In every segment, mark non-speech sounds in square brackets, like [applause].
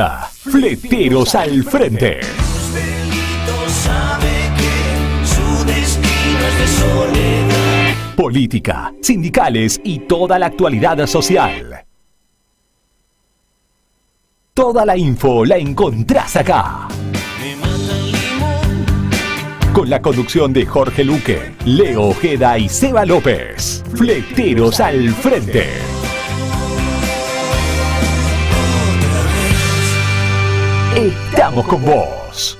presenta Fleteros al Frente. Política, sindicales y toda la actualidad social. Toda la info la encontrás acá. Con la conducción de Jorge Luque, Leo Ojeda y Seba López. Fleteros al Frente. Estamos con vos.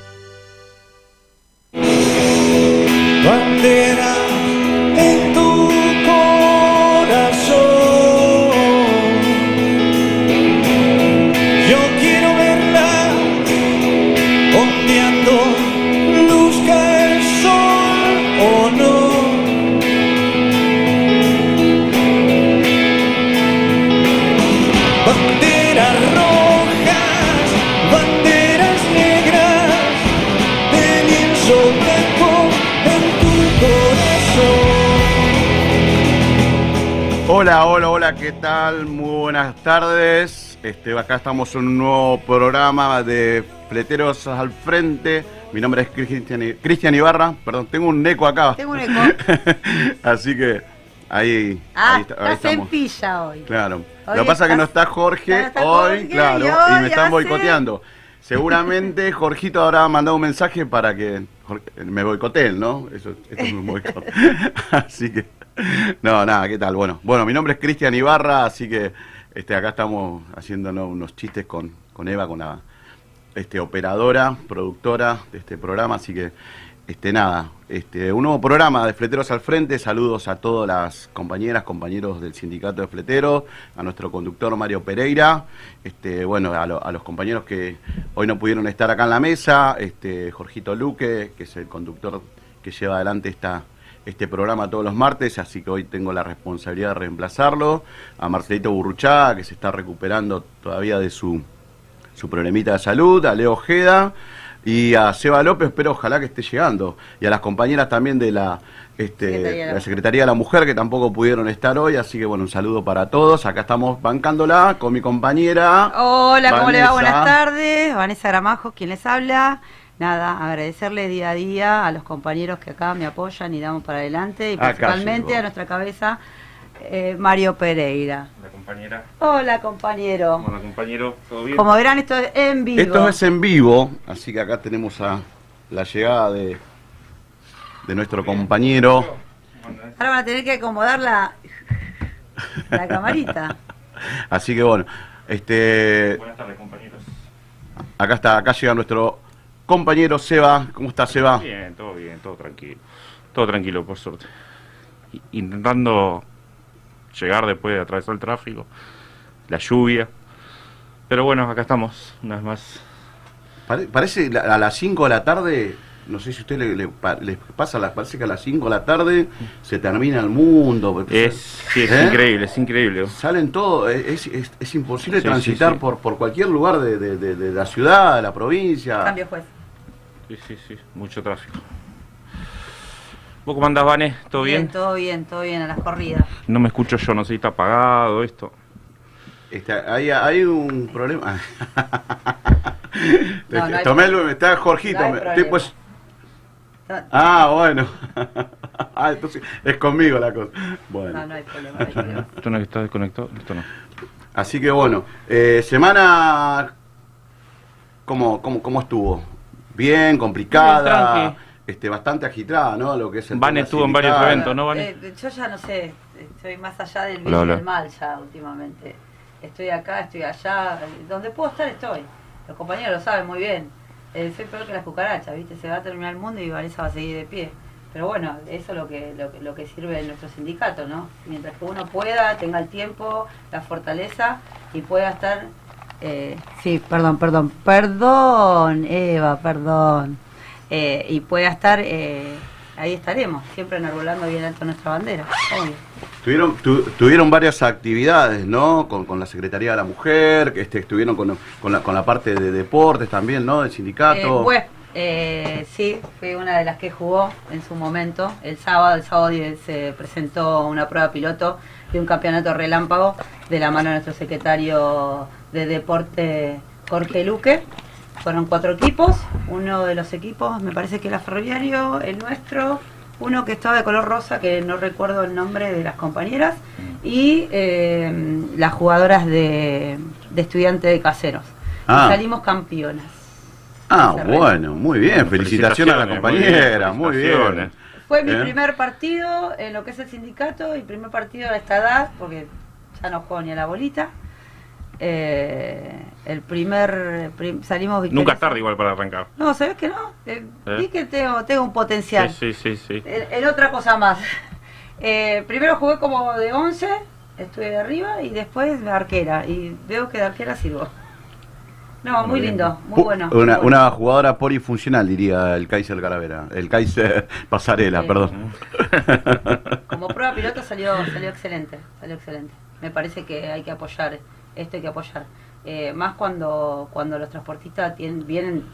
Hola, hola, hola, ¿qué tal? Muy buenas tardes. Este, acá estamos en un nuevo programa de Fleteros al Frente. Mi nombre es Cristian, Ibarra. Perdón, tengo un eco acá. Tengo un [laughs] eco. Así que ahí, Ah, ahí, está- ahí estás en pilla hoy. Claro. Hoy Lo que pasa es que no está Jorge no está hoy, Jorge, claro, y me están boicoteando. Seguramente [laughs] Jorgito habrá mandado un mensaje para que Jorge- me boicoteen, ¿no? Eso, esto es un boicot. [laughs] así que, [laughs] no, nada, ¿qué tal? Bueno, bueno, mi nombre es Cristian Ibarra, así que este, acá estamos haciéndonos unos chistes con, con Eva, con la este, operadora, productora de este programa, así que este nada, este, un nuevo programa de Fleteros al Frente, saludos a todas las compañeras, compañeros del sindicato de fleteros, a nuestro conductor Mario Pereira, este, bueno, a, lo- a los compañeros que hoy no pudieron estar acá en la mesa, este, Jorgito Luque, que es el conductor que lleva adelante esta, este programa todos los martes, así que hoy tengo la responsabilidad de reemplazarlo, a Marcelito Burruchaga, que se está recuperando todavía de su su problemita de salud, a Leo Ojeda y a Seba López, pero ojalá que esté llegando. Y a las compañeras también de la, este, Secretaría la. Secretaría de la Mujer, que tampoco pudieron estar hoy, así que bueno, un saludo para todos. Acá estamos bancándola con mi compañera. Hola, ¿cómo le va? Vanessa. Buenas tardes. Vanessa Gramajo, quien les habla. Nada, agradecerle día a día a los compañeros que acá me apoyan y damos para adelante. Y Acá principalmente llegó. a nuestra cabeza, eh, Mario Pereira. La compañera. Hola, compañero. Hola, compañero. ¿Todo bien? Como verán, esto es en vivo. Esto es en vivo, así que acá tenemos a la llegada de, de nuestro compañero. Ahora van a tener que acomodar la, la camarita. [laughs] Así que bueno, este, Buenas tardes, compañeros. acá está, acá llega nuestro compañero Seba. ¿Cómo está Seba? Bien, todo bien, todo tranquilo. Todo tranquilo, por suerte. Intentando llegar después de atravesar el tráfico, la lluvia. Pero bueno, acá estamos, una vez más. Pare- parece la- a las 5 de la tarde, no sé si a usted le, pasa, la- parece que a las 5 de la tarde se termina el mundo. porque Es, sí, es ¿Eh? increíble, es increíble. Salen todos, es, es- es imposible Sí, transitar sí, sí. Por, por cualquier lugar de, de- de- de la ciudad, de la provincia. Cambio juez. Sí, sí, sí, mucho tráfico. ¿Vos cómo andás, Vane? ¿Todo bien? todo bien, todo bien, a las corridas. No me escucho yo, no sé si está apagado esto. Este, hay, hay un problema. [laughs] No, Tomé el- está Jorgito. No estoy pues- ah, bueno. [laughs] ah, entonces es conmigo la cosa. Bueno. No, no hay problema. no hay problema. [laughs] Esto no es que está desconectado, esto no. Así que bueno, eh, semana, ¿cómo, cómo, cómo estuvo? Bien, complicada, este, bastante agitada, ¿no? Lo que es el Van estuvo en varios eventos, ¿no, Vane? Eh, yo ya no sé, estoy más allá del bien y del mal ya últimamente. Estoy acá, estoy allá, donde puedo estar estoy. Los compañeros lo saben muy bien. Eh, soy peor que las cucarachas, ¿viste? Se va a terminar el mundo y Vanessa va a seguir de pie. Pero bueno, eso es lo que, lo, que- lo que sirve de nuestro sindicato, ¿no? Mientras que uno pueda, tenga el tiempo, la fortaleza y pueda estar... eh, sí, perdón, perdón, perdón, Eva, perdón. Eh, y pueda estar... eh, ahí estaremos, siempre enarbolando bien alto nuestra bandera. obvio. Tuvieron, tu- tuvieron varias actividades, ¿no? Con, con la Secretaría de la Mujer, este, estuvieron con, con, la, con la parte de deportes también, ¿no? Del sindicato. Eh, bueno, eh, sí, fui una de las que jugó en su momento. El sábado, el sábado se presentó una prueba piloto de un campeonato relámpago de la mano de nuestro secretario de deporte Jorge Luque. Fueron cuatro equipos. Uno de los equipos, me parece que era Ferroviario, el nuestro, uno que estaba de color rosa, que no recuerdo el nombre de las compañeras, y eh, las jugadoras de, de estudiantes de caseros. Y Ah. salimos campeonas. Ah, bueno, muy bien. Bueno, felicitaciones a la compañera, muy muy bien. Fue mi Bien. primer partido en lo que es el sindicato y primer partido a esta edad, porque ya no juego ni a la bolita. Eh, el primer prim- salimos Nunca es victoriosos. tarde igual para arrancar. No, ¿sabes que no? Eh, ¿Eh? Vi que tengo, tengo un potencial. Sí, sí, sí. sí. En, otra cosa más. [laughs] Eh, primero jugué como de 11, estuve de arriba y después de arquera. Y veo que de arquera sirvo. No, Muy lindo, muy bueno. Una, muy bueno. una jugadora polifuncional, diría el Kaiser Calavera. El Kaiser [laughs] Pasarela, Sí. perdón. Como prueba piloto salió, salió excelente, salió excelente. Me parece que hay que apoyar, esto hay que apoyar. Eh, más cuando, cuando los transportistas tienen, vienen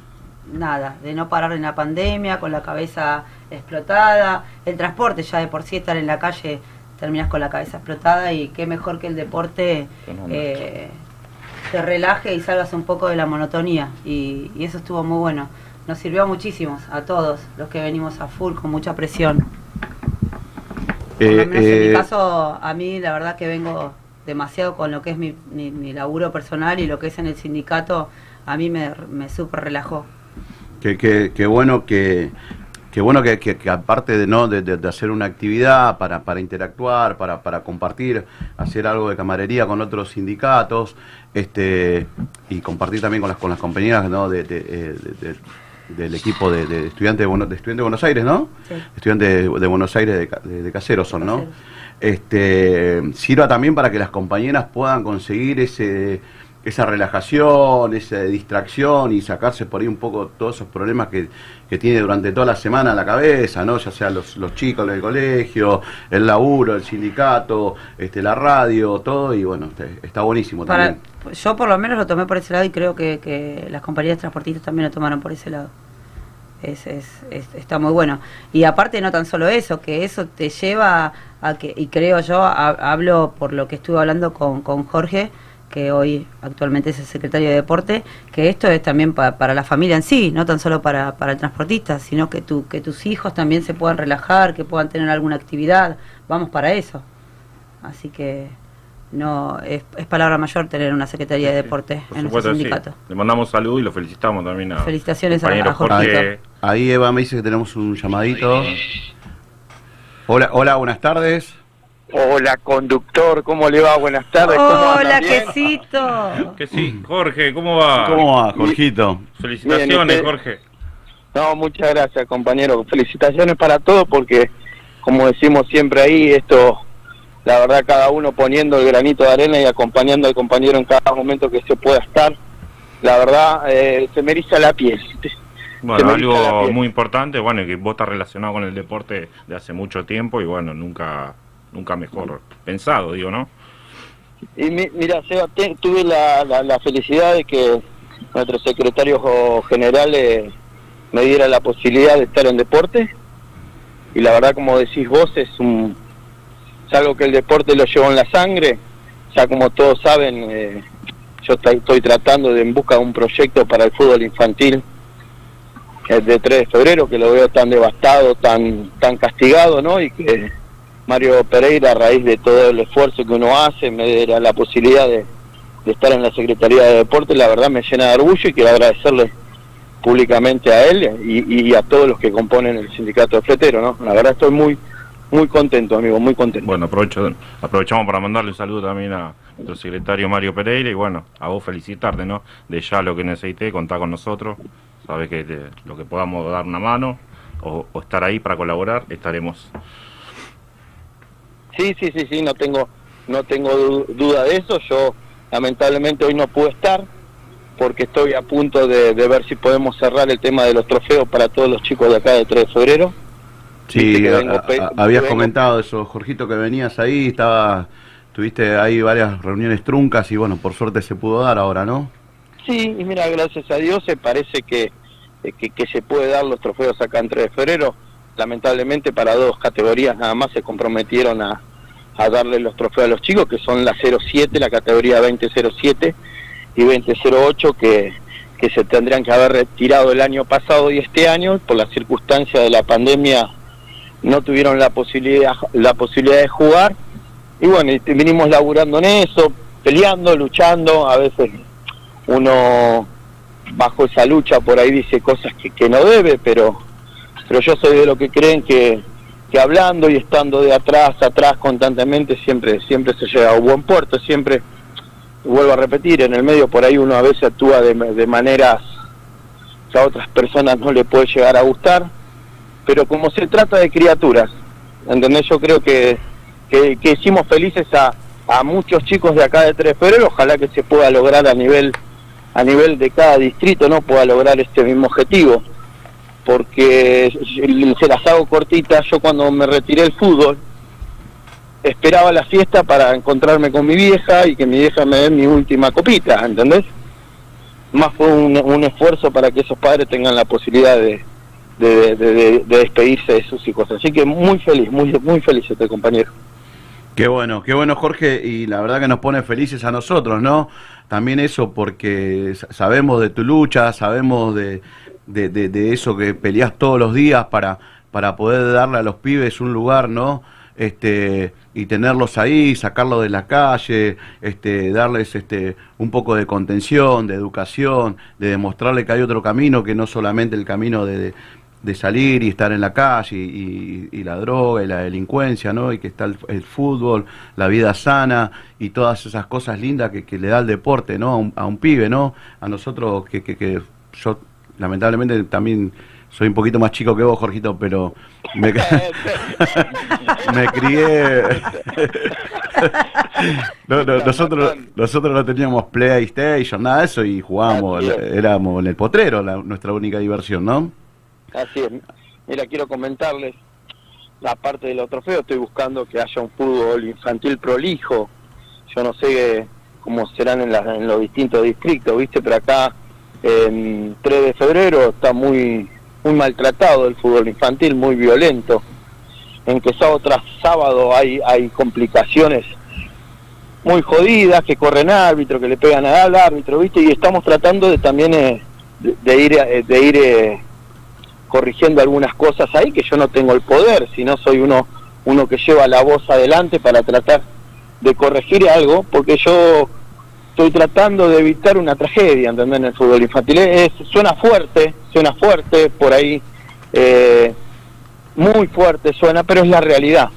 nada, de no parar en la pandemia, con la cabeza explotada. El transporte ya de por sí estar en la calle, terminas con la cabeza explotada y qué mejor que el deporte eh, te relaje y salgas un poco de la monotonía. Y, y eso estuvo muy bueno. Nos sirvió a muchísimos, a todos los que venimos a full con mucha presión. Por lo Eh, menos en eh, mi caso, a mí la verdad que vengo demasiado con lo que es mi, mi, mi laburo personal y lo que es en el sindicato, a mí me, me súper relajó. Qué, qué- qué bueno que qué bueno que, que- que aparte de no de, de- de hacer una actividad para, para interactuar, para, para compartir, hacer algo de camarería con otros sindicatos, este y compartir también con las con las compañeras ¿no? de, de- eh, de- de- del equipo de, de estudiantes de, Buenos, de estudiantes de Buenos Aires, ¿no? Sí. Estudiantes de, de Buenos Aires de- de Caseros son, ¿no? Caseros. Este sirva también para que las compañeras puedan conseguir ese esa relajación, esa distracción y sacarse por ahí un poco todos esos problemas que, que tiene durante toda la semana en la cabeza, ¿no? Ya sea los, los chicos del colegio, el laburo, el sindicato, este, la radio, todo, y bueno, este, está buenísimo Para, también. yo por lo menos lo tomé por ese lado y creo que, que las compañías transportistas también lo tomaron por ese lado. Es, es, es- está muy bueno. Y aparte no tan solo eso, que eso te lleva a que, y creo yo, ha- hablo por lo que estuve hablando con, con Jorge, que hoy actualmente es el secretario de deporte, que esto es también pa- para la familia en sí, no tan solo para, para el transportista, sino que, tu, que tus hijos también se puedan relajar, que puedan tener alguna actividad, vamos para eso. Así que no es, es palabra mayor tener una secretaría de deporte Por en nuestro supuesto, sí. sindicato. Le mandamos salud y lo felicitamos también a Felicitaciones a- a Jorgito. Jorge. Ahí Eva me dice que tenemos un llamadito. Hola, hola, buenas tardes. Hola, conductor, ¿cómo le va? Buenas tardes. ¿cómo Hola, quesito. Que sí, Jorge, ¿cómo va? ¿Cómo va, Jorgito? Felicitaciones. Jorge. No, muchas gracias, compañero. Felicitaciones para todos porque, como decimos siempre ahí, esto, la verdad, cada uno poniendo el granito de arena y acompañando al compañero en cada momento que se pueda estar, la verdad, eh, se me eriza la piel. Bueno, algo muy importante, bueno, y que vos estás relacionado con el deporte de hace mucho tiempo y bueno, nunca nunca mejor pensado, digo, ¿no? Y mi- mira, Seba, te- tuve la, la, la felicidad de que nuestro secretario general eh, me diera la posibilidad de estar en deporte. Y la verdad, como decís vos, es, un, es algo que el deporte lo llevó en la sangre. Ya como todos saben, eh, yo estoy tratando de en busca de un proyecto para el fútbol infantil eh, de 3 de febrero, que lo veo tan devastado, tan, tan castigado, ¿no? Y que Mario Pereira, a raíz de todo el esfuerzo que uno hace, me diera la posibilidad de, de estar en la Secretaría de Deporte, la verdad me llena de orgullo y quiero agradecerle públicamente a él y, y a todos los que componen el sindicato de fletero, ¿no? La verdad estoy muy muy contento, amigo, muy contento. Bueno, aprovecho, aprovechamos para mandarle un saludo también a nuestro secretario Mario Pereira y bueno, a vos felicitarte, ¿no? De ya lo que necesité, contar con nosotros, sabes que te- lo que podamos dar una mano o, o estar ahí para colaborar, estaremos. Sí, sí, sí, sí, no tengo, no tengo du- duda de eso. Yo lamentablemente hoy no pude estar porque estoy a punto de, de ver si podemos cerrar el tema de los trofeos para todos los chicos de acá de 3 de febrero. Sí, a- a- habías comentado eso, Jorgito, que venías ahí, estaba, tuviste ahí varias reuniones truncas y bueno, por suerte se pudo dar ahora, ¿no? Sí, y mira, gracias a Dios se parece que, eh, que, que se puede dar los trofeos acá en 3 de febrero. Lamentablemente para dos categorías nada más se comprometieron a, a darle los trofeos a los chicos, que son la 07, la categoría 2007 y 2008 que, que se tendrían que haber retirado el año pasado y este año, por las circunstancias de la pandemia no tuvieron la posibilidad, la posibilidad de jugar. Y bueno, y vinimos laburando en eso, peleando, luchando, a veces uno bajo esa lucha por ahí dice cosas que, que no debe, pero, pero yo soy de lo que creen que, que hablando y estando de atrás, atrás constantemente, siempre, siempre se llega a un buen puerto, siempre, vuelvo a repetir, en el medio por ahí uno a veces actúa de, de maneras que a otras personas no le puede llegar a gustar, pero como se trata de criaturas, ¿entendés? Yo creo que, que, hicimos felices a, a muchos chicos de acá de Tres Febrero, ojalá que se pueda lograr a nivel a nivel de cada distrito no pueda lograr este mismo objetivo porque se las hago cortitas yo cuando me retiré del fútbol esperaba la fiesta para encontrarme con mi vieja y que mi vieja me dé mi última copita ¿entendés? más fue un, un esfuerzo para que esos padres tengan la posibilidad de, de, de, de, despedirse de sus hijos así que muy feliz muy muy feliz este compañero Qué bueno, qué bueno Jorge, y la verdad que nos pone felices a nosotros, ¿no? También eso porque sabemos de tu lucha, sabemos de, de, eso que peleas todos los días para, para poder darle a los pibes un lugar, ¿no? Este, y tenerlos ahí, sacarlos de la calle, este, darles este, un poco de contención, de educación, de demostrarle que hay otro camino que no solamente el camino de salir y estar en la calle y, y, la droga y la delincuencia, ¿no? Y que está el, el, fútbol, la vida sana y todas esas cosas lindas que, que le da el deporte, ¿no? A un, a un, pibe, ¿no? A nosotros que, que, que yo lamentablemente también soy un poquito más chico que vos, Jorgito, pero me, [laughs] me crié. [laughs] no, no, nosotros, nosotros no teníamos PlayStation, nada de eso, y jugábamos, éramos en el potrero, la, nuestra única diversión, ¿no? Así es. Mira, quiero comentarles la parte de los trofeos. Estoy buscando que haya un fútbol infantil prolijo. Yo no sé cómo serán en, la, en los distintos distritos, ¿viste? Pero acá, en 3 de febrero, está muy muy maltratado el fútbol infantil, muy violento. En que sábado tras sábado hay, hay complicaciones muy jodidas, que corren árbitro, que le pegan al árbitro, ¿viste? Y estamos tratando de también eh, de, de, ir, eh, de ir eh, corrigiendo algunas cosas ahí que yo no tengo el poder, sino soy uno uno que lleva la voz adelante para tratar de corregir algo, porque yo estoy tratando de evitar una tragedia, ¿entendés? En el fútbol infantil. Es, suena fuerte, suena fuerte, por ahí, eh, muy fuerte suena, pero es la realidad.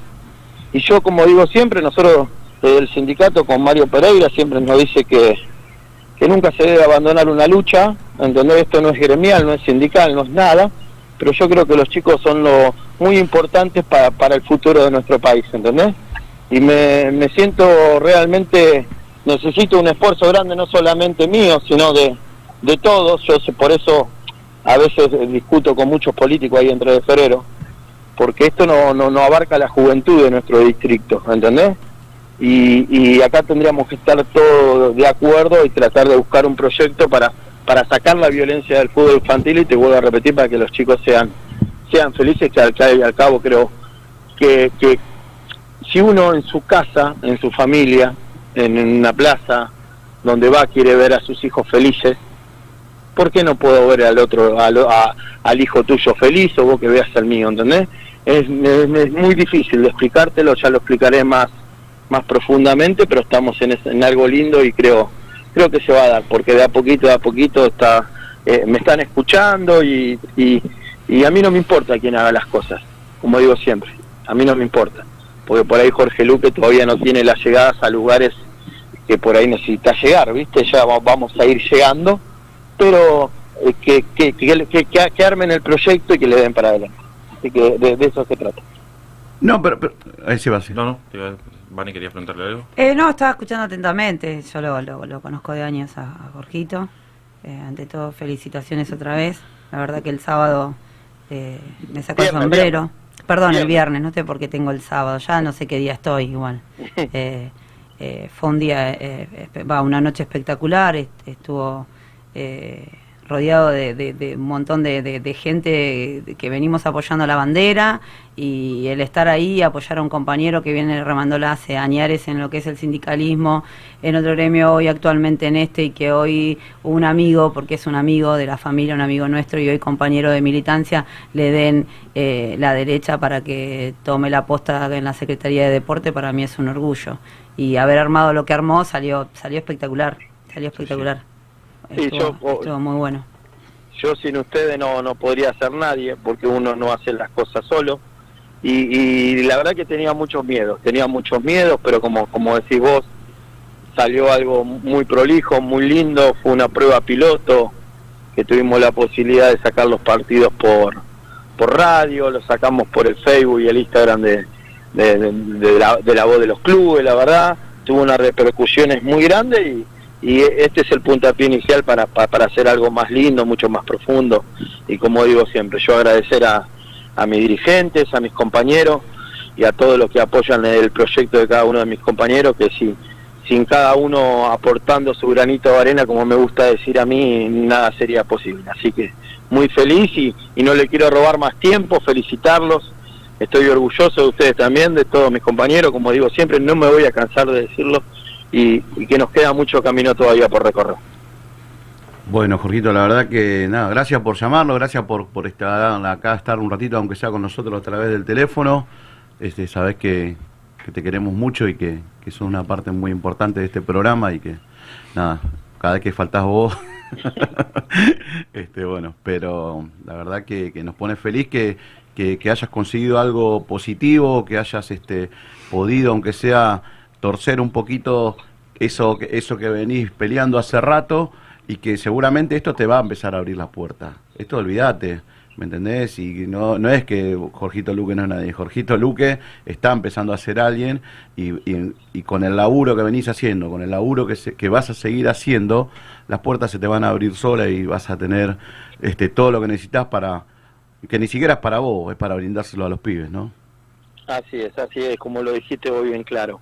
Y yo, como digo siempre, nosotros, eh, el sindicato con Mario Pereira, siempre nos dice que, que nunca se debe abandonar una lucha, ¿entendés? Esto no es gremial, no es sindical, no es nada, pero yo creo que los chicos son lo muy importantes para, para el futuro de nuestro país, ¿entendés? Y me, me siento realmente, necesito un esfuerzo grande, no solamente mío, sino de, de todos, yo por eso a veces discuto con muchos políticos ahí entre de febrero, porque esto no, no, no abarca la juventud de nuestro distrito, ¿entendés? Y, y acá tendríamos que estar todos de acuerdo y tratar de buscar un proyecto para para sacar la violencia del fútbol infantil y te vuelvo a repetir para que los chicos sean sean felices que al, que al cabo creo que, que si uno en su casa, en su familia, en, una plaza donde va quiere ver a sus hijos felices, ¿por qué no puedo ver al otro, al hijo tuyo feliz o vos que veas al mío, ¿entendés? Es, es, es, muy difícil de explicártelo, ya lo explicaré más, más profundamente, pero estamos en, en algo lindo y creo creo que se va a dar, porque de a poquito, de a poquito está, eh, me están escuchando y, y, y, a mí no me importa quién haga las cosas, como digo siempre, a mí no me importa, porque por ahí Jorge Luque todavía no tiene las llegadas a lugares que por ahí necesita llegar, ¿viste? Ya vamos a ir llegando, pero eh, que, que, que, que, que armen el proyecto y que le den para adelante. Así que de, de eso se trata. No, pero, pero ahí sí va a No, no, Vani, ¿querías preguntarle algo? Eh, no, estaba escuchando atentamente. Yo lo, lo, lo conozco de años a, a Jorgito. Eh, ante todo, felicitaciones otra vez. La verdad que el sábado eh, me sacó el sombrero. Bien. Perdón, bien. el viernes, no sé por qué tengo el sábado. Ya no sé qué día estoy igual. [laughs] Eh, eh, fue un día, va, una noche espectacular. Estuvo rodeado de, de- de un montón de, de- de gente que venimos apoyando la bandera y el estar ahí, apoyar a un compañero que viene remándola hace añares en lo que es el sindicalismo, en otro gremio hoy actualmente en este y que hoy un amigo, porque es un amigo de la familia, un amigo nuestro y hoy compañero de militancia, le den eh, la derecha para que tome la posta en la Secretaría de Deporte, para mí es un orgullo. Y haber armado lo que armó salió, salió espectacular, salió espectacular. Sí, Estuvo, yo- estuvo muy bueno. Yo sin ustedes no, no podría ser nadie, porque uno no hace las cosas solo. Y, y la verdad que tenía muchos miedos, tenía muchos miedos, pero como, como decís vos, salió algo muy prolijo, muy lindo, fue una prueba piloto, que tuvimos la posibilidad de sacar los partidos por, por radio, los sacamos por el Facebook y el Instagram de, de, de- de la, de la voz de los clubes, la verdad, tuvo unas repercusiones muy grandes y, y este es el puntapié inicial para, para, para hacer algo más lindo, mucho más profundo. Y como digo siempre, yo agradecer a, a mis dirigentes, a mis compañeros y a todos los que apoyan el proyecto de cada uno de mis compañeros, que si, sin cada uno aportando su granito de arena, como me gusta decir a mí, nada sería posible. Así que muy feliz y, y no le quiero robar más tiempo, felicitarlos. Estoy orgulloso de ustedes también, de todos mis compañeros, como digo siempre, no me voy a cansar de decirlo y, y que nos queda mucho camino todavía por recorrer. Bueno, Jorgito, la verdad que nada, gracias por llamarlo, gracias por, por estar acá, estar un ratito, aunque sea con nosotros a través del teléfono. Este, sabes que, que te queremos mucho y que, que sos una parte muy importante de este programa y que nada, cada vez que faltás vos, [laughs] [laughs] este, bueno, pero la verdad que, que nos pone feliz que, que, que hayas conseguido algo positivo, que hayas este, podido, aunque sea, torcer un poquito eso, que- eso que venís peleando hace rato y que seguramente esto te va a empezar a abrir las puertas. Esto olvídate, ¿me entendés? Y no, no es que Jorgito Luque no es nadie, Jorgito Luque está empezando a ser alguien y, y- y con el laburo que venís haciendo, con el laburo que, se- que vas a seguir haciendo, las puertas se te van a abrir solas y vas a tener este, todo lo que necesitas para, que ni siquiera es para vos, es para brindárselo a los pibes, ¿no? Así es, así es, como lo dijiste vos bien claro.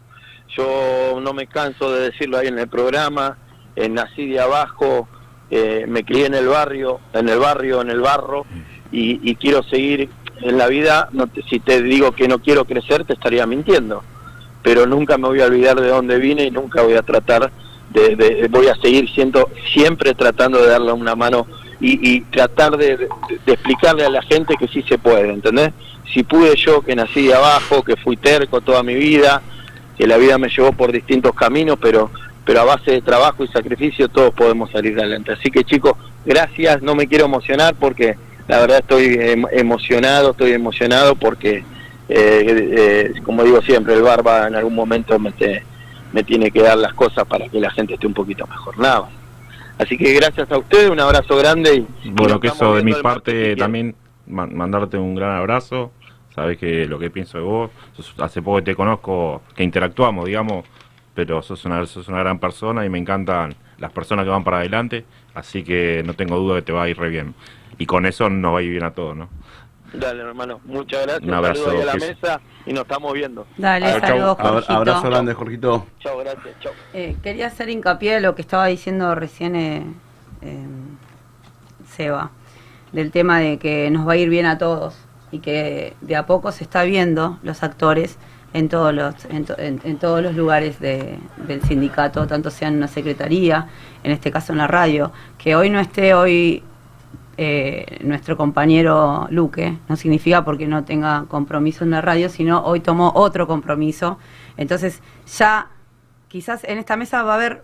Yo no me canso de decirlo ahí en el programa, eh, nací de abajo, eh, me crié en el barrio, en el barrio, en el barro, y, quiero seguir en la vida. No te- si te digo que no quiero crecer, te estaría mintiendo. Pero nunca me voy a olvidar de dónde vine y nunca voy a tratar de, de- voy a seguir siendo, siempre tratando de darle una mano y, y tratar de explicarle a la gente que sí se puede, ¿entendés? Si pude yo, que nací de abajo, que fui terco toda mi vida, que la vida me llevó por distintos caminos, pero pero a base de trabajo y sacrificio todos podemos salir adelante. Así que chicos, gracias, no me quiero emocionar porque la verdad estoy em- emocionado, estoy emocionado porque, eh, eh, como digo siempre, el barba en algún momento me, te- me tiene que dar las cosas para que la gente esté un poquito mejor, nada más. Así que gracias a ustedes, un abrazo grande y... y Bueno, nos que eso de mi parte también, ma- mandarte un gran abrazo. Sabes que lo que pienso de vos, sos- hace poco que te conozco, que interactuamos, digamos, pero sos una, sos una gran persona y me encantan las personas que van para adelante, así que no tengo duda que te va a ir re bien. Y con eso nos va a ir bien a todos, ¿no? Dale, hermano, muchas gracias. Un abrazo, Saludos a la Jesús. mesa y nos estamos viendo. Dale, saludos, Jorgito. Abrazo grande, Jorgito. Chao, gracias, chao. Eh, quería hacer hincapié de lo que estaba diciendo recién eh, eh, Seba, del tema de que nos va a ir bien a todos y que de a poco se está viendo los actores en todos los en, to- en- en todos los lugares de- del sindicato, tanto sea en una secretaría, en este caso en la radio, que hoy no esté hoy eh, nuestro compañero Luque, no significa porque no tenga compromiso en la radio, sino hoy tomó otro compromiso. Entonces ya quizás en esta mesa va a haber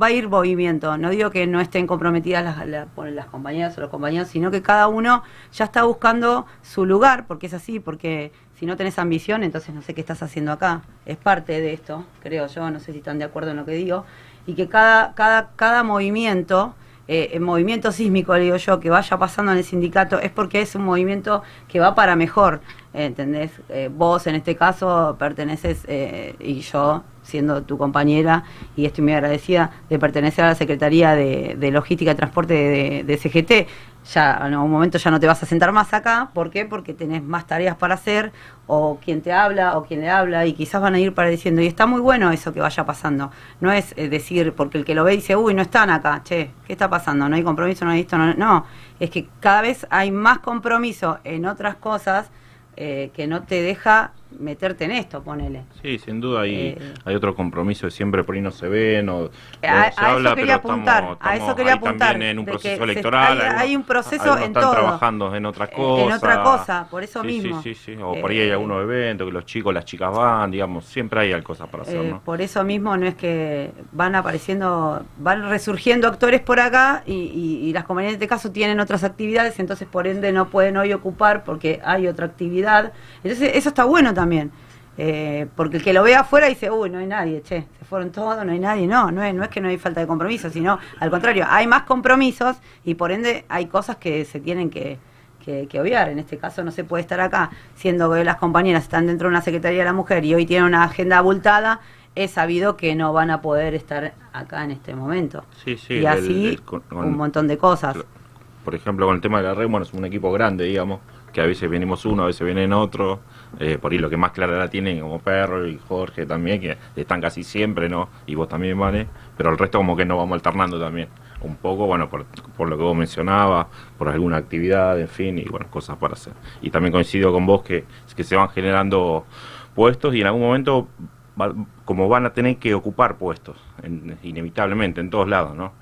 va a ir movimiento. No digo que no estén comprometidas las, las compañeras o los compañeros, sino que cada uno ya está buscando su lugar, porque es así, porque si no tenés ambición, entonces no sé qué estás haciendo acá. Es parte de esto, creo yo, no sé si están de acuerdo en lo que digo, y que cada, cada, cada movimiento, eh, el movimiento sísmico, le digo yo, que vaya pasando en el sindicato, es porque es un movimiento que va para mejor, ¿entendés? Eh, vos en este caso perteneces, eh, y yo siendo tu compañera, y estoy muy agradecida de pertenecer a la Secretaría de, Logística y Transporte de, de CGT. ya en algún momento ya no te vas a sentar más acá. ¿Por qué? Porque tenés más tareas para hacer, o quien te habla, o quien le habla, y quizás van a ir pareciendo. Y está muy bueno eso que vaya pasando. No es eh, decir, porque el que lo ve dice, uy, no están acá, che, ¿qué está pasando? No hay compromiso, no hay esto, no. No, es que cada vez hay más compromiso en otras cosas eh, que no te deja meterte en esto, ponele. Sí, sin duda hay, Eh. hay otro compromiso de siempre por ahí no se ven o, A, se a habla, eso quería pero apuntar, estamos, a eso quería apuntar. también en un que proceso se- electoral. hay, un proceso en están todo. trabajando en otra En- cosa. en otra cosa, por eso Sí, mismo. Sí, sí, sí. O por ahí hay Eh, algunos eventos que los chicos, las chicas van, digamos, siempre hay cosas para hacer, Eh, ¿no? Por eso mismo no es que van apareciendo, van resurgiendo actores por acá y, y- y las compañías de este caso tienen otras actividades, entonces por ende no pueden hoy ocupar porque hay otra actividad. Entonces eso está bueno también. eh, porque el que lo ve afuera dice, uy, no hay nadie, che, se fueron todos, no hay nadie. No, no es, no es que no hay falta de compromiso, sino al contrario, hay más compromisos y por ende hay cosas que se tienen que, que, que obviar. En este caso no se puede estar acá, siendo que las compañeras están dentro de una Secretaría de la Mujer y hoy tienen una agenda abultada, es sabido que no van a poder estar acá en este momento. Sí, sí. y así el- con- con- un montón de cosas. por ejemplo, con el tema de la red, bueno, es un equipo grande, digamos, que a veces venimos uno, a veces vienen otro. Eh, por ahí lo que más clara la tienen, como Perro y Jorge también, que están casi siempre, ¿no? Y vos también, Vane. Pero el resto, como que nos vamos alternando también. Un poco, bueno, por, por lo que vos mencionabas, por alguna actividad, en fin, y bueno, cosas para hacer. Y también coincido con vos que, que se van generando puestos y en algún momento, va- como van a tener que ocupar puestos, en- inevitablemente, en todos lados, ¿no?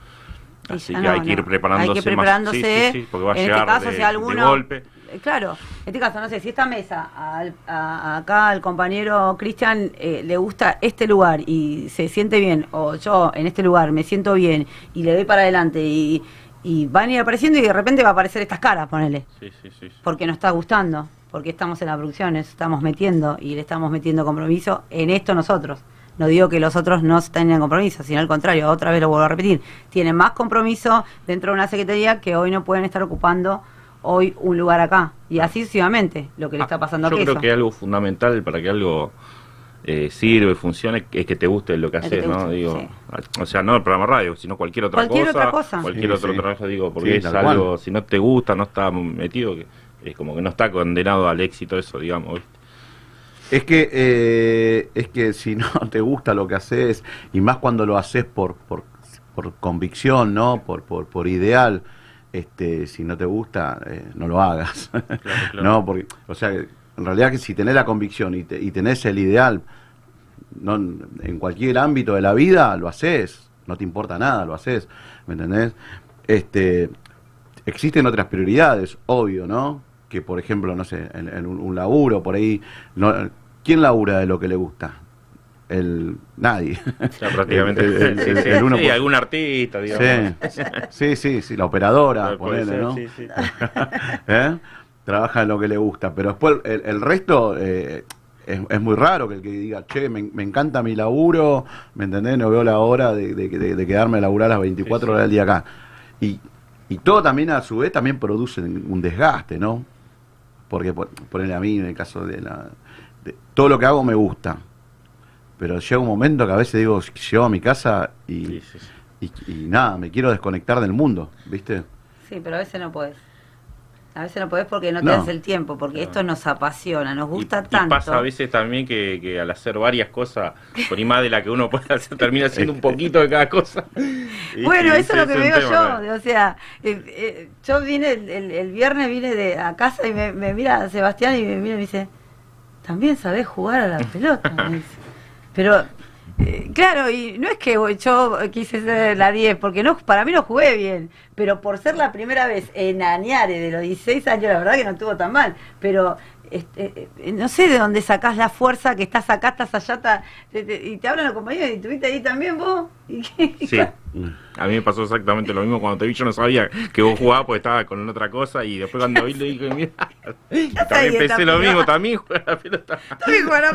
Así que hay que ir preparándose, Hay que ir más. preparándose. Sí, sí, sí, porque va a en llegar este caso, de, si de alguno. golpe. Eh, Claro, en este caso, no sé, si esta mesa al- a- acá al compañero Cristian eh, le gusta este lugar y se siente bien, o yo en este lugar me siento bien y le doy para adelante y, y van a ir apareciendo y de repente va a aparecer estas caras, ponele, Sí, sí, sí. sí. porque nos está gustando, porque estamos en la producción, nos estamos metiendo y le estamos metiendo compromiso en esto nosotros. No digo que los otros no tengan compromiso, sino al contrario, otra vez lo vuelvo a repetir, tienen más compromiso dentro de una secretaría que hoy no pueden estar ocupando hoy un lugar acá. Y así sucesivamente, lo que le está pasando Ah, Yo a creo que algo fundamental para que algo eh, sirva y funcione es que te guste lo que Es que haces, ¿no? guste, Digo, sí. O sea, no el programa radio, sino cualquier otra Cualquier cosa. otra cosa. Cualquier Sí, otro sí. trabajo, digo, porque Sí, es algo, cual. si no te gusta, no está metido, que es como que no está condenado al éxito eso, digamos, ¿viste? Es que, eh, es que si no [laughs] te gusta lo que haces, y más cuando lo haces por, por, por convicción, ¿no? Por, por, por ideal, este, si no te gusta, eh, no lo hagas. [laughs] claro. No, porque, o sea, en realidad que si tenés la convicción y, te- y tenés el ideal, no, en cualquier ámbito de la vida, lo haces, no te importa nada, lo haces, ¿me entendés? Este, existen otras prioridades, obvio, ¿no? Que por ejemplo, no sé, en, en un, un laburo, por ahí, no, ¿quién labura de lo que le gusta? El, nadie. Ya prácticamente. El- el- Sí, el- sí, el uno sí, por- algún artista, digamos. Sí, sí, sí, la operadora, ponele, ser, ¿no? sí, sí. [laughs] ¿Eh? Trabaja en lo que le gusta, pero después el, el resto eh, es, es muy raro que el que diga, che, me, me encanta mi laburo, ¿me entendés? No veo la hora de, de- de- de quedarme a laburar las 24 Sí, sí. horas del día acá. Y, y todo también a su vez también produce un desgaste, ¿no? Porque por- ponele a mí en el caso de la... de- todo lo que hago me gusta, pero llega un momento que a veces digo, llego a mi casa y, Sí, sí, sí. y, y nada, me quiero desconectar del mundo, ¿viste? Sí, pero a veces no podés. A veces no podés porque no te No. das el tiempo, porque No. esto nos apasiona, nos gusta y, y tanto. pasa a veces también que, que al hacer varias cosas, por ahí más de la que uno puede hacer, [laughs] termina haciendo un poquito de cada cosa. [laughs] Y- Bueno, y eso es lo que veo tema, yo. ¿no? O sea, eh, eh, yo vine el, el- el viernes, vine de a casa y me, me mira Sebastián y me mira y me dice, también sabés jugar a la pelota. me dice. Pero, eh, claro, y no es que yo quise ser la 10, porque no para mí no jugué bien, pero por ser la primera vez en Añare de los 16 años, la verdad que no estuvo tan mal. Pero este, no sé de dónde sacás la fuerza que estás acá, estás allá, está- te- te- y te hablan los compañeros, y estuviste ahí también vos. [laughs] ¿Y qué? Sí, a mí me pasó exactamente lo mismo cuando te vi, yo no sabía que vos jugabas porque estaba con otra cosa y después cuando vi le dije, mira, [laughs] también pensé lo mismo, también juega la pelota. La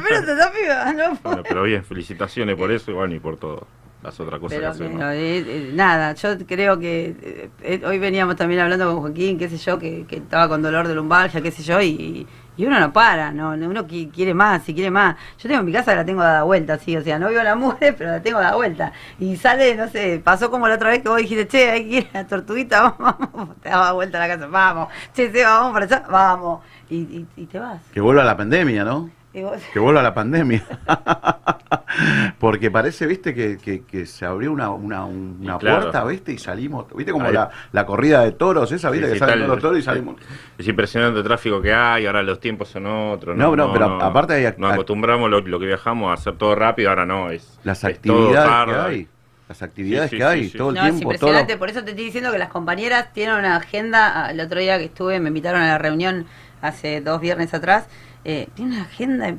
pelota, está piba, no puedo. Bueno, pero bien, felicitaciones por eso y bueno, y por todo, las otras cosas Pero que hacemos. eh, eh, nada, yo creo que eh, hoy veníamos también hablando con Joaquín, qué sé yo, que, que estaba con dolor de lumbalgia, qué sé yo, y, y uno no para, no, no, uno qui- quiere más, si quiere más. Yo tengo mi casa, la tengo dada vuelta, sí, o sea, no veo la mugre, [laughs] pero la tengo dada vuelta. Y sale, no sé, pasó como la otra vez que vos dijiste, che, hay que a la tortuguita, vamos, [laughs] vamos, te daba vuelta la casa, vamos, che, Seba, vamos para allá, vamos. Y, y, y te vas. Que vuelva la pandemia, ¿no? Vos- Que vuelva la pandemia. [laughs] Porque parece, viste, que, que- que se abrió una, una, una Y claro. puerta, viste, y salimos. Viste como la, la corrida de toros, esa, viste, Sí, que sí, salen tal- los toros y salimos. Es impresionante el tráfico que hay, ahora los tiempos son otros. No, no, pero aparte hay Nos acostumbramos lo, lo que viajamos a hacer todo rápido, ahora no. Es, Las es todo actividades que hay. Las actividades Sí, sí, que hay, sí, sí. todo el No, es tiempo, todo. impresionante, por eso te estoy diciendo que las compañeras tienen una agenda, ah, el otro día que estuve, me invitaron a la reunión hace dos viernes atrás, eh, tienen una agenda,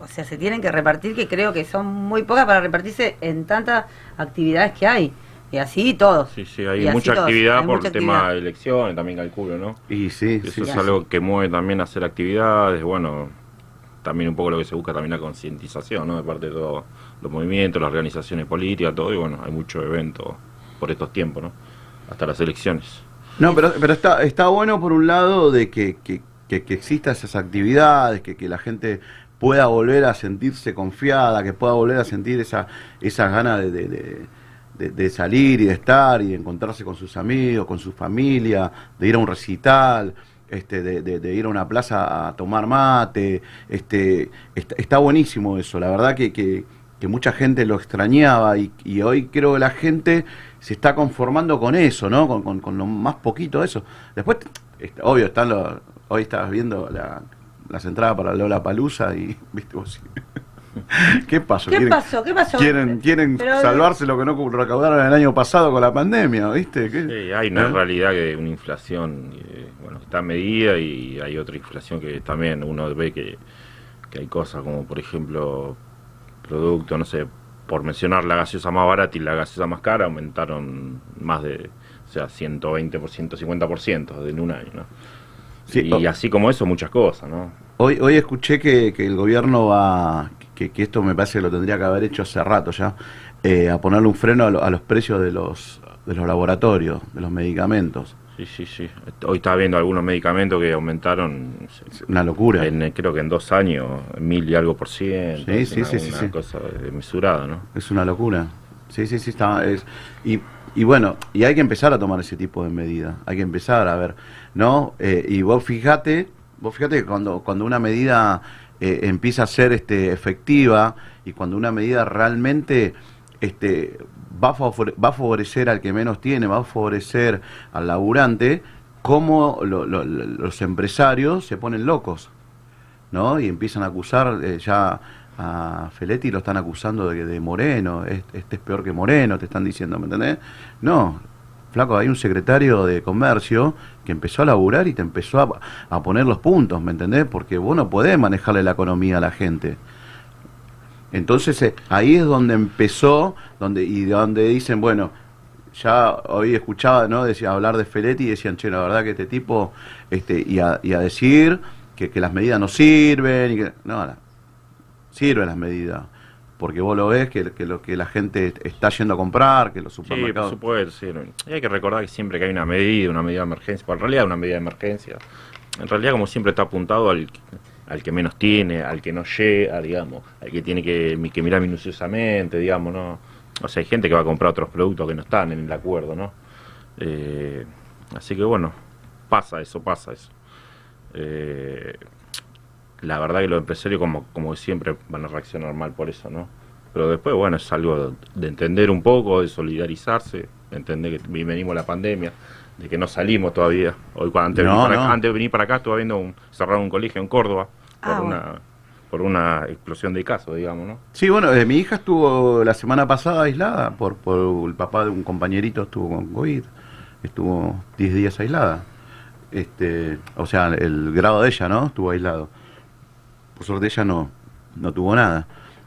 o sea, se tienen que repartir, que creo que son muy pocas para repartirse en tantas actividades que hay, y así todos. Sí, sí, Y hay mucha actividad hay por mucha el tema de elecciones, también calculo, ¿no? Y sí, Eso sí. es algo que mueve también a hacer actividades, bueno, también un poco lo que se busca también la concientización, ¿no? De parte de todos los movimientos, las organizaciones políticas, todo, y bueno, hay muchos eventos por estos tiempos, ¿no? Hasta las elecciones. No, pero, pero está, está bueno por un lado de que, que, que, que exista esas actividades, que, que la gente pueda volver a sentirse confiada, que pueda volver a sentir esa, esas ganas de, de, de- salir y de estar y de encontrarse con sus amigos, con su familia, de ir a un recital, este, de, ir a una plaza a tomar mate. Este, está, buenísimo eso, la verdad que, que, que mucha gente lo extrañaba y, hoy creo que la gente se está conformando con eso, ¿no? Con, con, con lo más poquito de eso. Después, est- obvio, están los, hoy estabas viendo la, las entradas para Lola Palusa y, [laughs] viste vos. [laughs] ¿Qué pasó? ¿Qué ¿Quieren- pasó? ¿Qué pasó? Quieren, quieren Pero- salvarse lo que no recaudaron el año pasado con la pandemia, ¿viste? ¿Qué? Sí, hay una ¿Eh? realidad que una inflación, eh, bueno, está medida y hay otra inflación que también uno ve que, que hay cosas como, por ejemplo, productos, no sé, por mencionar la gaseosa más barata y la gaseosa más cara aumentaron más de, o sea, 120%, 50% en un año, ¿no? Sí, y así como eso, muchas cosas, ¿no? Hoy, hoy escuché que, que el gobierno va, que, que esto me parece que lo tendría que haber hecho hace rato ya, eh, a ponerle un freno a, lo- a los precios de los, de los laboratorios, de los medicamentos. Sí, sí, sí. Hoy estaba viendo algunos medicamentos que aumentaron, no sé, Es Una locura. en, creo que en dos años, mil y algo por ciento. Sí, sí, una- sí, sí, una sí. cosa desmesurada, ¿no? Es una locura. Sí, sí, sí, está. Es, y, y bueno, y hay que empezar a tomar ese tipo de medidas. Hay que empezar a ver, ¿no? Eh, y vos fíjate, vos fíjate que cuando, cuando una medida eh, empieza a ser este, efectiva y cuando una medida realmente este, va, a va a favorecer al que menos tiene, va a favorecer al laburante, cómo lo- lo- lo- los empresarios se ponen locos. ¿no? Y empiezan a acusar eh, ya a Feletti lo están acusando de, Moreno, es- este es peor que Moreno, te están diciendo, ¿me entendés? No, flaco, hay un secretario de comercio que empezó a laburar y te empezó a, a poner los puntos, ¿me entendés? Porque vos no podés manejarle la economía a la gente. Entonces eh, ahí es donde empezó, donde y donde dicen, bueno, ya hoy escuchaba, ¿no? Decía hablar de Feletti y decían, che, la verdad que este tipo, este, y a, y a decir que, que las medidas no sirven y que no, sirven las medidas, porque vos lo ves que, que lo que la gente está yendo a comprar, que los Sí, por supermercados. supuesto, sí. Y hay que recordar que siempre que hay una medida, una medida de emergencia, en realidad una medida de emergencia, en realidad como siempre está apuntado al, al que menos tiene, al que no llega, digamos, al que tiene que, que mirar minuciosamente, digamos, ¿no? O sea, hay gente que va a comprar otros productos que no están en el acuerdo, ¿no? Eh, así que bueno, pasa eso, pasa eso. Eh, la verdad que los empresarios como, como siempre van a reaccionar mal por eso, ¿no? Pero después, bueno, es algo de entender un poco, de solidarizarse, de entender que venimos la pandemia, de que no salimos todavía. Hoy cuando antes, de No, venir para, no. antes de venir para acá estuve viendo un, cerrar un colegio en Córdoba por Ah, bueno. una por una explosión de casos, digamos, ¿no? Sí, bueno, eh, mi hija estuvo la semana pasada aislada por, por el papá de un compañerito estuvo con COVID, estuvo 10 días aislada. Este, o sea, el grado de ella, ¿no? Estuvo aislado. Por suerte ella no, no tuvo nada.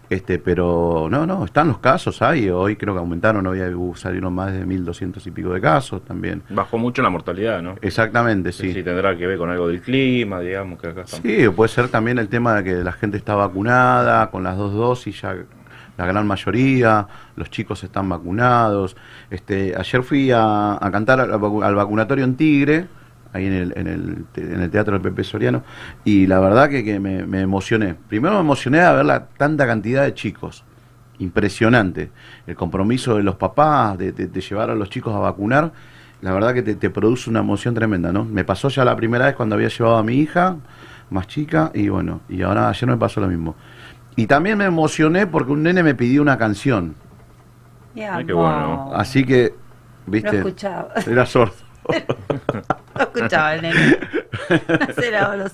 Este, pero no, no, están los casos, hay, hoy creo que aumentaron, hoy hubo- salieron más de 1200 y pico de casos también. Bajó mucho la mortalidad, ¿no? Exactamente, Sí. sí. tendrá que ver con algo del clima, digamos, que acá estamos. Sí, puede ser también el tema de que la gente está vacunada con las dos dosis, ya la gran mayoría, los chicos están vacunados. Este, ayer fui a, a cantar al, al vacunatorio en Tigre, ahí en el, en el, en el Teatro del Pepe Soriano, y la verdad que, que me, me emocioné. Primero me emocioné a ver la tanta cantidad de chicos, impresionante. El compromiso de los papás de, de- de llevar a los chicos a vacunar, la verdad que te, te produce una emoción tremenda, ¿no? Me pasó ya la primera vez cuando había llevado a mi hija, más chica, y bueno, y ahora ayer me pasó lo mismo. Y también me emocioné porque un nene me pidió una canción. Mi Ay, qué amor. bueno. Así que, viste, No escuchaba. era sordo. No escuchaba el nene. [laughs] Los ojos.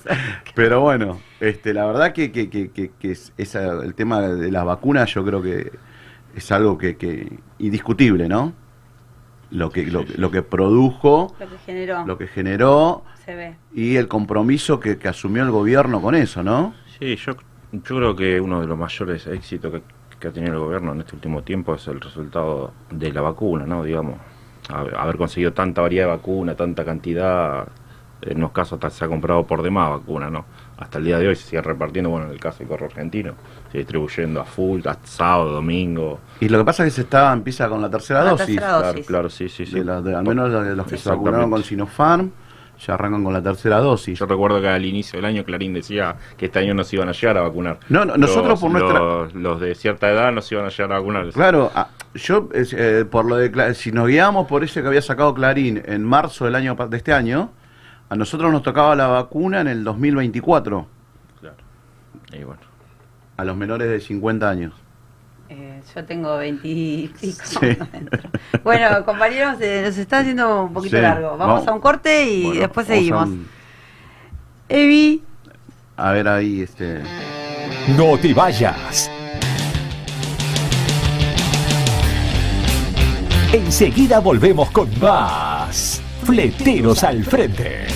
Pero bueno, este, la verdad que, que, que, que- que es, esa- el tema de las vacunas yo creo que es algo que, que indiscutible, ¿no? Lo que, lo, lo que produjo, Lo que generó. lo que generó Se ve. y el compromiso que, que asumió el gobierno con eso, ¿no? Sí, yo, yo creo que uno de los mayores éxitos que, que ha tenido el gobierno en este último tiempo es el resultado de la vacuna, ¿no? Digamos, haber, haber conseguido tanta variedad de vacuna, tanta cantidad, en unos casos hasta se ha comprado por demás vacuna, ¿no? Hasta el día de hoy se sigue repartiendo, bueno, en el caso del correo argentino, se distribuyendo a full, hasta sábado, domingo. Y lo que pasa es que se está, empieza con la tercera La dosis. tercera Claro, dosis. claro, sí, sí, sí. de la- de- al menos de los que se vacunaron con Sinopharm, ya arrancan con la tercera dosis. Yo recuerdo que al inicio del año Clarín decía que este año nos iban a llegar a vacunar. No, no, nosotros Los- por nuestra- Los, los de cierta edad nos iban a llegar a vacunar. Claro, ah, yo eh, por lo de si nos guiamos por ese que había sacado Clarín en marzo del año de este año, a nosotros nos tocaba la vacuna en el 2024 Claro. Y bueno. a los menores de 50 años. Eh, yo tengo 20 y pico. Sí. bueno, compañeros, eh, nos está haciendo un poquito Sí, largo. Vamos, vamos. a un corte y Bueno, después a seguimos. un- Evi, A, ver ahí este No te vayas. Enseguida volvemos con más. Fleteros al frente.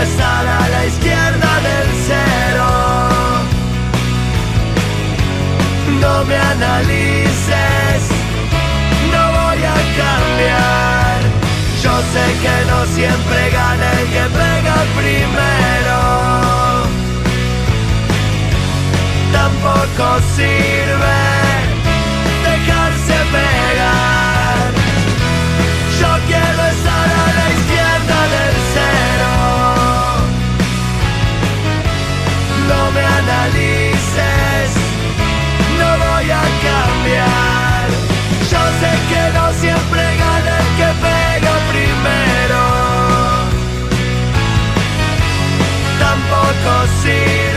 Estar a la izquierda del cero. No me analices, no voy a cambiar. Yo sé que no siempre gana el que pega primero. Tampoco sirve você.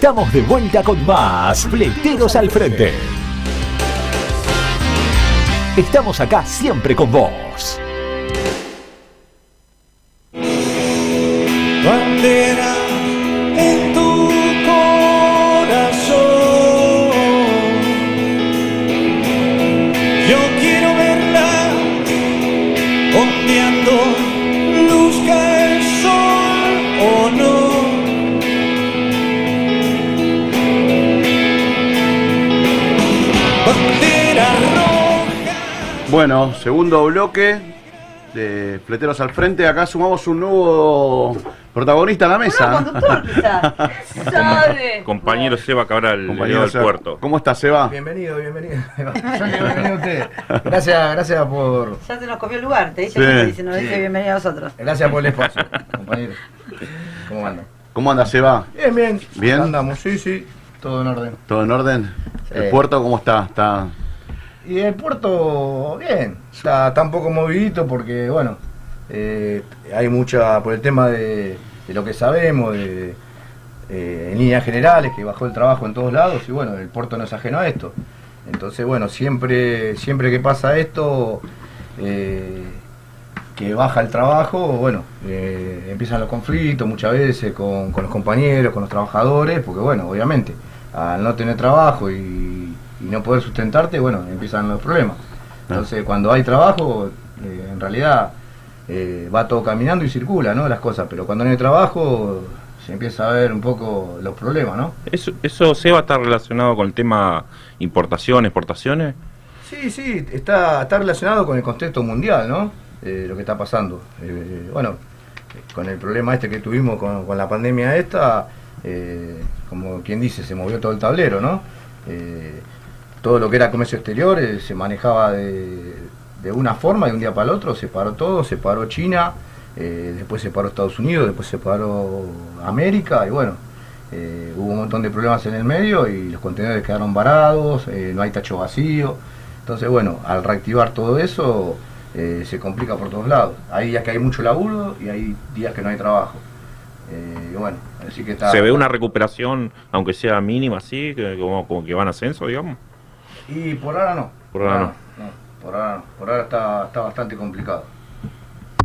Estamos de vuelta con más Fleteros al Frente. Estamos acá siempre con vos. Segundo bloque de Fleteros al Frente. Acá sumamos un nuevo protagonista a la mesa. conductor, quizá. [laughs] ¿Sabe? Compañero Seba Cabral, Compañero del puerto. ¿Cómo estás, Seba? Bienvenido, bienvenido. [laughs] Bienvenido a usted. Gracias, gracias por, Ya se nos comió el lugar, te dice, Sí. dice, nos dice bienvenido a nosotros. gracias por el espacio, [laughs] compañero. ¿Cómo andan? ¿Cómo andas, Seba? Bien, bien. Bien. Andamos, sí, sí. Todo en orden. ¿Todo en orden? Sí. ¿El puerto cómo está? ¿Está Y el puerto, bien. Está, está un poco movidito porque, bueno, eh, hay mucha, por el tema de, lo que sabemos, de, eh, en líneas generales, que bajó el trabajo en todos lados y, bueno, el puerto no es ajeno a esto. Entonces, bueno, siempre, siempre que pasa esto, eh, que baja el trabajo, bueno, eh, empiezan los conflictos muchas veces con los compañeros, con los trabajadores, porque bueno, obviamente, al no tener trabajo y, y no poder sustentarte, bueno, empiezan los problemas. Entonces, cuando hay trabajo, eh, en realidad eh, va todo caminando y circula, ¿no? Las cosas, pero cuando no hay trabajo, se empieza a ver un poco los problemas, ¿no? Eso, eso Seba está relacionado con el tema importación, exportaciones. Sí, sí, está, está relacionado con el contexto mundial, ¿no? Eh, lo que está pasando. Bueno, con el problema este que tuvimos con, con la pandemia esta, como quien dice, se movió todo el tablero, ¿no? Todo lo que era comercio exterior eh, se manejaba de, de una forma de un día para el otro se paró todo, se paró China, eh, después se paró Estados Unidos, después se paró América y bueno, eh, hubo un montón de problemas en el medio y los contenedores quedaron varados, no hay tacho vacío. Entonces, bueno, al reactivar todo eso se complica por todos lados. Hay días que hay mucho laburo y hay días que no hay trabajo. Eh, bueno, así que está. ¿Se ve una recuperación, aunque sea mínima, así, que, como, como que va en ascenso, digamos? Y por ahora no. Por ahora no. por ahora no. Por ahora está, está bastante complicado.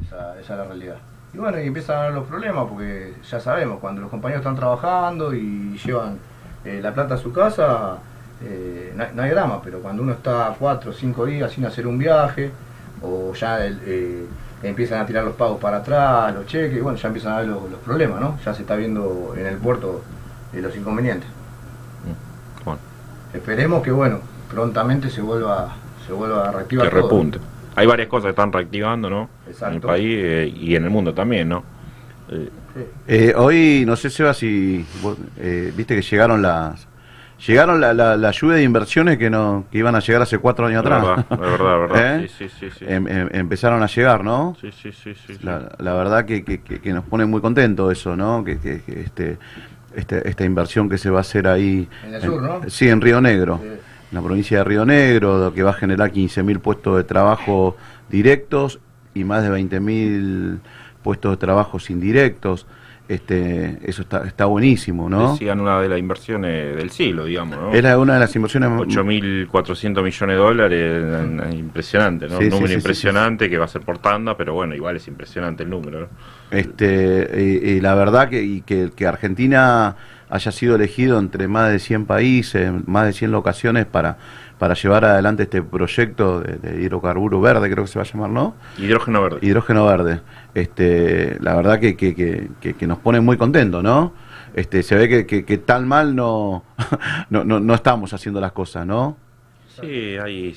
Esa, esa es la realidad. Y bueno, y empiezan a haber los problemas porque ya sabemos, cuando los compañeros están trabajando y llevan eh, la plata a su casa, eh, no, hay- no hay drama, pero cuando uno está cuatro o cinco días sin hacer un viaje, o ya el, eh, empiezan a tirar los pagos para atrás, los cheques, y bueno, ya empiezan a ver los, los problemas, ¿no? Ya se está viendo en el puerto los inconvenientes. Bueno, Esperemos que bueno, prontamente se vuelva, se vuelva a reactivar que todo. repunte. Hay varias cosas que están reactivando, ¿no? En el país eh, y en el mundo también, ¿no? Eh, Sí. Eh, hoy, no sé, Seba, si vos, eh, viste que llegaron las llegaron la, la, la lluvia de inversiones que no que iban a llegar hace cuatro años atrás. verdad, es verdad, es verdad. [laughs] ¿Eh? Sí, sí, sí. sí. Em- em- empezaron a llegar, ¿no? Sí, sí, sí, sí. La, la verdad que, que- que- que nos pone muy contentos eso, ¿no? Que, que- que este, este- esta inversión que se va a hacer ahí. En el sur, ¿no? Sí, en Río Negro. Sí. En la provincia de Río Negro, que va a generar 15.000 puestos de trabajo directos y más de 20.000 puestos de trabajo indirectos. Este, eso está, está buenísimo, ¿no? Decían una de las inversiones del siglo, digamos, ¿no? Es la- una de las inversiones 8.400 millones de dólares, eh, impresionante, ¿no? Sí, Un número sí, sí, impresionante que va a ser por tanda, pero bueno, igual es impresionante el número, ¿no? Este, y, y la verdad que, y que, que Argentina haya sido elegido entre más de 100 países, más de 100 locaciones para, para llevar adelante este proyecto de, de hidrocarburo verde, creo que se va a llamar, ¿no? Hidrógeno verde. Hidrógeno verde. Este, la verdad que, que, que, nos pone muy contentos, ¿no? Este, se ve que, tan mal no, [laughs] no, no, no estamos haciendo las cosas, ¿no? Sí, hay,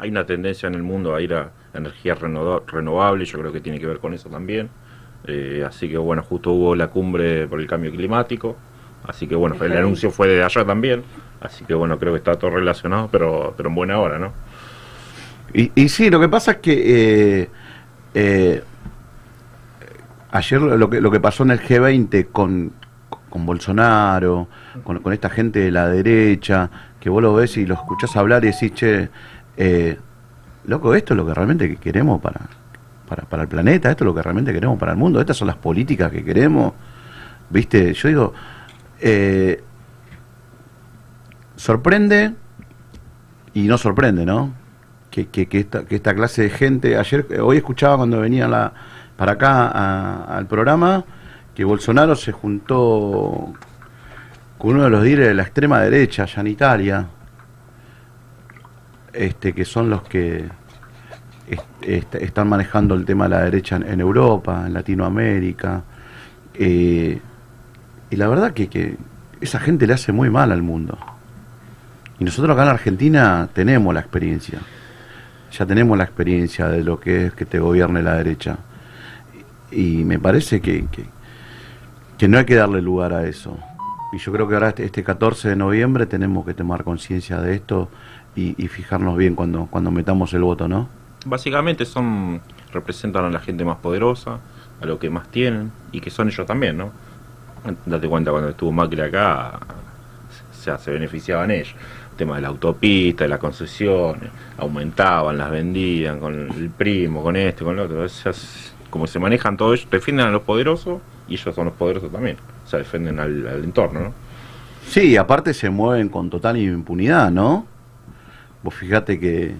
hay una tendencia en el mundo a ir a energías reno- renovables, yo creo que tiene que ver con eso también. Eh, así que bueno, justo hubo la cumbre por el cambio climático, así que bueno, el anuncio fue de allá también, así que bueno, creo que está todo relacionado, pero, pero en buena hora, ¿no? Y, y sí, lo que pasa es que eh, eh, ayer lo que, lo que pasó en el G20 con, con Bolsonaro, con, con esta gente de la derecha, que vos lo ves y lo escuchás hablar y decís, che, eh, loco, esto es lo que realmente que queremos para, para, para el planeta, esto es lo que realmente queremos para el mundo, estas son las políticas que queremos, viste, yo digo, eh, sorprende y no sorprende, ¿no? Que, que- esta, que esta clase de gente, ayer, hoy escuchaba cuando venía la, para acá al programa, que Bolsonaro se juntó con uno de los líderes de la extrema derecha allá en Italia, este, que son los que est- est- están manejando el tema de la derecha en, en Europa, en Latinoamérica. eh, y la verdad que, que esa gente le hace muy mal al mundo. Y nosotros acá en Argentina tenemos la experiencia. Ya tenemos la experiencia de lo que es que te gobierne la derecha. Y me parece que, que, que no hay que darle lugar a eso. Y yo creo que ahora este, este 14 de noviembre tenemos que tomar conciencia de esto y, y fijarnos bien cuando, cuando metamos el voto, ¿no? Básicamente son representan a la gente más poderosa, a lo que más tienen y que son ellos también, ¿no? Date cuenta cuando estuvo Macri acá, sea, se beneficiaban ellos. El tema de la autopista, de las concesiones, aumentaban, las vendían con el primo, con este, con el otro. O sea, es- como se manejan todos ellos, defienden a los poderosos y ellos son los poderosos también. O sea, defienden al, al entorno, ¿no? Sí, aparte se mueven con total impunidad, ¿no? Vos fíjate que,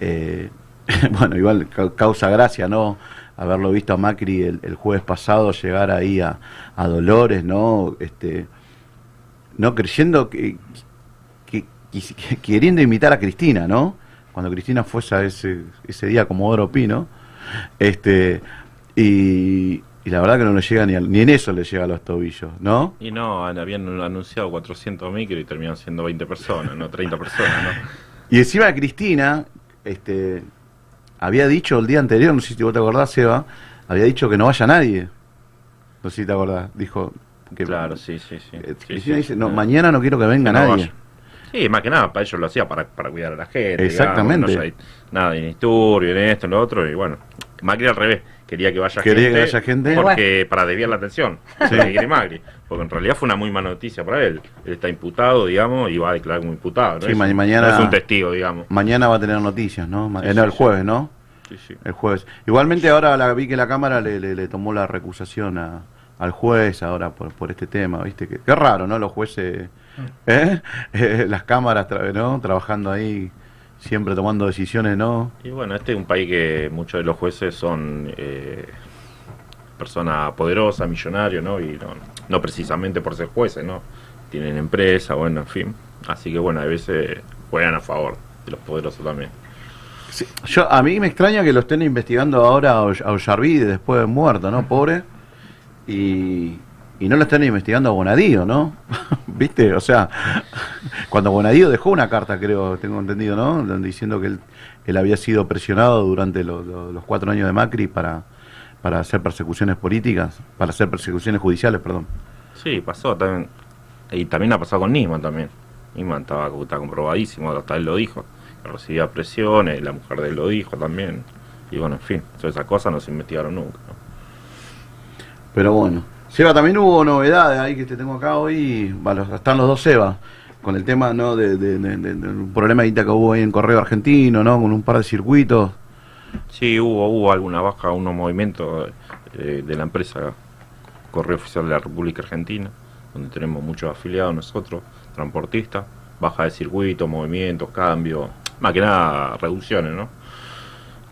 eh, [laughs] bueno, igual ca- causa gracia, ¿no? Haberlo visto a Macri el, el jueves pasado llegar ahí a, a Dolores, ¿no? Este, no creyendo que, que- que- que- [laughs] queriendo imitar a Cristina, ¿no? Cuando Cristina fue a ese, ese día como Oro Pino, este, y, y la verdad que no le llega ni, al- ni en eso le llega a los tobillos, ¿no? Y no, habían anunciado 400 micro y terminaron siendo 20 personas, no 30 personas, ¿no? [laughs] Y encima Cristina, este, había dicho el día anterior, no sé si vos te acordás, Seba, había dicho que no vaya nadie. No sé si te acordás, dijo que Claro, sí, sí, sí. eh, Sí, dice, no, mañana no quiero que venga que nadie. Sí, más que nada, para ellos lo hacía para, para cuidar a la gente. Exactamente. digamos, no haya nada de disturbio, en esto, en lo otro, y bueno, Macri al revés, quería que vaya Quería gente. que vaya gente. Porque, para desviar la atención, Sí. Macri. Porque en realidad fue una muy mala noticia para él. Él está imputado, digamos, y va a declarar como imputado. ¿no? Sí, es, ma- un- mañana- no es un testigo, digamos. Mañana va a tener noticias, ¿no? Sí, eh, no, el sí. jueves, ¿no? Sí, sí. El jueves. Igualmente ahora la, vi que la Cámara le, le- le tomó la recusación a- al juez ahora por, por este tema, ¿viste? Que, qué raro, ¿no? Los jueces, ¿eh? [laughs] Eh, las cámaras, tra- ¿no? Trabajando ahí, siempre tomando decisiones, ¿no? Y bueno, este es un país que muchos de los jueces son eh, personas poderosas, millonarios, ¿no? Y no, no precisamente por ser jueces, ¿no? Tienen empresa, bueno, en fin. Así que bueno, a veces juegan a favor de los poderosos también. Sí, Yo, a mí me extraña que lo estén investigando ahora a Ollarvide después de muerto, ¿no? Pobre. Y, y no lo estén investigando a Bonadío, ¿no? [laughs] ¿Viste? O sea, cuando Bonadío dejó una carta, creo, tengo entendido, ¿no? Donde Diciendo que él, él había sido presionado durante lo- lo- los cuatro años de Macri para, para hacer persecuciones políticas, para hacer persecuciones judiciales, perdón. Sí, pasó también. Y también ha pasado con Nisman también. Nisman estaba, está comprobadísimo, hasta él lo dijo. Recibía presiones, la mujer de él lo dijo también. Y bueno, en fin, todas esas cosas no se investigaron nunca. ¿no? Pero bueno. Seba, también hubo novedades ahí que te tengo acá hoy. están los dos Seba. Con el tema ¿no? de, un problema que hubo ahí en Correo Argentino, ¿no? Con un par de circuitos. Sí, hubo, hubo alguna baja, unos movimientos eh, de la empresa Correo Oficial de la República Argentina, donde tenemos muchos afiliados nosotros, transportistas, baja de circuito, movimientos, cambios, más que nada reducciones, ¿no?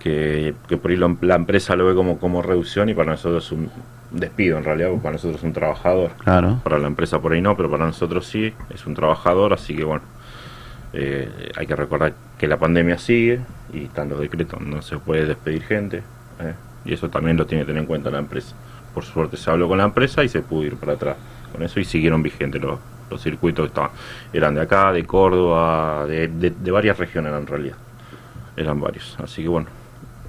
Que, por ahí lo- la empresa lo ve como, como reducción y para nosotros es un despido en realidad, porque para nosotros es un trabajador. Claro. Para la empresa por ahí no, pero para nosotros sí, es un trabajador, así que bueno, eh, hay que recordar que la pandemia sigue y están los decretos, no se puede despedir gente, eh, y eso también lo tiene que tener en cuenta la empresa. Por suerte se habló con la empresa y se pudo ir para atrás con eso y siguieron vigentes los, los circuitos que estaban, eran de acá, de Córdoba, de, de- de varias regiones en realidad, eran varios, así que bueno,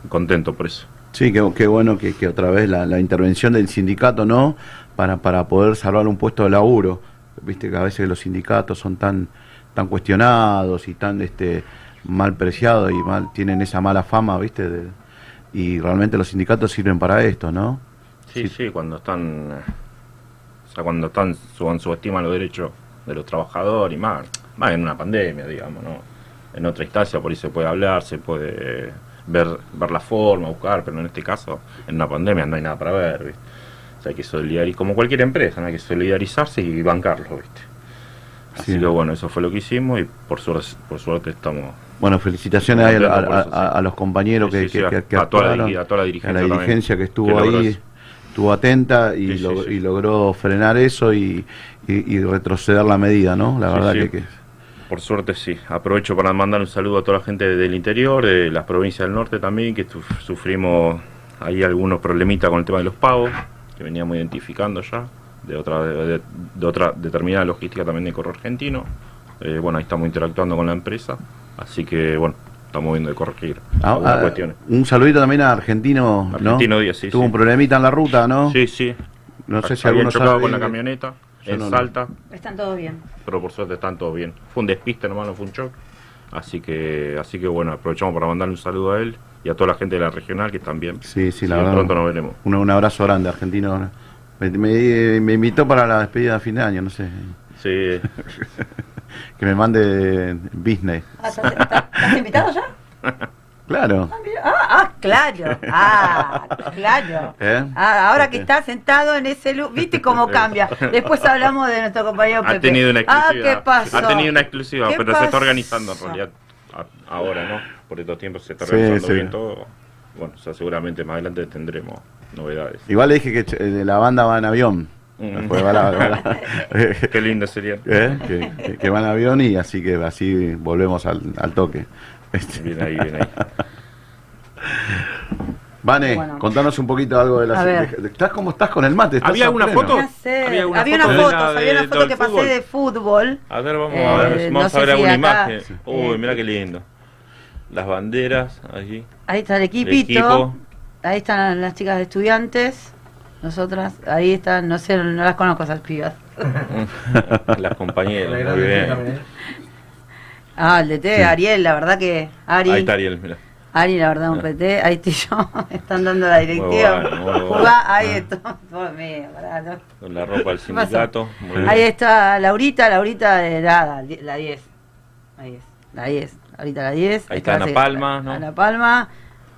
contento por eso. Sí, qué, qué bueno que, que otra vez la, la intervención del sindicato, ¿no? Para, para poder salvar un puesto de laburo. Viste que a veces los sindicatos son tan, tan cuestionados y tan este, mal preciados y mal, tienen esa mala fama, ¿viste? De- y realmente los sindicatos sirven para esto, ¿no? Sí, sí, cuando están, o sea, cuando están subestiman los derechos de los trabajadores y más, más en una pandemia, digamos, ¿no? En otra instancia por ahí se puede hablar, se puede ver, ver la forma, buscar, pero en este caso, en una pandemia no hay nada para ver, ¿viste? O sea, hay que solidarizar, como cualquier empresa, ¿no? hay que solidarizarse y bancarlo, ¿viste? Así Sí. que bueno, eso fue lo que hicimos y por suerte, por suerte estamos Bueno, felicitaciones a, a- eso, sí. a- a los compañeros Sí, que, que- a- toda la a toda la dirigencia la también, dirigencia que estuvo ahí, eso. estuvo atenta y, Sí, sí, log- sí. y logró frenar eso y, y- y retroceder la medida, ¿no? La verdad que, que- Por suerte sí. Aprovecho para mandar un saludo a toda la gente del interior, de las provincias del norte también, que suf- sufrimos ahí algunos problemitas con el tema de los pagos, que veníamos identificando ya, de otra, de, de otra determinada logística también de Correo Argentino. Eh, bueno, ahí estamos interactuando con la empresa, así que bueno, estamos viendo de corregir Ah, algunas ah, cuestiones. un saludito también a Argentino, ¿no? Argentino Díaz, sí, Tuvo sí. un problemita en la ruta, ¿no? Sí, sí. No sé si alguno chocado sabe con la camioneta Yo en no, no. Salta, Están todos bien. pero por suerte están todos bien. Fue un despiste nomás, no fue un shock. Así que, así que bueno, aprovechamos para mandarle un saludo a él y a toda la gente de la regional que están bien. Sí, sí, la que verdad. Pronto nos veremos. Un, un abrazo grande, Argentino. Me, me- me invitó para la despedida de fin de año, no sé. Sí, [laughs] Que me mande business. Ah, ¿estás, estás- estás invitado ya? [laughs] Claro. Ah. Ah, ah, claro. Ah, claro. [laughs] ¿Eh? Ah, ahora que está sentado en ese lugar, ¿viste cómo cambia? Después hablamos de nuestro compañero ha Pepe. tenido una Ah, exclusiva. ¿qué pasó? Ha tenido una exclusiva, ¿Qué pero se está organizando en realidad ahora, ¿no? Por estos tiempos se está organizando sí. bien todo. Bueno, o sea, seguramente más adelante tendremos novedades. Igual le dije que eh, la banda va en avión. Mm. Después va la- va la- [laughs] Qué lindo sería. ¿Eh? que, que- que va en avión y así que así volvemos al, al toque. Este, Bien ahí, bien ahí. Vane, Bueno. contanos un poquito algo de A la ver. de- de- ¿Estás cómo estás con el mate? ¿Estás ¿Había a alguna pleno? foto? Había, hacer- Había foto de había una foto que pasé de fútbol. A ver, vamos Eh, a ver, no vamos sé a ver si alguna acá- imagen. Uy, eh, mira qué lindo. Las banderas allí. Ahí está el equipito. equipo. Ahí están las chicas de estudiantes. Nosotras, ahí están, no sé, no las conozco esas pibas. [laughs] Las compañeras, muy bien. Ah, el DT, Sí. Ariel, la verdad que Ari, Ahí está Ariel, mira. Ari, la verdad, un PT, ahí estoy yo, [laughs] están dando la directiva. bueno, muy bueno. Jugá, ahí está, [laughs] pará, no. Con la ropa del sindicato. Muy bien. Ahí está Laurita, Laurita de nada, la 10. La 10, la 10, ahorita la 10. Ahí está Ana Palma, ¿no? Ana Palma.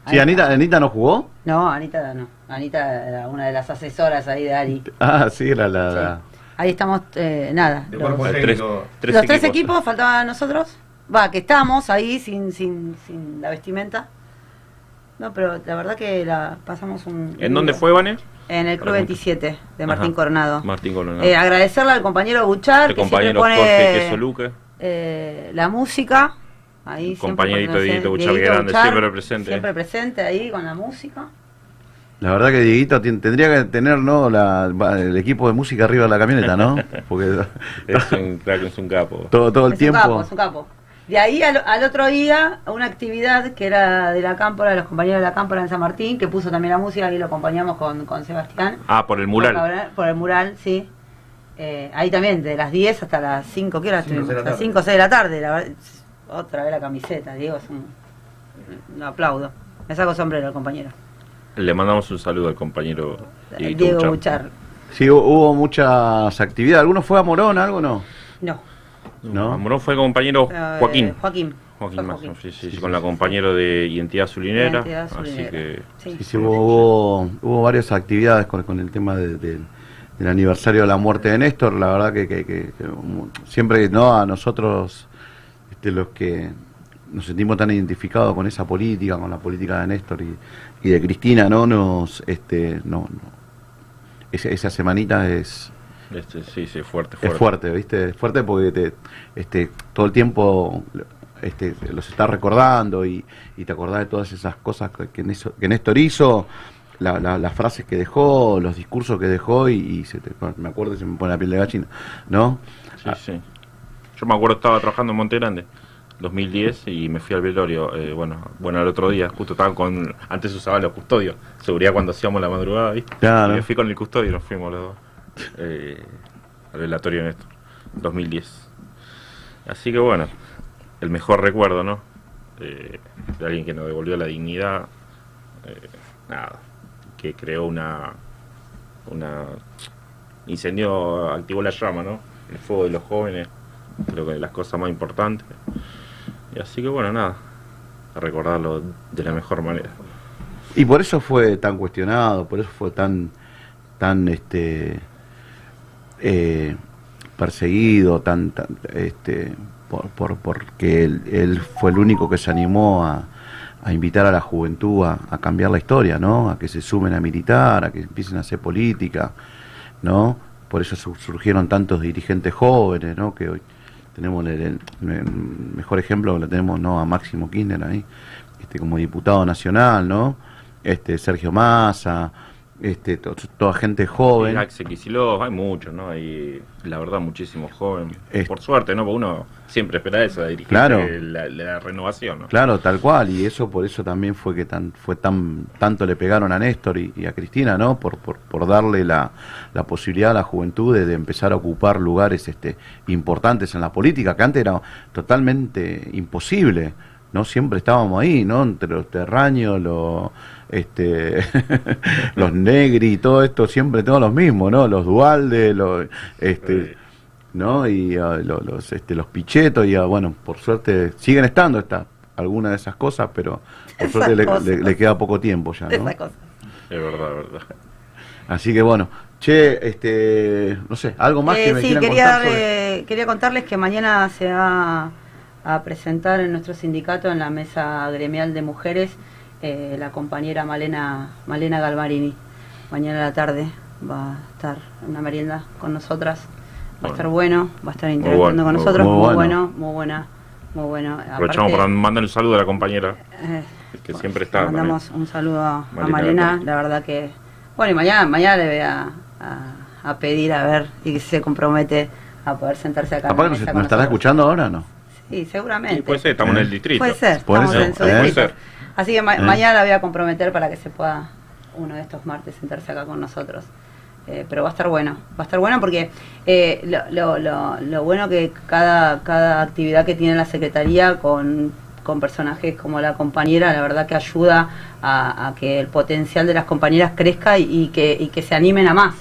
Sí, Anita, está. Anita no jugó. No, Anita no. Anita era una de las asesoras ahí de Ari. Ah, sí, era la. Sí. la- Ahí estamos, eh, nada. De los- tres los tres equipos faltaban a nosotros. Va, que estamos ahí sin, sin, sin la vestimenta. No, pero la verdad que la pasamos un. ¿En dónde fue, Vane? En el Club Pregunta. 27 de Martín Ajá. Coronado. Martín Coronado. Eh, agradecerle al compañero Buchar, El que siempre compañero pone Jorge eh, la música. Ahí siempre Compañerito Dieguito Buchar, Dieguito grande, Buchar, siempre presente. Siempre presente ahí con la música. La verdad que Dieguito tendría que tener ¿no? la, va, el equipo de música arriba de la camioneta, ¿no? [laughs] Porque Es un crack, es un capo. todo, todo el es tiempo. un capo, es un capo. De ahí al, al otro día, una actividad que era de la cámpora, de los compañeros de la cámpora en San Martín, que puso también la música y lo acompañamos con, con Sebastián. Ah, por el mural. Por, el mural, sí. Eh, ahí también, de las 10 hasta las 5, ¿qué hora Cinco, estuvimos? seis de la Hasta las tarde. 5 o 6 de la tarde. La verdad, otra vez la camiseta, Diego, es un, un aplaudo. Me saco sombrero al compañero. Le mandamos un saludo al compañero Dieguito Diego Buchar. Sí, hu- hubo muchas actividades. ¿Alguno fue a Morón, algo no? No. ¿No? Amorón fue compañero eh, Joaquín. Joaquín. Joaquín sí, sí, sí, con la compañero de Identidad Azulinera. Identidad Así que Sí. Sí, sí, hubo, hubo, hubo varias actividades con, con el tema de- de- del aniversario de la muerte de Néstor. La verdad que, que- que- que, siempre no a nosotros, este, los que nos sentimos tan identificados con esa política, con la política de Néstor y, y de Cristina, no nos, este, no, no. Esa, esa semanita es, este, sí, sí, fuerte, es fuerte. fuerte, ¿viste? Es fuerte porque te, este, todo el tiempo este, los estás recordando y, y te acordás de todas esas cosas que, Néstor, que Néstor hizo, la- la- las frases que dejó, los discursos que dejó y, y se te- me acuerdo y se me pone la piel de gallina, ¿no? Sí, sí. Yo me acuerdo estaba trabajando en Monte Grande, 2010, y me fui al velorio. eh, bueno, bueno, el otro día, justo estaba con. Antes usaba los custodios, seguridad cuando hacíamos la madrugada, ¿viste? Claro. Y me fui con el custodio y nos fuimos los dos. Eh, al velatorio de Néstor, 2010. Así que bueno, el mejor recuerdo, ¿no? Eh, de alguien que nos devolvió la dignidad. eh, nada, que creó una. una incendio, activó la llama, ¿no? El fuego de los jóvenes, creo que de las cosas más importantes. Y así que bueno, nada, a recordarlo de la mejor manera. Y por eso fue tan cuestionado, por eso fue tan, tan, este, eh, perseguido, tan, este, por, por- porque él, fue el único que se animó a, a invitar a la juventud a, a cambiar la historia, ¿no? A que se sumen a militar, a que empiecen a hacer política, ¿no? Por eso su- surgieron tantos dirigentes jóvenes, ¿no? Que hoy tenemos el mejor ejemplo lo tenemos, ¿no? A Máximo Kirchner ahí, este, como diputado nacional, ¿no? Este, Sergio Massa, este, to- toda gente joven. Axel Kicillof, hay muchos, ¿no? Hay, la verdad, muchísimos jóvenes. Es- Por suerte, ¿no? Porque uno siempre espera eso, de dirigir Claro. la, la renovación, ¿no? Claro, tal cual, y eso por eso también fue que tan, fue tan, tanto le pegaron a Néstor y, y a Cristina, ¿no? Por, por, por darle la, la posibilidad a la juventud de, de empezar a ocupar lugares este, importantes en la política, que antes era totalmente imposible, ¿no? Siempre estábamos ahí, ¿no? Entre los terraños, los, este, [laughs] los negri y todo esto, siempre todos los mismos, ¿no? Los dualde, los, este, ¿no? Y ah, lo- los, este, los pichetos, y ah, bueno, por suerte siguen estando esta, algunas de esas cosas, pero por suerte le, cosas. le- le queda poco tiempo ya, ¿no? Esa cosa. Es verdad, es verdad. Así que bueno, che, este, no sé, algo más Eh, que me sí, quieran quería, contar sobre- darle- quería contarles que mañana se va a presentar en nuestro sindicato, en la mesa gremial de mujeres, eh, la compañera Malena, Malena Galvarini. Mañana a la tarde va a estar en una merienda con nosotras. Va a estar bueno, va a estar interactuando bueno, con muy nosotros. bueno. Muy, Muy bueno. bueno. muy buena, muy bueno. Aprovechamos Aparte, para mandar un saludo a la compañera. eh, que siempre está Mandamos un saludo a a Malena Galvarini. la verdad que. Bueno, y mañana, mañana le voy a, a- a pedir a ver y que se compromete a poder sentarse acá. mesa nos, estará nosotros. escuchando ahora, ¿no? Sí, seguramente. Sí, puede ser, estamos en el distrito. Puede ser, Puede estamos ser, en su ¿eh? distrito. Puede ser. Así que ma- ¿Eh? mañana la voy a comprometer para que se pueda uno de estos martes sentarse acá con nosotros. Eh, pero va a estar bueno, va a estar bueno porque eh, lo, lo, lo, lo bueno que cada, cada actividad que tiene la Secretaría con, con personajes como la compañera, la verdad que ayuda a, a que el potencial de las compañeras crezca y, y que, y que se animen a más.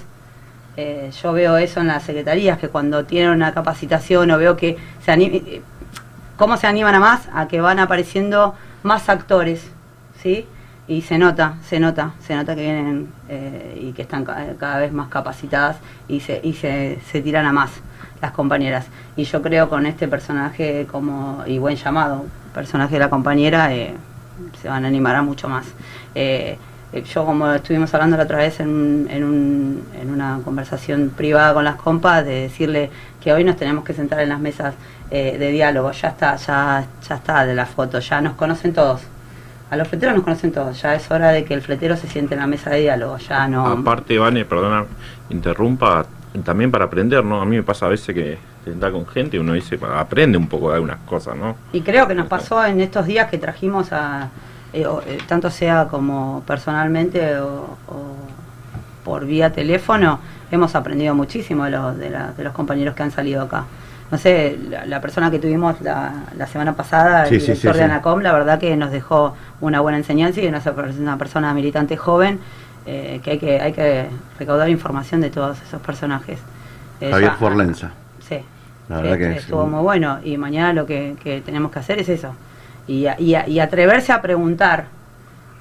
Eh, yo veo eso en las secretarías, que cuando tienen una capacitación o veo que se ani- ¿Cómo se animan a más? A que van apareciendo más actores, ¿sí? Y se nota, se nota, se nota que vienen eh, y que están ca- cada vez más capacitadas y se, y se, se tiran a más las compañeras. Y yo creo con este personaje como, y buen llamado, personaje de la compañera, eh, se van a animar a mucho más. Eh, eh, yo como estuvimos hablando la otra vez en, en, un- en una conversación privada con las compas, de decirle que hoy nos tenemos que sentar en las mesas eh, de diálogo, ya está, ya, ya está de la foto, ya nos conocen todos. A los fleteros nos conocen todos, ya es hora de que el fletero se siente en la mesa de diálogo, ya no... Aparte, Vane, perdona, interrumpa, también para aprender, ¿no? A mí me pasa a veces que te sentás con gente y uno dice, aprende un poco de algunas cosas, ¿no? Y creo que nos pasó en estos días que trajimos a, eh, o, eh, tanto sea como personalmente o, o por vía teléfono, hemos aprendido muchísimo de, los de, la- de los compañeros que han salido acá. No sé, la, la persona que tuvimos la, la semana pasada, Sí, el director sí, de sí. ANACOM, la verdad que nos dejó una buena enseñanza y una, una persona militante joven eh, que hay que hay que recaudar información de todos esos personajes. Eh, Javier ya- Forlenza. Sí, La verdad que es estuvo un- muy bueno y mañana lo que, que tenemos que hacer es eso. Y, y, y atreverse a preguntar,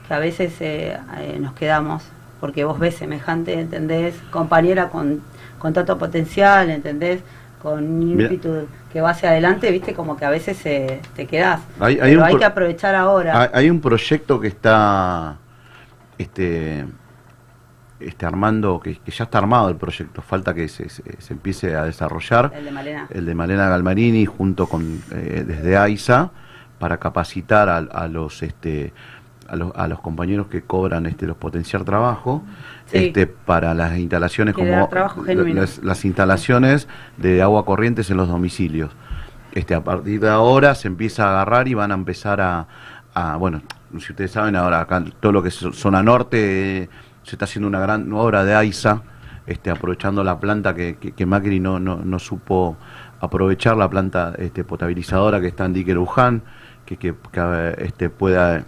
que a veces eh, eh, nos quedamos, porque vos ves semejante, ¿entendés? Compañera con, con tanto potencial, ¿entendés? Con un ímpetu que va hacia adelante, ¿viste? Como que a veces eh, te quedás. Hay- hay Pero hay que aprovechar ahora. Hay, hay un proyecto que está este, este armando, que, que ya está armado el proyecto, falta que se, se- se empiece a desarrollar. El de Malena. El de Malena Galmarini junto con eh, desde AISA para capacitar a, a los este a los, a los compañeros que cobran este los potenciar trabajo Sí. este para las instalaciones como las, las instalaciones de agua corrientes en los domicilios este a partir de ahora se empieza a agarrar y van a empezar a, a- bueno si ustedes saben ahora acá todo lo que es zona norte eh, se está haciendo una gran obra de AISA este aprovechando la planta que, que, que Macri no, no, no supo aprovechar la planta este, potabilizadora que está en Dique Luján que, que, que, este, pueda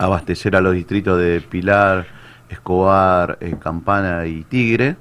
abastecer a los distritos de Pilar, Escobar, eh, Campana y Tigre.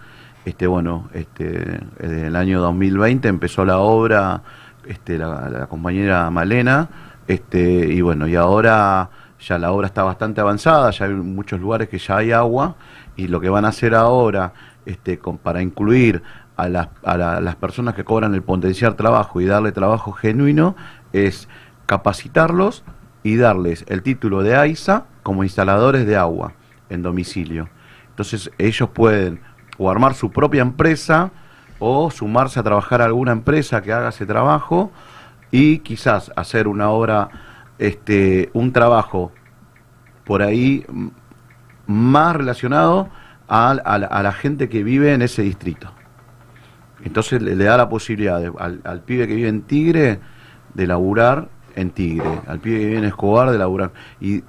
Este, bueno, este, en el año 2020 empezó la obra este, la, compañera Malena, este, y bueno, y ahora ya la obra está bastante avanzada, ya hay muchos lugares que ya hay agua, y lo que van a hacer ahora, este, para incluir a, las- a la- las personas que cobran el potenciar trabajo y darle trabajo genuino es capacitarlos y darles el título de AISA como instaladores de agua en domicilio. Entonces ellos pueden o armar su propia empresa o sumarse a trabajar a alguna empresa que haga ese trabajo y quizás hacer una obra, este, un trabajo por ahí más relacionado a, a la- gente que vive en ese distrito. Entonces le, da la posibilidad al pibe que vive en Tigre de laburar en Tigre, al vive en Escobar de laburar. Y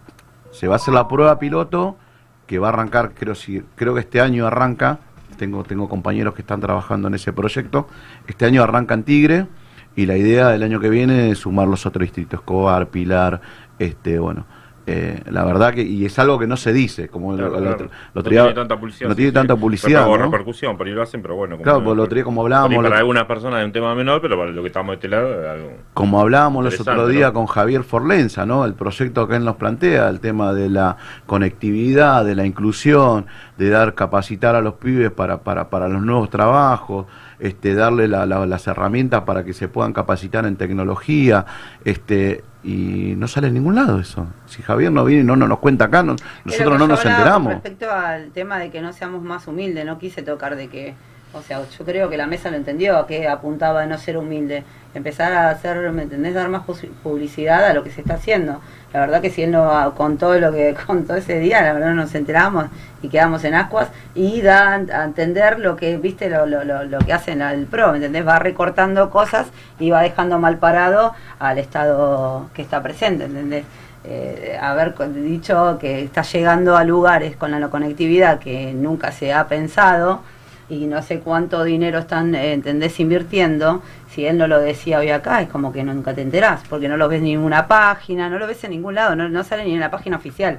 se va a hacer la prueba piloto que va a arrancar, creo, si, creo que este año arranca, tengo, tengo compañeros que están trabajando en ese proyecto, este año arranca en Tigre y la idea del año que viene es sumar los otros distritos, Escobar, Pilar, este, bueno. Eh, la verdad que, y es algo que no se dice, como Claro, lo, lo- claro. lo no otro día- tiene tanta publicidad. no tiene sí. tanta publicidad, Pero, ¿no? repercusión, por ahí lo hacen, pero bueno. como- Claro, pues el otro día como hablábamos, para lo- algunas personas es un tema menor, pero para lo que estamos de este lado es algo... como hablábamos los días ¿no? con Javier Forlenza, ¿no? El proyecto que él nos plantea, el tema de la conectividad, de la inclusión, de dar capacitar a los pibes para, para, para los nuevos trabajos, este, darle la- la- las herramientas para que se puedan capacitar en tecnología, este, y no sale en ningún lado eso. Si Javier no viene y no, no nos cuenta acá, no- nosotros no nos enteramos. Respecto al tema de que no seamos más humildes, no quise tocar de que, o sea, yo creo que la mesa lo entendió, a que apuntaba a no ser humilde, empezar a hacer, ¿me entendés? Dar más publicidad a lo que se está haciendo. La verdad que si él no contó lo que [laughs] contó ese día, la verdad nos enteramos y quedamos en ascuas y da a entender lo que, viste, lo, lo, lo, lo que hacen al PRO, ¿me entendés? Va recortando cosas y va dejando mal parado al Estado que está presente, ¿entendés? eh, haber dicho que está llegando a lugares con la conectividad que nunca se ha pensado y no sé cuánto dinero están, eh, ¿entendés?, invirtiendo. Si él no lo decía hoy acá, es como que nunca te enterás, porque no lo ves en ninguna página, no lo ves en ningún lado, no, no sale ni en la página oficial.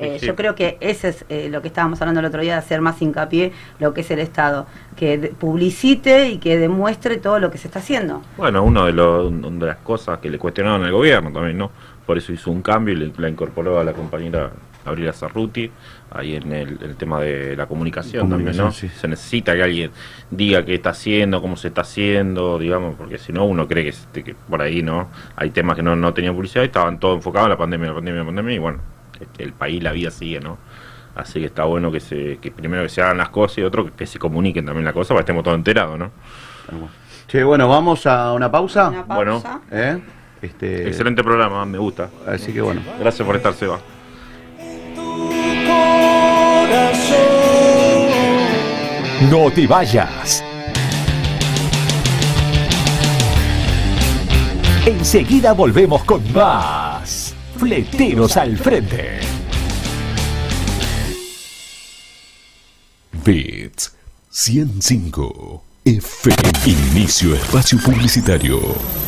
Eh, sí. Yo creo que ese es eh, lo que estábamos hablando el otro día, de hacer más hincapié lo que es el Estado, que publicite y que demuestre todo lo que se está haciendo. Bueno, una de, los- de las cosas que le cuestionaron al gobierno también, ¿no? Por eso hizo un cambio y le- la incorporó a la compañera Gabriela Zarruti, ahí en el, el tema de la comunicación, también, ¿no? Sí. Se necesita que alguien diga qué está haciendo, cómo se está haciendo, digamos, porque si no uno cree que, este, que por ahí, ¿no? Hay temas que no, no tenían publicidad y estaban todos enfocados en la pandemia, la pandemia, la pandemia, y bueno, este, el país, la vida sigue, ¿no? Así que está bueno que se que primero que se hagan las cosas y otro que, que se comuniquen también las cosas para que estemos todos enterados, ¿no? Che, bueno, vamos a una pausa. Una Bueno. pausa. ¿Eh? Este, Excelente programa, me gusta. Así que bueno. Gracias por estar, Seba. No te vayas. Enseguida volvemos con más. Fleteros al frente. Bits 105 FM. Inicio espacio publicitario.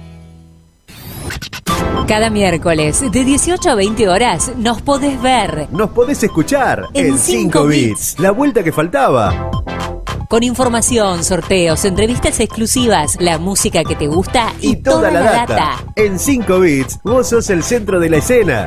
Cada miércoles de 18 a 20 horas nos podés ver Nos podés escuchar En en 5 cinco bits. La vuelta que faltaba. Con información, sorteos, entrevistas exclusivas, la música que te gusta y, Y toda, la data. En 5 bits, vos sos el centro de la escena.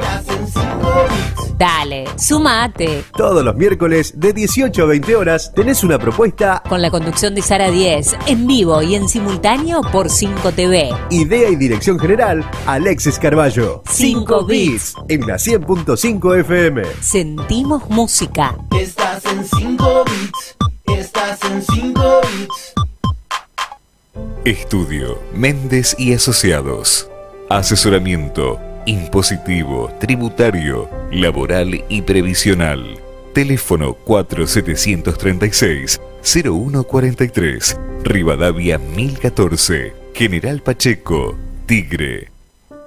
Dale, sumate. Todos los miércoles de 18 a 20 horas tenés una propuesta, Con la conducción de Sara 10, en vivo y en simultáneo por 5 TV. idea y dirección general, Alexis Carballo. Cinco bits. En la 100.5 FM. Sentimos música. Estás en 5 bits. Estás en 5 bits. Estudio Méndez y Asociados. Asesoramiento impositivo, tributario, laboral y previsional. Teléfono 4736-0143. Rivadavia 1014. General Pacheco, Tigre.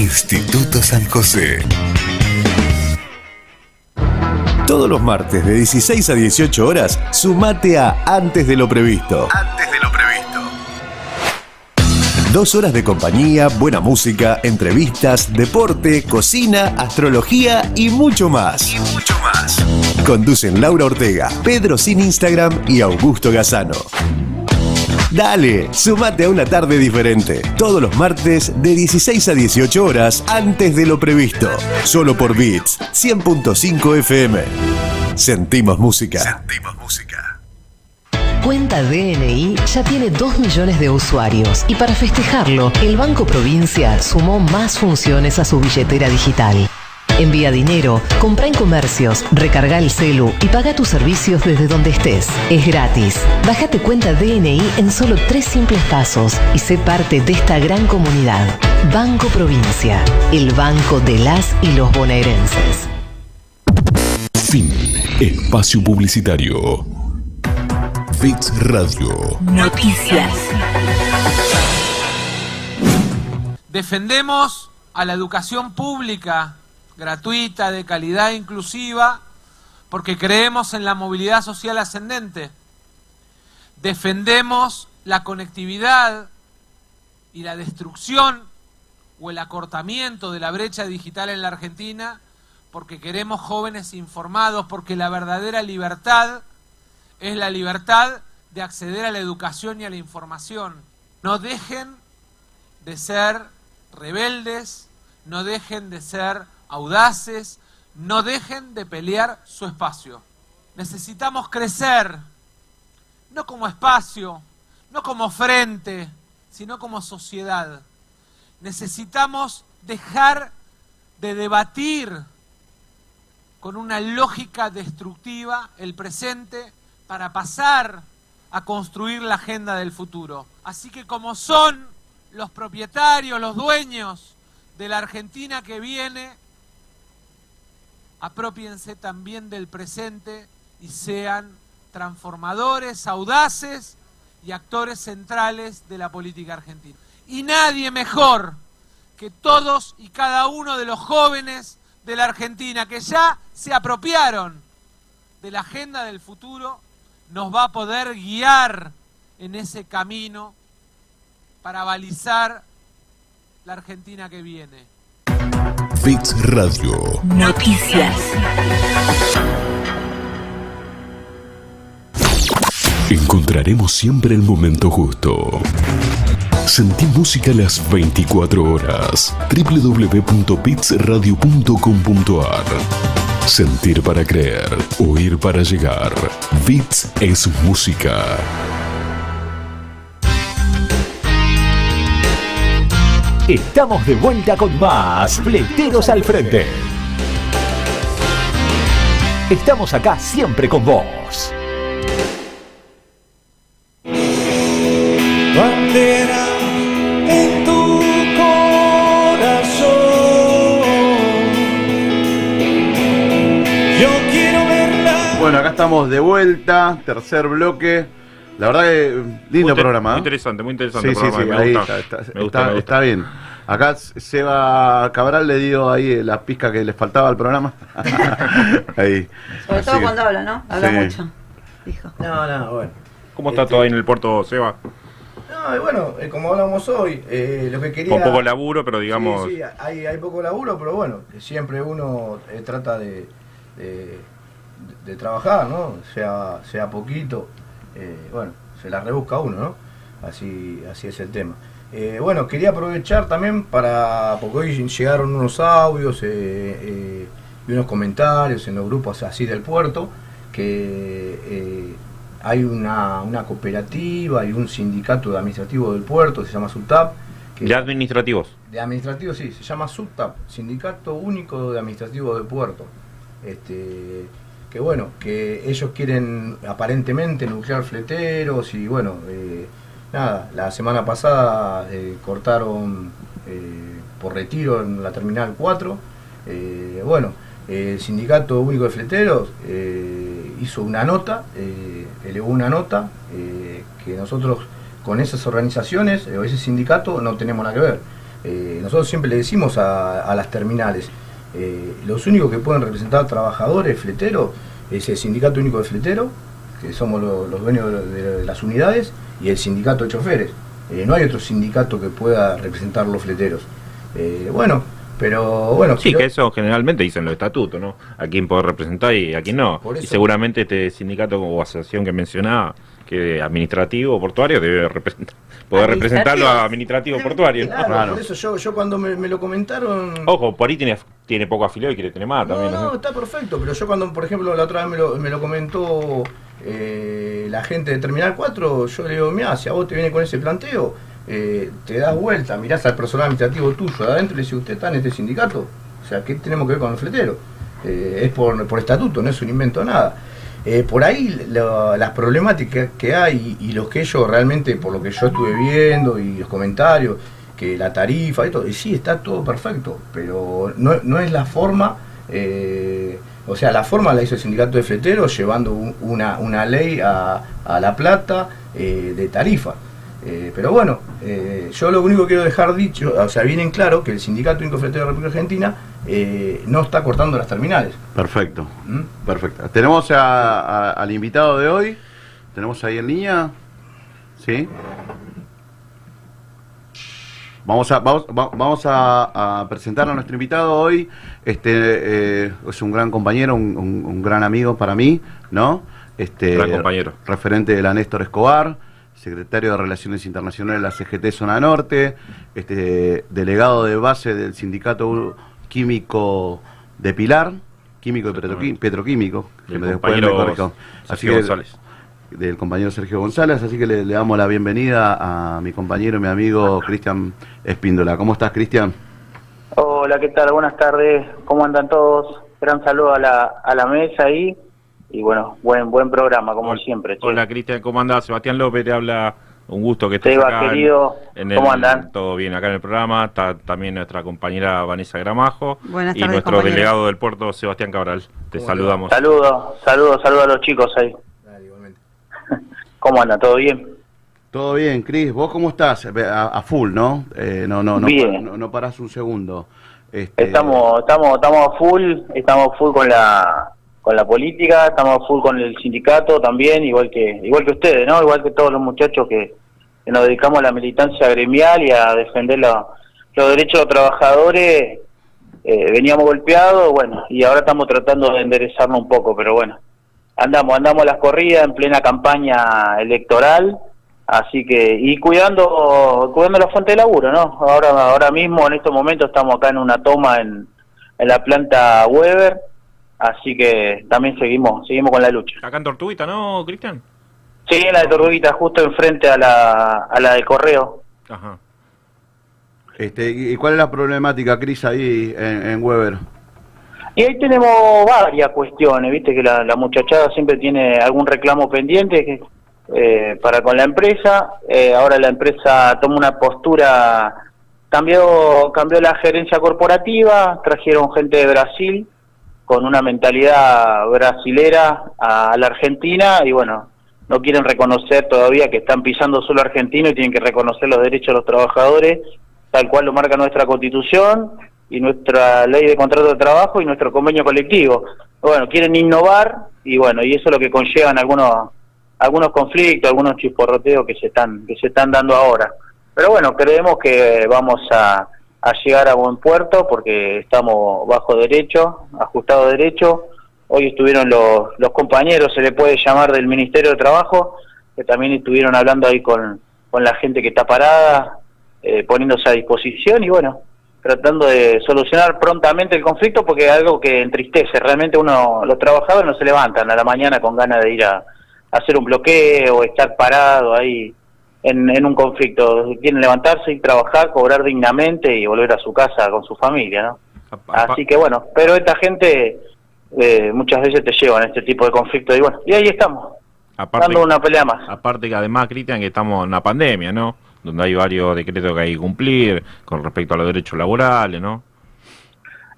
Instituto San José. Todos los martes de 16 a 18 horas, sumate a Antes de lo previsto. Antes de lo previsto. Dos horas de compañía, buena música, entrevistas, deporte, cocina, astrología y mucho más. Y mucho más. Conducen Laura Ortega, Pedro Sin Instagram y Augusto Gazano. Dale, sumate a una tarde diferente. Todos los martes de 16 a 18 horas antes de lo previsto. Solo por Beats 100.5 FM. Sentimos música. Sentimos música. Cuenta DNI ya tiene 2 millones de usuarios y para festejarlo, el Banco Provincia sumó más funciones a su billetera digital. Envía dinero, compra en comercios, recarga el celu y paga tus servicios desde donde estés. Es gratis. Bájate cuenta DNI en solo tres simples pasos y sé parte de esta gran comunidad. Banco Provincia, el banco de las y los bonaerenses. Fin. Espacio Publicitario. Fix Radio. Noticias. Defendemos a la educación pública, gratuita, de calidad inclusiva, porque creemos en la movilidad social ascendente. Defendemos la conectividad y la destrucción o el acortamiento de la brecha digital en la Argentina, porque queremos jóvenes informados, porque la verdadera libertad es la libertad de acceder a la educación y a la información. No dejen de ser rebeldes, no dejen de ser audaces, no dejen de pelear su espacio. Necesitamos crecer, no como espacio, no como frente, sino como sociedad. Necesitamos dejar de debatir con una lógica destructiva el presente para pasar a construir la agenda del futuro. Así que como son los propietarios, los dueños de la Argentina que viene, apropiense también del presente y sean transformadores, audaces y actores centrales de la política argentina. Y nadie mejor que todos y cada uno de los jóvenes de la Argentina que ya se apropiaron de la agenda del futuro, nos va a poder guiar en ese camino para balizar la Argentina que viene. Fix Radio. Noticias. Encontraremos siempre el momento justo. Sentí música las 24 horas. www.bitsradio.com.ar Sentir para creer, oír para llegar. Bits es música. Estamos de vuelta con más Fleteros al Frente. Estamos acá siempre con vos. Bandera en tu corazón. Yo quiero verla. Bueno, acá estamos de vuelta, tercer bloque. La verdad que lindo Muy programa. Muy ¿eh? interesante, muy interesante. Sí, sí, programa, sí, me ahí gusta. está, está, Me gusta, está- me gusta. está bien. Acá Seba Cabral le dio ahí la pizca que le faltaba al programa. [laughs] ahí. Sobre Así todo que- cuando habla, ¿no? Habla Sí. mucho. Dijo. No, no, bueno. ¿Cómo está todo ahí en el puerto, Seba? No, y bueno, eh, como hablamos hoy, eh, lo que quería... Con poco laburo, pero digamos. Sí, sí, hay, hay poco laburo, pero bueno, siempre uno eh, trata de, de, de trabajar, ¿no? Sea, sea poquito, eh, bueno, se la rebusca uno, ¿no? Así, así es el tema. Eh, bueno, quería aprovechar también para, porque hoy llegaron unos audios eh, y unos comentarios en los grupos así del puerto, que hay una, una cooperativa y un sindicato de administrativo del puerto, se llama SUTAP. que- De administrativos. de administrativo, sí, se llama SUTAP, Sindicato Único de Administrativo del Puerto. Este, que bueno, que ellos quieren aparentemente nuclear fleteros y bueno, eh, nada, la semana pasada eh, cortaron eh, por retiro en la Terminal 4. Eh, bueno, el Sindicato Único de Fleteros hizo una nota, elevó una nota que nosotros con esas organizaciones o ese sindicato no tenemos nada que ver. Nosotros siempre le decimos a las terminales, eh, los únicos que pueden representar trabajadores fleteros es el Sindicato Único de Fleteros, que somos lo- los dueños de, de las unidades, y el Sindicato de Choferes. Eh, no hay otro sindicato que pueda representar los fleteros. Eh, bueno, pero bueno, Sí, que eso generalmente dicen los estatutos, ¿no? A quién puede representar y a quién no. Y seguramente este sindicato o asociación que mencionaba, que administrativo o portuario, debe representar, poder representarlo a administrativo o portuario. ¿no? Claro, por eso yo, yo cuando me, me lo comentaron... Ojo, por ahí tiene, tiene poco afiliado y quiere tener más No, también. no, ¿no? está perfecto, pero yo cuando, por ejemplo, la otra vez me lo, me lo comentó eh, la gente de Terminal 4, yo le digo, mira, si a vos te viene con ese planteo, eh, te das vuelta, mirás al personal administrativo tuyo de adentro y le decís, ¿usted está en este sindicato? O sea, ¿qué tenemos que ver con el fletero? Eh, es por, por estatuto, no es un invento nada. Eh, por ahí las problemáticas que hay y los que ellos realmente, por lo que yo estuve viendo y los comentarios, que la tarifa y todo, y sí, está todo perfecto, pero no, no es la forma, eh, o sea, la forma la hizo el sindicato de fleteros llevando un- una, una ley a, a La Plata eh, de tarifa. Eh, pero bueno, eh, yo lo único que quiero dejar dicho, o sea, bien en claro que el Sindicato Único Fletero de la República Argentina eh, no está cortando las terminales. Perfecto. ¿Mm? Perfecto. Tenemos a- a- al invitado de hoy. Tenemos ahí en línea. ¿Sí? Vamos a, vamos, va- vamos a, a presentar a nuestro invitado hoy. Este eh, es un gran compañero, un, un- un gran amigo para mí, ¿no? Este, Gran compañero. Referente de la Néstor Escobar, secretario de Relaciones Internacionales de la CGT Zona Norte, este, delegado de base del Sindicato Químico de Pilar, químico y petroquí- petroquímico, que Del me después me compañero corrijo. Así Sergio que- González. del compañero Sergio González, así que le, le damos la bienvenida a mi compañero, mi amigo Cristian Espíndola. ¿Cómo estás, Cristian? Hola, ¿qué tal? Buenas tardes. ¿Cómo andan todos? Gran saludo a la, a la mesa ahí. Y bueno, buen buen programa, como siempre. che. Hola Cristian, ¿cómo andás? Sebastián López te habla. Un gusto que estés Seba, acá. en- querido, en ¿cómo el- andan? Todo bien acá en el programa. Está también nuestra compañera Vanessa Gramajo. Buenas y tardes, nuestro compañero. delegado del puerto, Sebastián Cabral. Te saludamos. Saludos, saludos, saludos a los chicos ahí. [laughs] ¿Cómo andan? ¿Todo bien? Todo bien, Cris. ¿Vos cómo estás? A, a full, ¿no? Eh, no, no, no, Bien. no, no parás un segundo. Este, Estamos, estamos, estamos a full, estamos a full con la con la política, estamos a full con el sindicato también, igual que igual que ustedes, ¿no? Igual que todos los muchachos que, nos dedicamos a la militancia gremial y a defender la- los derechos de los trabajadores. Eh, veníamos golpeados, bueno, y ahora estamos tratando de enderezarnos un poco, pero bueno, andamos, andamos a las corridas en plena campaña electoral, así que, y cuidando, cuidando la fuente de laburo, ¿no? Ahora, ahora mismo, en estos momentos, estamos acá en una toma en, en la planta Weber, así que también seguimos, seguimos con la lucha. Acá en Tortuguita, ¿no, Cristian? Sí, en la de Tortuguita, justo enfrente a la, a la de Correo. Ajá. este, ¿Y cuál es la problemática, Cris, ahí en, en Weber? Y ahí tenemos varias cuestiones, viste que la, la muchachada siempre tiene algún reclamo pendiente que, eh, para con la empresa. Eh, ahora la empresa toma una postura, cambió, cambió la gerencia corporativa, trajeron gente de Brasil con una mentalidad brasilera a, la Argentina y bueno, no quieren reconocer todavía que están pisando suelo argentino y tienen que reconocer los derechos de los trabajadores, tal cual lo marca nuestra constitución y nuestra ley de contrato de trabajo y nuestro convenio colectivo. Bueno, quieren innovar y bueno, y eso es lo que conllevan algunos algunos conflictos, algunos chisporroteos que se están que se están dando ahora. Pero bueno, creemos que vamos a, a llegar a buen puerto porque estamos bajo derecho, ajustado derecho. Hoy estuvieron los, los compañeros, se le puede llamar del Ministerio de Trabajo, que también estuvieron hablando ahí con, con la gente que está parada, eh, poniéndose a disposición y bueno, tratando de solucionar prontamente el conflicto porque es algo que entristece. Realmente uno, los trabajadores no se levantan a la mañana con ganas de ir a, a hacer un bloqueo o estar parado ahí en, en un conflicto. Quieren levantarse y trabajar, cobrar dignamente y volver a su casa con su familia, ¿no? Así que bueno, pero esta gente eh, muchas veces te llevan a este tipo de conflictos y bueno, y ahí estamos, dando una pelea más. Aparte que además, Cristian, que estamos en una pandemia, ¿no? Donde hay varios decretos que hay que cumplir con respecto a los derechos laborales, ¿no?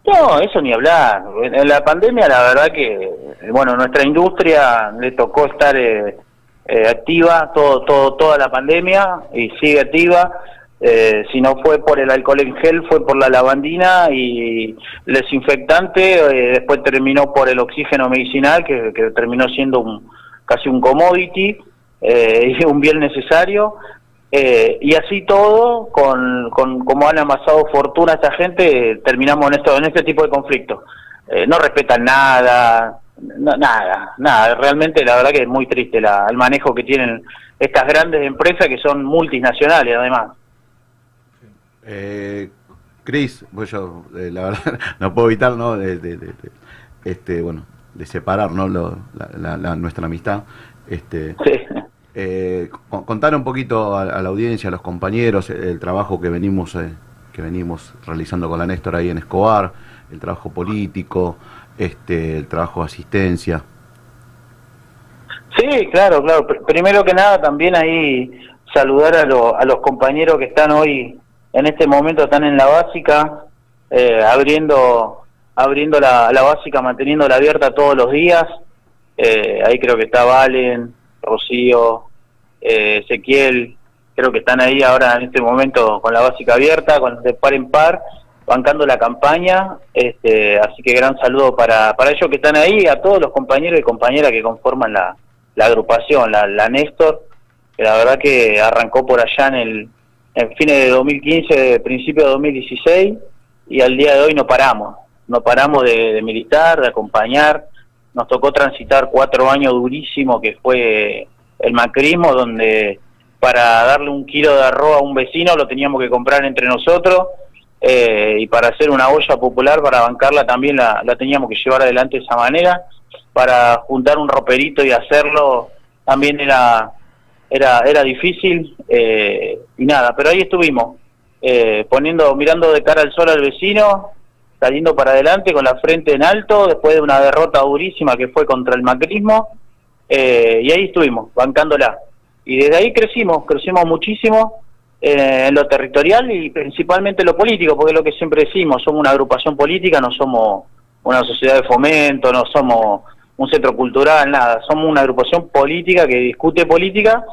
No, eso ni hablar. En en la pandemia, la verdad que, eh, bueno, nuestra industria le tocó estar eh, eh, activa todo, todo, toda la pandemia y sigue activa. Eh, si no fue por el alcohol en gel, fue por la lavandina y el desinfectante. eh, después terminó por el oxígeno medicinal, que, que terminó siendo un, casi un commodity eh, [laughs] y un bien necesario. Eh, y así todo, con, con como han amasado fortuna esta gente, terminamos en, esto, en este tipo de conflictos. No respetan nada, no- nada, nada. Realmente la verdad que es muy triste la, el manejo que tienen estas grandes empresas que son multinacionales además. Eh, Cris, pues yo, eh, la verdad, [laughs] no puedo evitar, ¿no? De, de- de- de- este, bueno, de separar, ¿no? Lo- la, la- la- nuestra amistad. Este, eh, con- contar un poquito a, a la audiencia, a los compañeros, el, el trabajo que venimos, eh, que venimos realizando con la Néstor ahí en Escobar, el trabajo político, este, el trabajo de asistencia. Sí, claro, claro. Pr- Primero que nada, también ahí saludar a, a los compañeros que están hoy, en este momento, están en la básica, eh, abriendo abriendo la, la básica, manteniéndola abierta todos los días. Eh, ahí creo que está Valen, Rocío, eh, Ezequiel, creo que están ahí ahora en este momento con la básica abierta, con de par en par, bancando la campaña. Este, así que gran saludo para, para ellos que están ahí, a todos los compañeros y compañeras que conforman la, agrupación, la, la Néstor, que la verdad que arrancó por allá en el fines de 2015, principio de 2016, y al día de hoy no paramos, no paramos de militar, de acompañar, nos tocó transitar cuatro años durísimos que fue el macrismo, donde para darle un kilo de arroz a un vecino lo teníamos que comprar entre nosotros, eh, y para hacer una olla popular, para bancarla también la, teníamos que llevar adelante de esa manera, para juntar un roperito y hacerlo también era era era difícil eh, y nada pero ahí estuvimos eh, poniendo mirando de cara al sol al vecino saliendo para adelante con la frente en alto después de una derrota durísima que fue contra el macrismo eh, y ahí estuvimos bancándola. Y desde ahí crecimos crecimos muchísimo eh, en lo territorial y principalmente en lo político porque es lo que siempre decimos somos una agrupación política no somos una sociedad de fomento no somos un centro cultural, nada. Somos una agrupación política que discute política,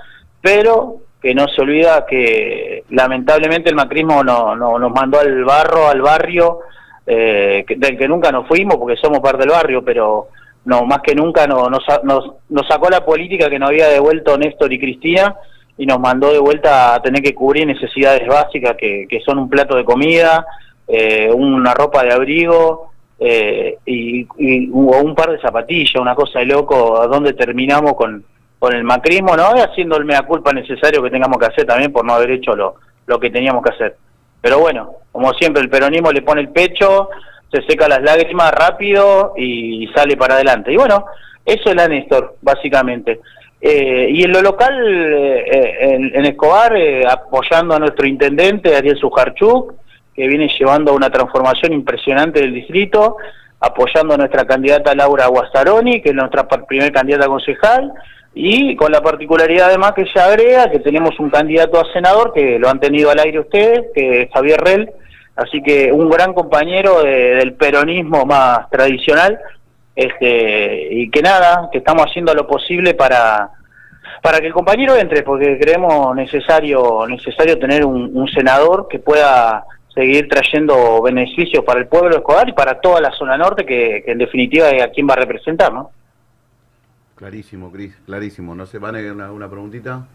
pero que no se olvida que lamentablemente el macrismo no, no- nos mandó al barro, al barrio, eh, del que nunca nos fuimos porque somos parte del barrio, pero no más que nunca no- nos, nos, nos sacó la política que nos había devuelto Néstor y Cristina y nos mandó de vuelta a tener que cubrir necesidades básicas que, que son un plato de comida, eh, una ropa de abrigo, eh, y, y- un par de zapatillas, una cosa de loco, a dónde terminamos con, con el macrismo, ¿no? Y haciendo el mea culpa necesario que tengamos que hacer también por no haber hecho lo, lo que teníamos que hacer. Pero bueno, como siempre, el peronismo le pone el pecho, se seca las lágrimas rápido y sale para adelante. Y bueno, eso es la Néstor, básicamente. Eh, y en lo local, eh, en, en Escobar, eh, apoyando a nuestro intendente, Ariel Sujarchuk, que viene llevando una transformación impresionante del distrito, apoyando a nuestra candidata Laura Guastaroni, que es nuestra par- primer candidata a concejal, y con la particularidad además que ella agrega que tenemos un candidato a senador, que lo han tenido al aire ustedes, que es Javier Rel, así que un gran compañero de- del peronismo más tradicional, este, y que nada, que estamos haciendo lo posible para para que el compañero entre, porque creemos necesario necesario tener un, un senador que pueda seguir trayendo beneficios para el pueblo de Escobar y para toda la zona norte, que, que en definitiva es a quién va a representar, ¿no? Clarísimo, Cris, clarísimo. ¿No se van a una, una preguntita?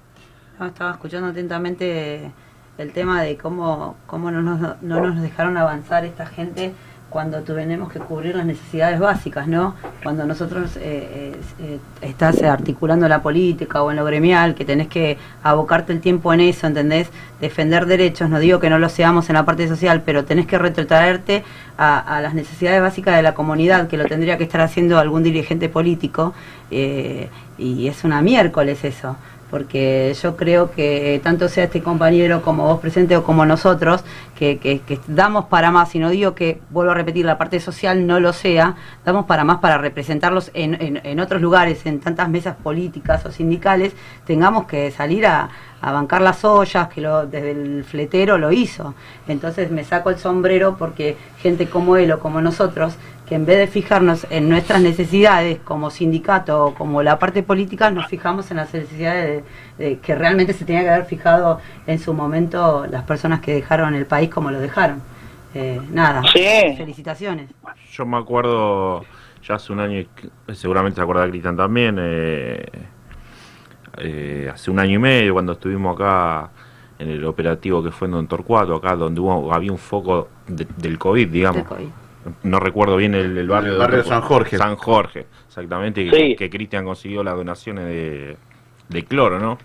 No, estaba escuchando atentamente el tema de cómo, cómo no, nos, no nos dejaron avanzar esta gente cuando tenemos que cubrir las necesidades básicas, ¿no? Cuando nosotros eh, eh, estás articulando la política o en lo gremial, que tenés que abocarte el tiempo en eso, ¿entendés? Defender derechos, no digo que no lo seamos en la parte social, pero tenés que retrotraerte a, a las necesidades básicas de la comunidad, que lo tendría que estar haciendo algún dirigente político, eh, y es una miércoles eso porque yo creo que tanto sea este compañero como vos presente o como nosotros, que, que- que damos para más, y no digo que, vuelvo a repetir, la parte social no lo sea, damos para más para representarlos en, en- en otros lugares, en tantas mesas políticas o sindicales, tengamos que salir a, bancar las ollas, que lo, desde el fletero lo hizo. Entonces me saco el sombrero porque gente como él o como nosotros, que en vez de fijarnos en nuestras necesidades como sindicato o como la parte política, nos fijamos en las necesidades de, de que realmente se tenía que haber fijado en su momento las personas que dejaron el país como lo dejaron. Eh, nada, felicitaciones. Yo me acuerdo ya hace un año, seguramente se acuerda Cristian también, eh, eh, hace un año y medio cuando estuvimos acá en el operativo que fue en Don Torcuato, acá donde hubo, había un foco de- del COVID, digamos. Del COVID. No recuerdo bien el, el barrio. El barrio de. San Jorge. San Jorge, exactamente, y Sí. que Cristian consiguió las donaciones de, de cloro, ¿no?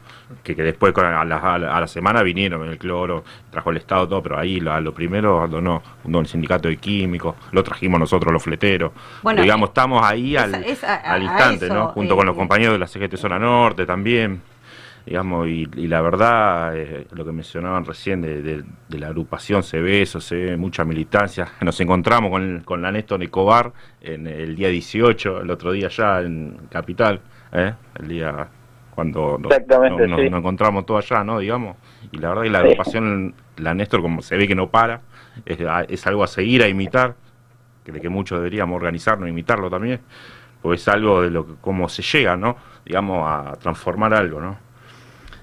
Que, que después a la, a la- semana vinieron el cloro, trajo el Estado todo, pero ahí lo, lo primero donó, donó el sindicato de químicos, lo trajimos nosotros los fleteros. Bueno, digamos, estamos ahí al, a- al a instante, eso, ¿no? Junto con los eh, compañeros de la CGT Zona Norte también. Digamos, y, y la verdad, eh, lo que mencionaban recién de, de- de la agrupación se ve eso, se ve mucha militancia. [laughs] Nos encontramos con, con la Néstor Nicobar en el día 18, el otro día ya en Capital, ¿eh? el día cuando nos, nos- sí. nos encontramos todos allá, ¿no? Digamos, y la verdad que la Sí. agrupación, la Néstor, como se ve que no para, es, es algo a seguir, a imitar, que de que muchos deberíamos organizarnos e imitarlo también, pues es algo de lo que, cómo se llega, ¿no? Digamos, a transformar algo, ¿no?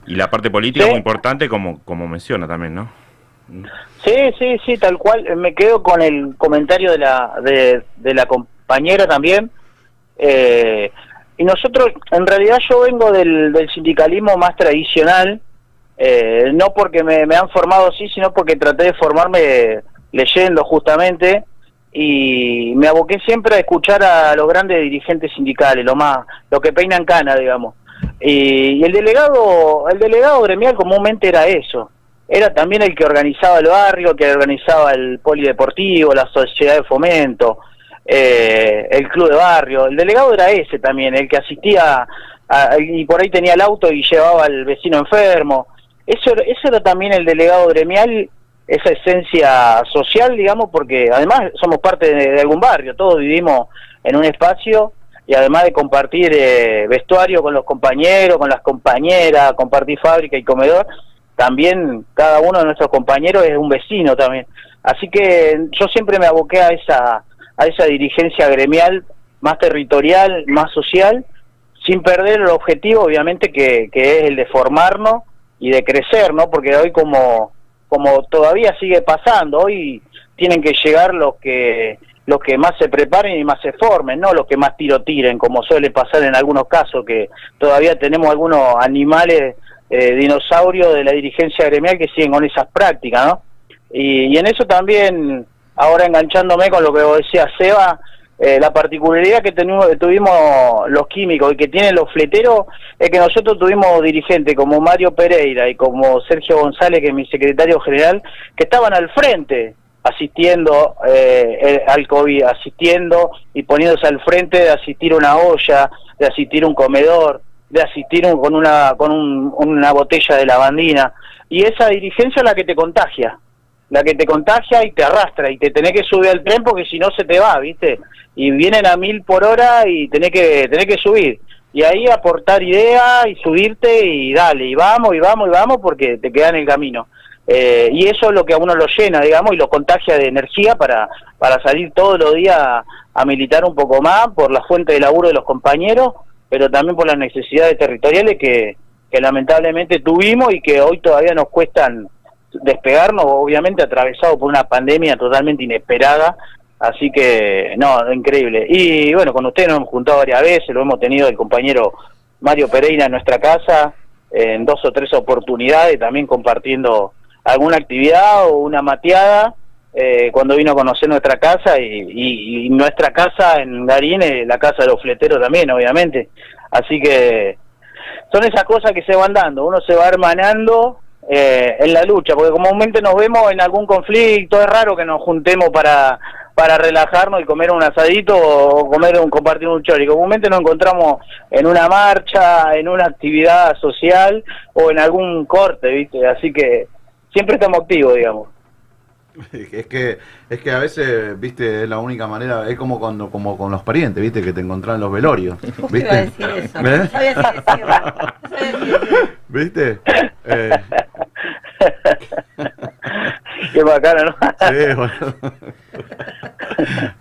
Y la parte política Sí. muy importante, como, como menciona también, ¿no? Sí, sí, sí, tal cual. Me quedo con el comentario de la, de, de la compañera también. Eh, y nosotros, en realidad yo vengo del, del sindicalismo más tradicional, eh, no porque me, me han formado así, sino porque traté de formarme leyendo justamente y me aboqué siempre a escuchar a los grandes dirigentes sindicales, lo más, lo que peinan cana, digamos. Y, el delegado, el delegado gremial comúnmente era eso, era también el que organizaba el barrio, que organizaba el polideportivo, la sociedad de fomento, eh, el club de barrio. El delegado era ese también, el que asistía a- y por ahí tenía el auto y llevaba al vecino enfermo. Eso, eso era también el delegado gremial, esa esencia social, digamos, porque además somos parte de, de algún barrio, todos vivimos en un espacio y además de compartir eh, vestuario con los compañeros, con las compañeras, compartir fábrica y comedor, también cada uno de nuestros compañeros es un vecino también. Así que yo siempre me aboqué a esa, a esa dirigencia gremial más territorial, más social, sin perder el objetivo, obviamente, que, que es el de formarnos y de crecer, ¿no? Porque hoy como, como todavía sigue pasando, hoy tienen que llegar los que los que más se preparen y más se formen, no los que más tiro tiren, como suele pasar en algunos casos, que todavía tenemos algunos animales eh, dinosaurios de la dirigencia gremial que siguen con esas prácticas, ¿no? Y, en eso también, ahora enganchándome con lo que vos decías, Seba, eh, la particularidad que tuvimos los químicos y que tienen los fleteros es que nosotros tuvimos dirigentes como Mario Pereira y como Sergio González, que es mi secretario general, que estaban al frente asistiendo eh, al COVID, asistiendo y poniéndose al frente de asistir una olla, de asistir un comedor, de asistir un- con una con un- una botella de lavandina. Y esa dirigencia es la que te contagia, la que te contagia y te arrastra y te tenés que subir al tren porque si no se te va, ¿viste? Y vienen a mil por hora y tenés que, tenés que subir. Y ahí aportar ideas y subirte y dale, y vamos, y vamos, y vamos porque te queda en el camino. Eh, y eso es lo que a uno lo llena, digamos, y lo contagia de energía para, para salir todos los días a, militar un poco más por la fuente de laburo de los compañeros, pero también por las necesidades territoriales que, que lamentablemente tuvimos y que hoy todavía nos cuestan despegarnos, obviamente atravesado por una pandemia totalmente inesperada, así que no, increíble. Y bueno, con ustedes nos hemos juntado varias veces, lo hemos tenido el compañero Mario Pereira en nuestra casa, en dos o tres oportunidades, también compartiendo alguna actividad o una mateada, eh, cuando vino a conocer nuestra casa y, y- nuestra casa en Garín, eh, la casa de los fleteros también, obviamente. Así que son esas cosas que se van dando, uno se va hermanando eh, en la lucha, porque comúnmente nos vemos en algún conflicto, es raro que nos juntemos para para relajarnos y comer un asadito o comer un compartir un chori. Comúnmente nos encontramos en una marcha, en una actividad social o en algún corte, ¿viste? Así que siempre estamos activos, digamos. Es que, es que a veces, viste, es la única manera, es como cuando, como con los parientes, viste, que te encontrás en los velorios, [laughs] viste. iba a decir eso. ¿Eh? Sabía decirlo. [laughs] ¿Viste? Eh, [laughs] Qué bacano, ¿no? sí, bueno.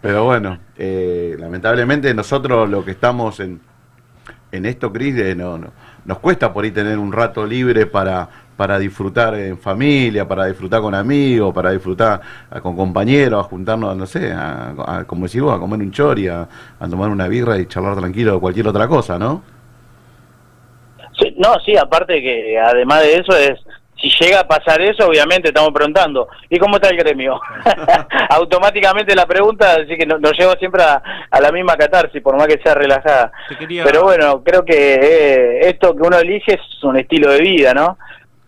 Pero bueno, eh, lamentablemente nosotros lo que estamos en, en esto, Cris, eh, no, no, nos cuesta por ahí tener un rato libre para, para disfrutar en familia, para disfrutar con amigos, para disfrutar ah, con compañeros, a juntarnos, no sé, a, como decís vos, a comer un chori, a, a tomar una birra y charlar tranquilo o cualquier otra cosa, ¿no? Sí, no, sí, aparte que además de eso es, si llega a pasar eso, obviamente estamos preguntando, ¿y cómo está el gremio? [laughs] [laughs] Automáticamente la pregunta, así que no- nos lleva siempre a, a la misma catarsis, por más que sea relajada. Pero bueno, creo que eh, esto que uno elige es un estilo de vida, ¿no?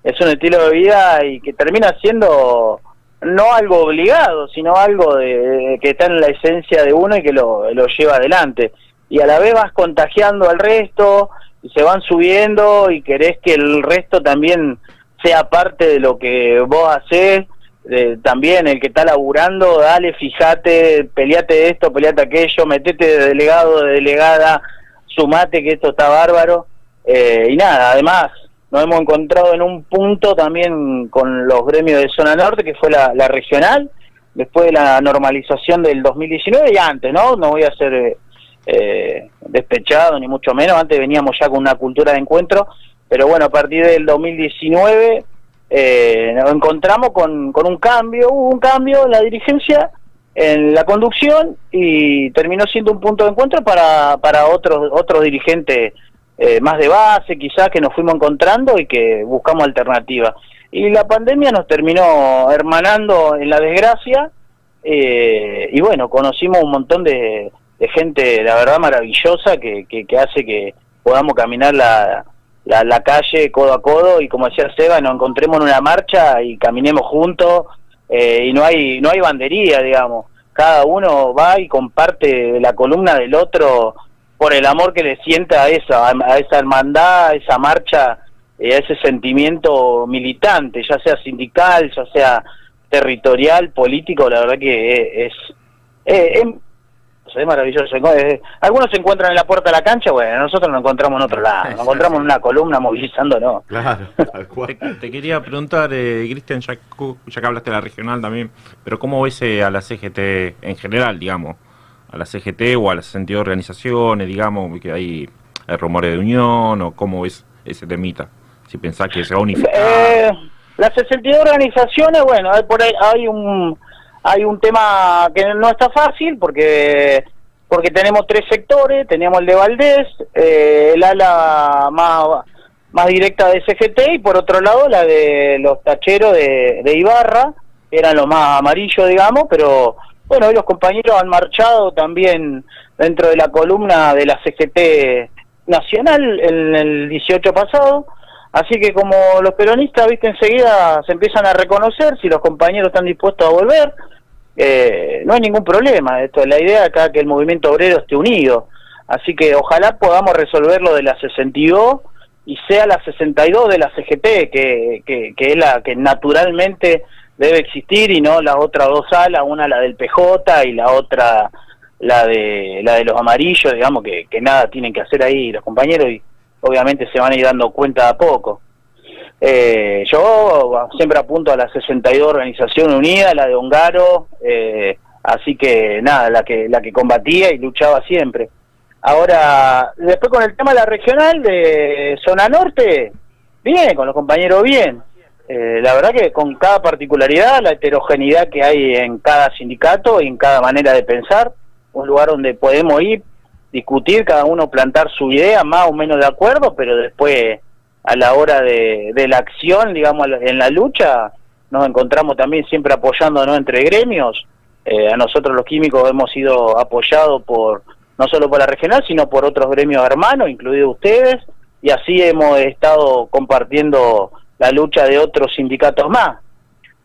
Es un estilo de vida y que termina siendo no algo obligado, sino algo de, que está en la esencia de uno y que lo, lo lleva adelante. Y a la vez vas contagiando al resto y se van subiendo y querés que el resto también sea parte de lo que vos hacés. de- también el que está laburando, dale, fíjate, peleate esto, peleate aquello, metete de delegado, de delegada, sumate que esto está bárbaro. Eh, y nada, además nos hemos encontrado en un punto también con los gremios de zona norte, que fue la, la regional, después de la normalización del 2019 y antes, ¿no? No voy a ser eh, eh, despechado ni mucho menos, antes veníamos ya con una cultura de encuentro, pero bueno, a partir del 2019 eh, nos encontramos con, con un cambio, hubo un cambio en la dirigencia, en la conducción y terminó siendo un punto de encuentro para, para otros, otros dirigentes eh, más de base, quizás que nos fuimos encontrando y que buscamos alternativas. Y la pandemia nos terminó hermanando en la desgracia eh, y bueno, conocimos un montón de, de gente, la verdad, maravillosa que, que, que hace que podamos caminar la, la, calle codo a codo y como decía Seba, nos encontremos en una marcha y caminemos juntos eh, y no hay, no hay bandería, digamos. Cada uno va y comparte la columna del otro por el amor que le sienta a esa, a esa hermandad, a esa marcha, eh, a ese sentimiento militante, ya sea sindical, ya sea territorial, político, la verdad que es, es, es maravilloso. Eh, Algunos se encuentran en la puerta de la cancha, bueno, nosotros nos encontramos en otro lado, nos [laughs] encontramos en una columna movilizándonos. Claro, [laughs] tal cual. Te, te quería preguntar, eh, Cristian, ya, cu- ya que hablaste de la regional también, pero ¿cómo ves eh, a la CGT en general, digamos? A la CGT o a las 62 organizaciones, digamos, que hay, hay rumores de unión, o cómo ves ese temita? Si pensás que se va a unificar. Eh, las 62 organizaciones, bueno, hay por ahí hay un hay un tema que no está fácil porque porque tenemos tres sectores, tenemos el de Valdés, eh, el ala más más directa de SGT y por otro lado la de los tacheros de, de Ibarra, que eran los más amarillos, digamos, pero bueno, hoy los compañeros han marchado también dentro de la columna de la CGT nacional en el 18 pasado. Así que como los peronistas, viste, enseguida se empiezan a reconocer si los compañeros están dispuestos a volver, eh, no hay ningún problema. Esto, la idea acá que el movimiento obrero esté unido. Así que ojalá podamos resolver lo de la 62 y sea la 62 de la CGT, que, que, que es la que naturalmente debe existir y no las otras dos alas, una la del PJ y la otra la de la de los amarillos, digamos que, que nada tienen que hacer ahí los compañeros y obviamente se van a ir dando cuenta de a poco. Eh, yo siempre apunto a la 62 Organización Unida, la de Ongaro, eh, así que nada, la que la que combatía y luchaba siempre. Ahora, después con el tema de la regional de Zona Norte, bien, con los compañeros bien. Eh, la verdad que con cada particularidad, la heterogeneidad que hay en cada sindicato y en cada manera de pensar, un lugar donde podemos ir, discutir, cada uno plantar su idea, más o menos de acuerdo, pero después a la hora de, de la acción, digamos, en la lucha, nos encontramos también siempre apoyándonos entre gremios. Eh, a nosotros los químicos hemos sido apoyados por no solo por la regional, sino por otros gremios hermanos, incluidos ustedes, y así hemos estado compartiendo la lucha de otros sindicatos más.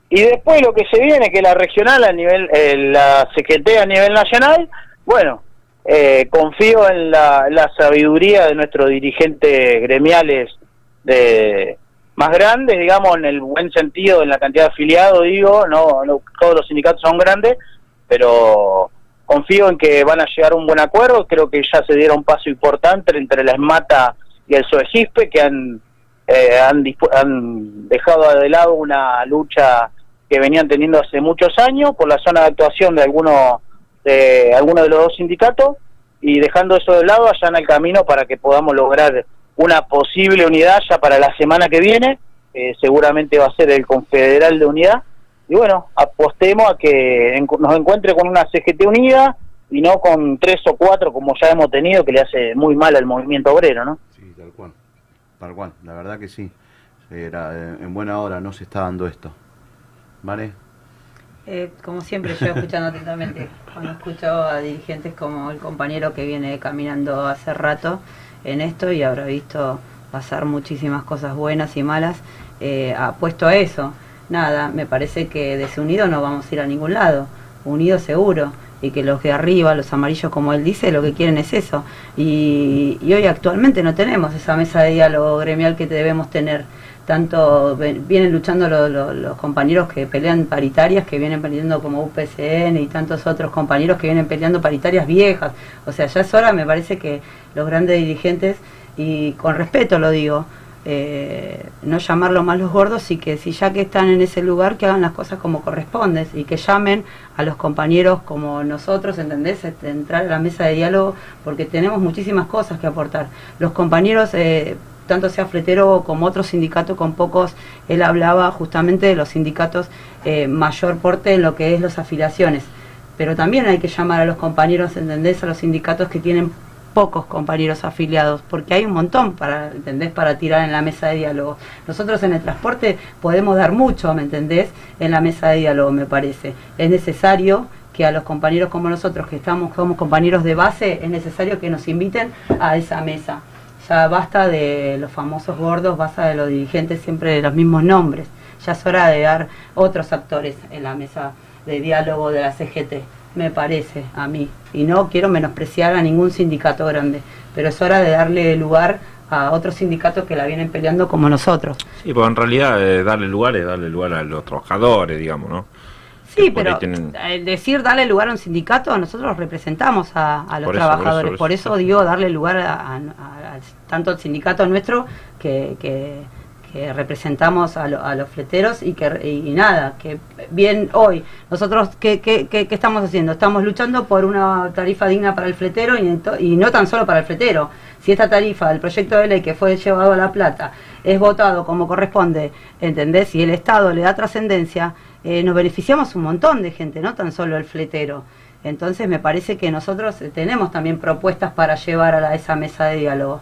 Y después lo que se viene, que la regional a nivel, eh, la CGT a nivel nacional, bueno, eh, confío en la, la, sabiduría de nuestros dirigentes gremiales de más grandes, digamos, en el buen sentido, en la cantidad de afiliados, digo, no, todos los sindicatos son grandes, pero confío en que van a llegar a un buen acuerdo, creo que ya se dieron un paso importante entre la ESMATA y el SOEGISPE, que han, eh, han, han dejado de lado una lucha que venían teniendo hace muchos años por la zona de actuación de algunos de algunos de los dos sindicatos y dejando eso de lado allá en el camino para que podamos lograr una posible unidad ya para la semana que viene, eh, seguramente va a ser el Confederal de Unidad, y bueno, apostemos a que nos encuentre con una CGT unida y no con tres o cuatro como ya hemos tenido que le hace muy mal al movimiento obrero, ¿no? Sí, tal cual, tal cual, la verdad que sí, Era, eh, en buena hora no se está dando esto, ¿vale? Eh, como siempre, yo escuchando atentamente, cuando escucho a dirigentes como el compañero que viene caminando hace rato en esto y habrá visto pasar muchísimas cosas buenas y malas, eh, apuesto a eso. Nada, me parece que desunido no vamos a ir a ningún lado, unido seguro, y que los de arriba, los amarillos como él dice, lo que quieren es eso. Y, y hoy actualmente no tenemos esa mesa de diálogo gremial que debemos tener tanto vienen luchando los, compañeros que pelean paritarias, que vienen peleando como UPCN y tantos otros compañeros que vienen peleando paritarias viejas. O sea, ya es hora, me parece que los grandes dirigentes, y con respeto lo digo, eh, no llamarlos más los gordos y que si ya que están en ese lugar que hagan las cosas como corresponde y que llamen a los compañeros como nosotros, ¿entendés? Entrar a la mesa de diálogo porque tenemos muchísimas cosas que aportar. Los compañeros eh, tanto sea fletero como otro sindicato con pocos, él hablaba justamente de los sindicatos eh, mayor porte en lo que es las afiliaciones. Pero también hay que llamar a los compañeros, ¿entendés? A los sindicatos que tienen pocos compañeros afiliados, porque hay un montón para, ¿entendés? Para tirar en la mesa de diálogo. Nosotros en el transporte podemos dar mucho, ¿me entendés? En la mesa de diálogo, me parece. Es necesario que a los compañeros como nosotros, que estamos como compañeros de base, es necesario que nos inviten a esa mesa ya basta de los famosos gordos, basta de los dirigentes siempre de los mismos nombres. Ya es hora de dar otros actores en la mesa de diálogo de la CGT, me parece a mí. Y no quiero menospreciar a ningún sindicato grande, pero es hora de darle lugar a otros sindicatos que la vienen peleando como nosotros. Sí, pues en realidad eh, darle lugar es darle lugar a los trabajadores, digamos, ¿no? Sí, pero decir darle lugar a un sindicato, nosotros representamos a, los trabajadores. Por eso, digo darle lugar a, tanto al sindicato nuestro que, que, representamos a, los fleteros y que y, nada, que bien hoy nosotros ¿qué, qué, qué, estamos haciendo? Estamos luchando por una tarifa digna para el fletero y, y no tan solo para el fletero. Si esta tarifa del proyecto de ley que fue llevado a La Plata es votado como corresponde, ¿entendés? Si el Estado le da trascendencia, eh, nos beneficiamos un montón de gente, no tan solo el fletero. Entonces me parece que nosotros eh, tenemos también propuestas para llevar a, esa mesa de diálogo.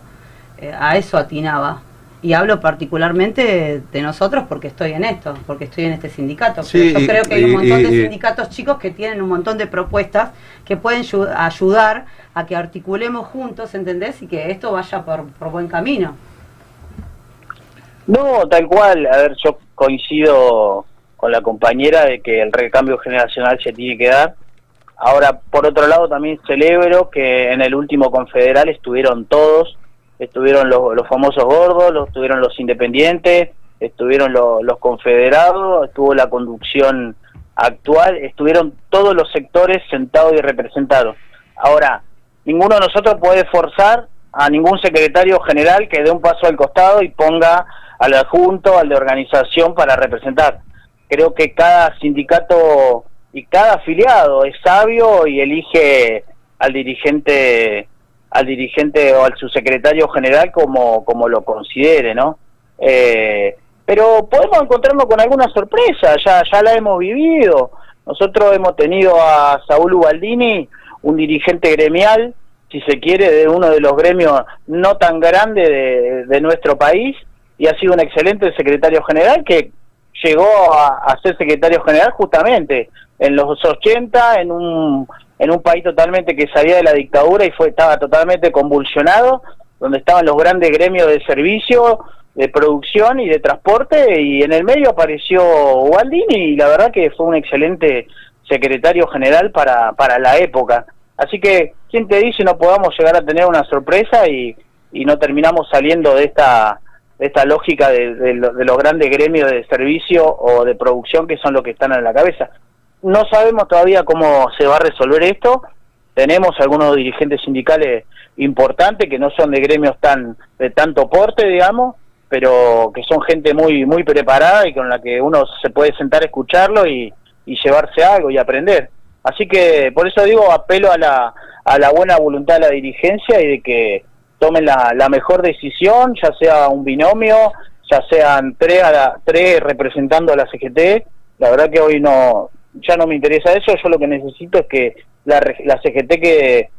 Eh, a eso atinaba. Y hablo particularmente de nosotros porque estoy en esto, porque estoy en este sindicato. yo creo que hay un montón de sindicatos chicos que tienen un montón de propuestas que pueden ayudar a que articulemos juntos, ¿entendés? Y que esto vaya por, por buen camino. No, tal cual. A ver, yo coincido con la compañera de que el recambio generacional se tiene que dar. Ahora, por otro lado, también celebro que en el último confederal estuvieron todos, estuvieron los, los famosos gordos, los, estuvieron los independientes, estuvieron los, los confederados, estuvo la conducción actual, estuvieron todos los sectores sentados y representados. Ahora, ninguno de nosotros puede forzar a ningún secretario general que dé un paso al costado y ponga al adjunto, al de organización para representar creo que cada sindicato y cada afiliado es sabio y elige al dirigente al dirigente o al subsecretario general como, como lo considere, ¿no? Eh, pero podemos encontrarnos con alguna sorpresa, ya, ya la hemos vivido. Nosotros hemos tenido a Saúl Ubaldini, un dirigente gremial, si se quiere, de uno de los gremios no tan grandes de, nuestro país, y ha sido un excelente secretario general que llegó a, a ser secretario general justamente en los 80, en un, en un país totalmente que salía de la dictadura y fue estaba totalmente convulsionado, donde estaban los grandes gremios de servicio, de producción y de transporte, y en el medio apareció Waldini y la verdad que fue un excelente secretario general para, para la época. Así que, ¿quién te dice no podamos llegar a tener una sorpresa y, y no terminamos saliendo de esta de esta lógica de, de de los grandes gremios de servicio o de producción que son los que están en la cabeza? No sabemos todavía cómo se va a resolver esto. Tenemos algunos dirigentes sindicales importantes que no son de gremios tan de tanto porte, digamos, pero que son gente muy muy preparada y con la que uno se puede sentar a escucharlo y, y llevarse algo y aprender. Así que por eso digo, apelo a la, a la buena voluntad de la dirigencia y de que tomen la, la mejor decisión, ya sea un binomio, ya sean tres, a la- tres representando a la CGT. La verdad que hoy no, ya no me interesa eso, yo lo que necesito es que la, la CGT que,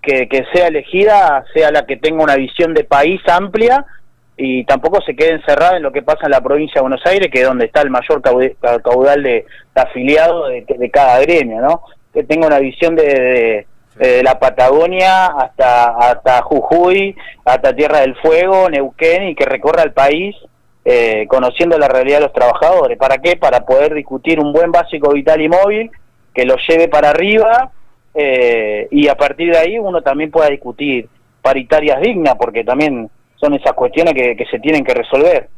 que, que sea elegida sea la que tenga una visión de país amplia y tampoco se quede encerrada en lo que pasa en la provincia de Buenos Aires, que es donde está el mayor caudal de, de afiliados de, de cada gremio, ¿no? Que tenga una visión de, de- de la Patagonia hasta, hasta Jujuy, hasta Tierra del Fuego, Neuquén, y que recorra el país eh, conociendo la realidad de los trabajadores. ¿Para qué? Para poder discutir un buen básico vital y móvil que lo lleve para arriba eh, y a partir de ahí uno también pueda discutir paritarias dignas, porque también son esas cuestiones que, que se tienen que resolver.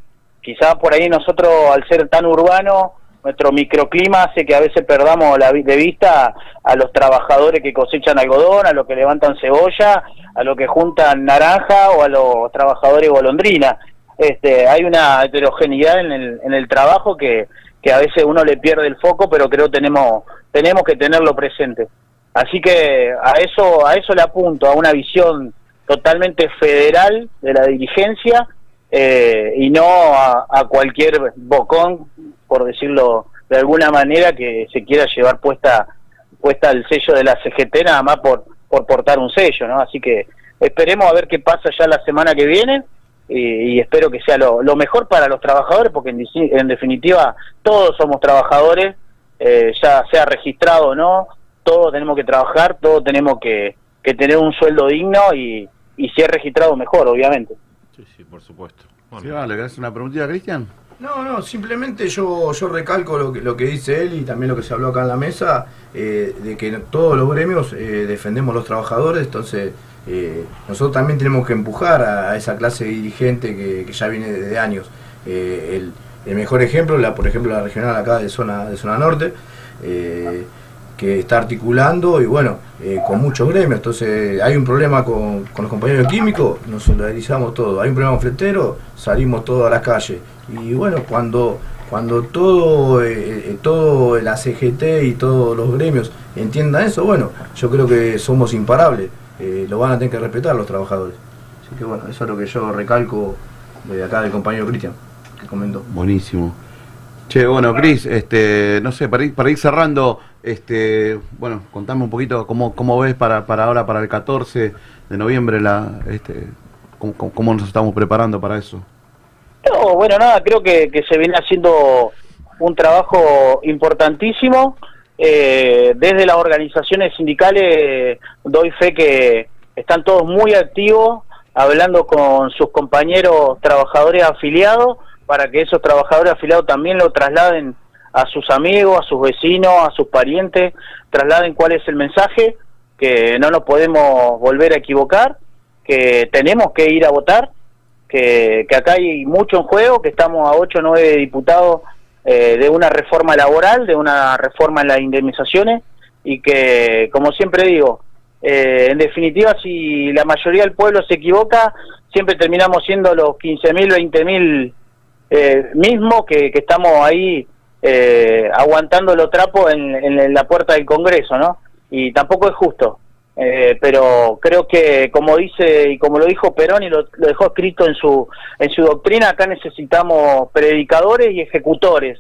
Quizás por ahí nosotros, al ser tan urbano, nuestro microclima hace que a veces perdamos la, de vista a los trabajadores que cosechan algodón, a los que levantan cebolla, a los que juntan naranja o a los trabajadores golondrina. Este, hay una heterogeneidad en el, en el trabajo que, que a veces uno le pierde el foco, pero creo tenemos tenemos que tenerlo presente. Así que a eso a eso le apunto, a una visión totalmente federal de la dirigencia eh, y no a, cualquier bocón, por decirlo de alguna manera, que se quiera llevar puesta puesta el sello de la CGT nada más por, por portar un sello, ¿no? Así que esperemos a ver qué pasa ya la semana que viene y, espero que sea lo, mejor para los trabajadores, porque en definitiva todos somos trabajadores, eh, ya sea registrado o no, todos tenemos que trabajar, todos tenemos que, que tener un sueldo digno y, y si es registrado mejor, obviamente. Sí, sí, por supuesto. Sí, vale, ¿querés una preguntita, Cristian? No, no, simplemente yo, yo recalco lo que, lo que dice él y también lo que se habló acá en la mesa, eh, de que todos los gremios eh, defendemos los trabajadores, entonces eh, nosotros también tenemos que empujar a, a esa clase dirigente que, que ya viene de, años. Eh, el, el mejor ejemplo, la, por ejemplo, la regional acá de zona, de zona norte, eh, que está articulando y bueno, eh, con muchos gremios. Entonces hay un problema con, con los compañeros químicos, nos solidarizamos todos. Hay un problema con fletero, salimos todos a la calle. Y bueno, cuando cuando todo eh, eh, todo la CGT y todos los gremios entiendan eso, bueno, yo creo que somos imparables. Eh, lo van a tener que respetar los trabajadores. Así que bueno, eso es lo que yo recalco de acá del compañero Cristian, que comentó. Buenísimo. Che, bueno, Cris, este, no sé, para ir, para ir cerrando, este, bueno, contame un poquito cómo, cómo ves para, para ahora, para el 14 de noviembre, la, este, cómo, cómo- nos estamos preparando para eso. No, bueno, nada, creo que, que se viene haciendo un trabajo importantísimo. Eh, desde las organizaciones sindicales doy fe que están todos muy activos, hablando con sus compañeros trabajadores afiliados, para que esos trabajadores afiliados también lo trasladen a sus amigos, a sus vecinos, a sus parientes, trasladen cuál es el mensaje, que no nos podemos volver a equivocar, que tenemos que ir a votar, que, que acá hay mucho en juego, que estamos a 8 o 9 diputados eh, de una reforma laboral, de una reforma en las indemnizaciones, y que, como siempre digo, eh, en definitiva, si la mayoría del pueblo se equivoca, siempre terminamos siendo los 15.000, 20.000 eh, mismos que, que estamos ahí eh, aguantando los trapos en, en la puerta del Congreso, ¿no? Y tampoco es justo. Eh, pero creo que como dice y como lo dijo Perón y lo, dejó escrito en su en su doctrina acá necesitamos predicadores y ejecutores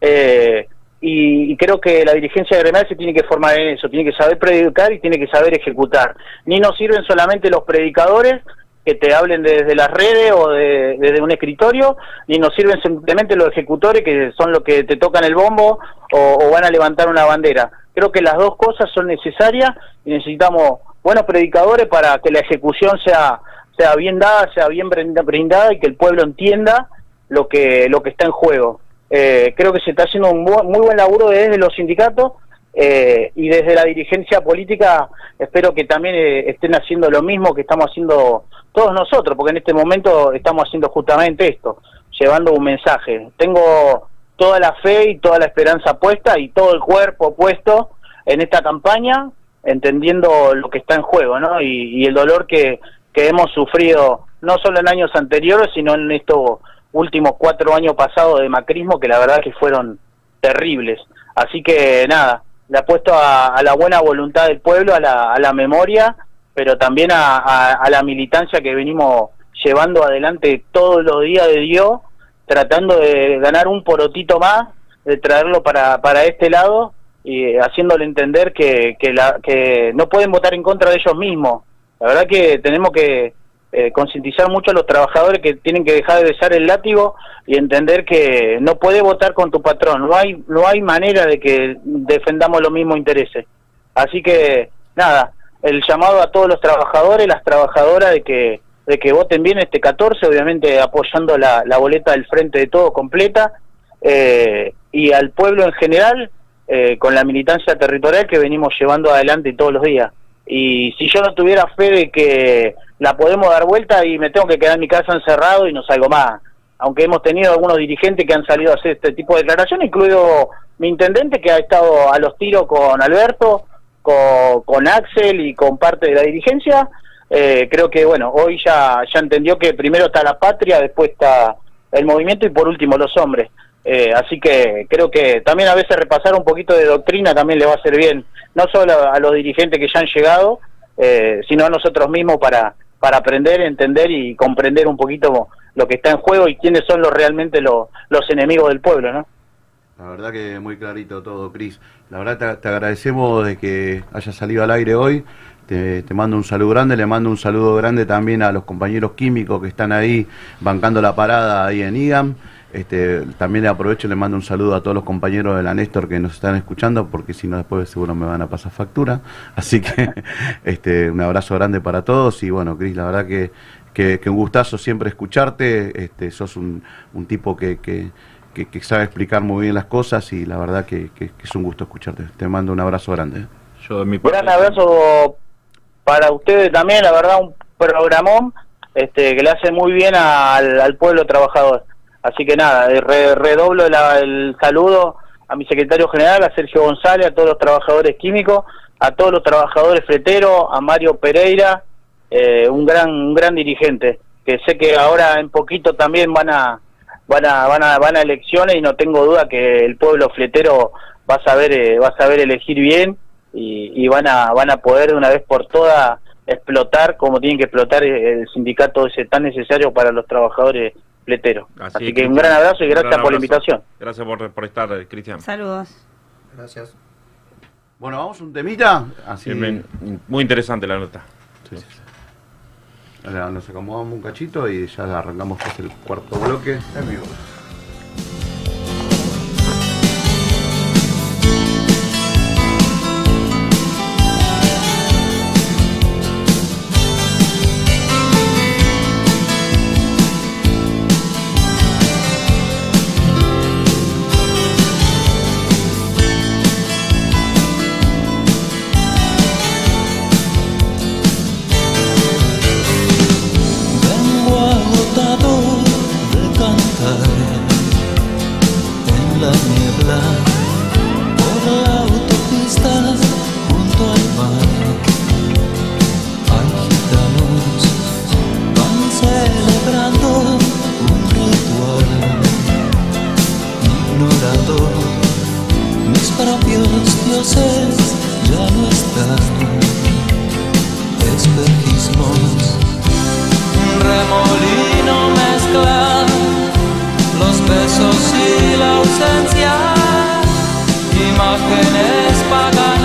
Eh, y, y creo que la dirigencia gremial se tiene que formar en eso tiene que saber predicar y tiene que saber ejecutar ni nos sirven solamente los predicadores que te hablen desde las redes o de- desde un escritorio, ni nos sirven simplemente los ejecutores que son los que te tocan el bombo o, van a levantar una bandera. Creo que las dos cosas son necesarias y necesitamos buenos predicadores para que la ejecución sea sea bien dada, sea bien brinda- brindada y que el pueblo entienda lo que lo que está en juego. Eh, creo que se está haciendo un muy buen laburo desde los sindicatos eh, y desde la dirigencia política espero que también eh, estén haciendo lo mismo que estamos haciendo todos nosotros, porque en este momento estamos haciendo justamente esto, llevando un mensaje. Tengo toda la fe y toda la esperanza puesta y todo el cuerpo puesto en esta campaña, entendiendo lo que está en juego, ¿no? Y, el dolor que, que hemos sufrido, no solo en años anteriores, sino en estos últimos cuatro años pasados de macrismo, que la verdad que fueron terribles. Así que nada, le apuesto a, a la buena voluntad del pueblo, a la, a la memoria, pero también a, a- a la militancia que venimos llevando adelante todos los días de Dios, tratando de ganar un porotito más, de traerlo para, para este lado y haciéndole entender que, que, la, que no pueden votar en contra de ellos mismos. La verdad que tenemos que eh, concientizar mucho a los trabajadores que tienen que dejar de besar el látigo y entender que no puede votar con tu patrón. No hay, no hay manera de que defendamos los mismos intereses. Así que, nada, el llamado a todos los trabajadores, las trabajadoras, de que, de que voten bien este 14, obviamente apoyando la, boleta del Frente de Todo completa, eh, y al pueblo en general, eh, con la militancia territorial que venimos llevando adelante todos los días. Y si yo no tuviera fe de que la podemos dar vuelta y me tengo que quedar en mi casa encerrado y no salgo más. Aunque hemos tenido algunos dirigentes que han salido a hacer este tipo de declaraciones, incluido mi intendente que ha estado a los tiros con Alberto, con, Axel y con parte de la dirigencia. Eh, creo que, bueno, hoy ya, ya entendió que primero está la patria, después está el movimiento y por último los hombres. Eh, así que creo que también a veces repasar un poquito de doctrina también le va a hacer bien, no solo a los dirigentes que ya han llegado, eh, sino a nosotros mismos para, para aprender, entender y comprender un poquito lo que está en juego y quiénes son los realmente los, los enemigos del pueblo, ¿no? La verdad que muy clarito todo, Cris. La verdad te, te agradecemos de que hayas salido al aire hoy. Te, mando un saludo grande, le mando un saludo grande también a los compañeros químicos que están ahí bancando la parada ahí en IGAM. Este, también le aprovecho y le mando un saludo a todos los compañeros de la Néstor que nos están escuchando, porque si no después seguro me van a pasar factura. [laughs] Así que [laughs] este, un abrazo grande para todos y bueno, Cris, la verdad que, que, un gustazo siempre escucharte. Este, sos un, un tipo que, que- que sabe explicar muy bien las cosas y la verdad que, que- que es un gusto escucharte. Te mando un abrazo grande. Yo de mi Gran abrazo para ustedes también, la verdad, un programón este, que le hace muy bien al, al pueblo trabajador. Así que nada, eh, re- redoblo la- el saludo a mi secretario general, a Sergio González, a todos los trabajadores químicos, a todos los trabajadores freteros, a Mario Pereira, eh, un gran un gran dirigente, que sé que ahora en poquito también van a van a van a van a elecciones y no tengo duda que el pueblo fletero va a saber eh, va a saber elegir bien y, y van a van a poder de una vez por todas explotar como tienen que explotar el sindicato ese tan necesario para los trabajadores fleteros. Así, es, que un gran abrazo y gracias por la invitación. Gracias por, por estar, eh, Cristian. Saludos. Gracias. Bueno, vamos a un temita. Así Bien, bien. Muy interesante la nota. Ahora nos acomodamos un cachito y ya arrancamos pues, el cuarto bloque en vivo. Propios dioses ya no están. Espejismos. Remolino mezcla los besos y la ausencia, imágenes paganas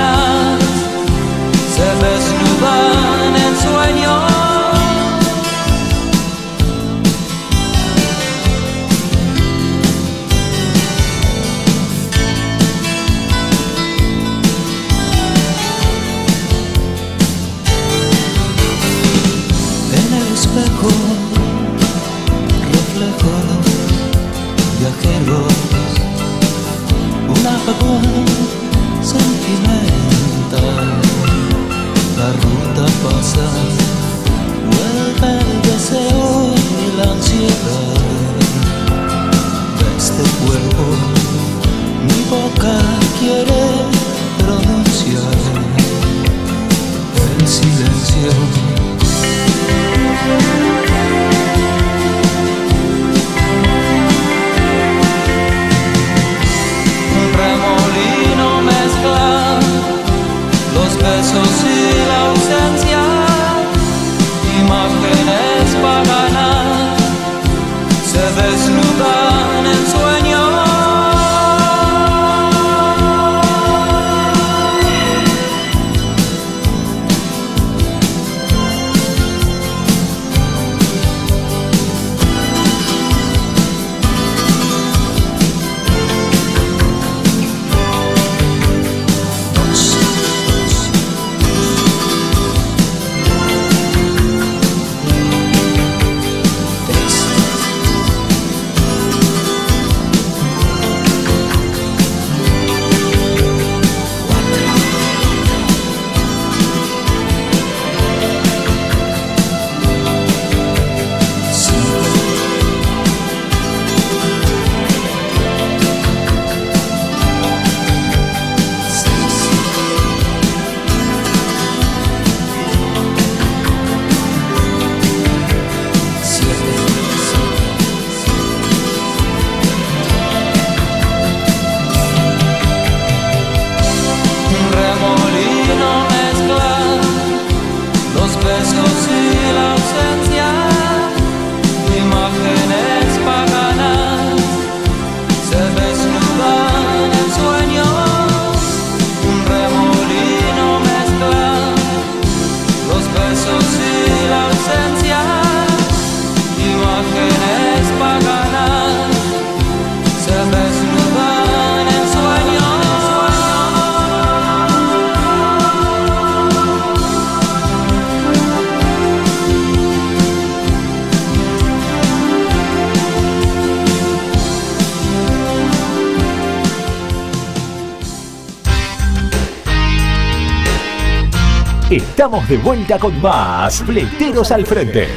Estamos de vuelta con más Fleteros al Frente.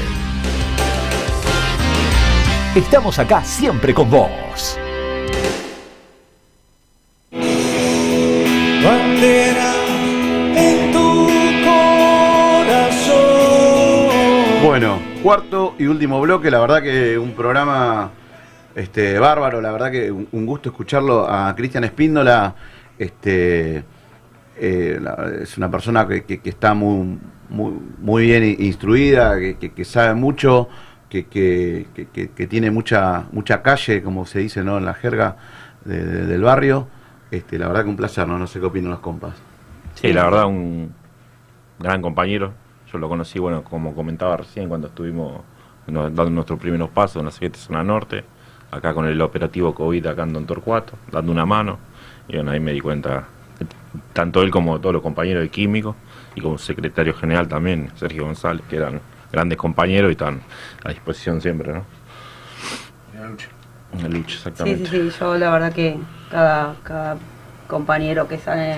Estamos acá siempre con vos. bandera en tu corazón. Bueno, cuarto y último bloque, la verdad que un programa este, bárbaro, la verdad que un, un gusto escucharlo a Cristian Espíndola. Este, eh, es una persona que, que- está muy, muy, muy bien instruida, que, que- sabe mucho, que, tiene mucha, mucha calle, como se dice ¿no? en la jerga de- de- del barrio. Este, la verdad que un placer, ¿no? Sé qué opinan los compas. Sí, la verdad, un gran compañero. Yo lo conocí, bueno, como comentaba recién, cuando estuvimos dando nuestros primeros pasos en la siguiente zona norte, acá con el operativo COVID acá en Don Torcuato, dando una mano. Y bueno, ahí me di cuenta, tanto él como todos los compañeros de químico y como secretario general también, Sergio González, que eran grandes compañeros y están a disposición siempre, ¿no? En la lucha, Sí, exactamente. sí, sí, yo la verdad que cada, cada compañero que sale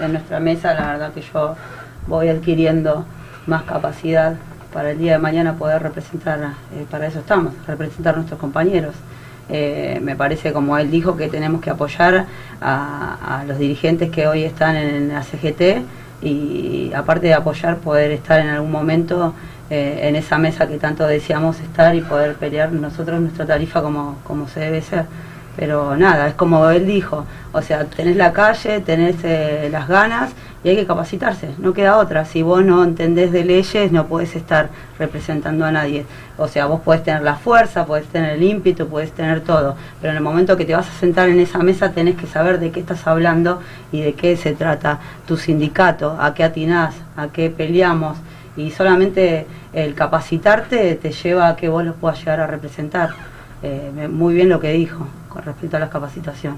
en nuestra mesa, la verdad que yo voy adquiriendo más capacidad para el día de mañana poder representar, eh, para eso estamos, representar a nuestros compañeros. Eh, me parece, como él dijo, que tenemos que apoyar a, los dirigentes que hoy están en la CGT y aparte de apoyar, poder estar en algún momento eh, en esa mesa que tanto deseamos estar y poder pelear nosotros nuestra tarifa como, como se debe ser. Pero nada, es como él dijo, o sea, tenés la calle, tenés eh, las ganas y hay que capacitarse, no queda otra. Si vos no entendés de leyes, no podés estar representando a nadie. O sea, vos podés tener la fuerza, podés tener el ímpetu, podés tener todo, pero en el momento que te vas a sentar en esa mesa tenés que saber de qué estás hablando y de qué se trata tu sindicato, a qué atinás, a qué peleamos. Y solamente el capacitarte te lleva a que vos los puedas llegar a representar. Eh, muy bien lo que dijo con respecto a la capacitación.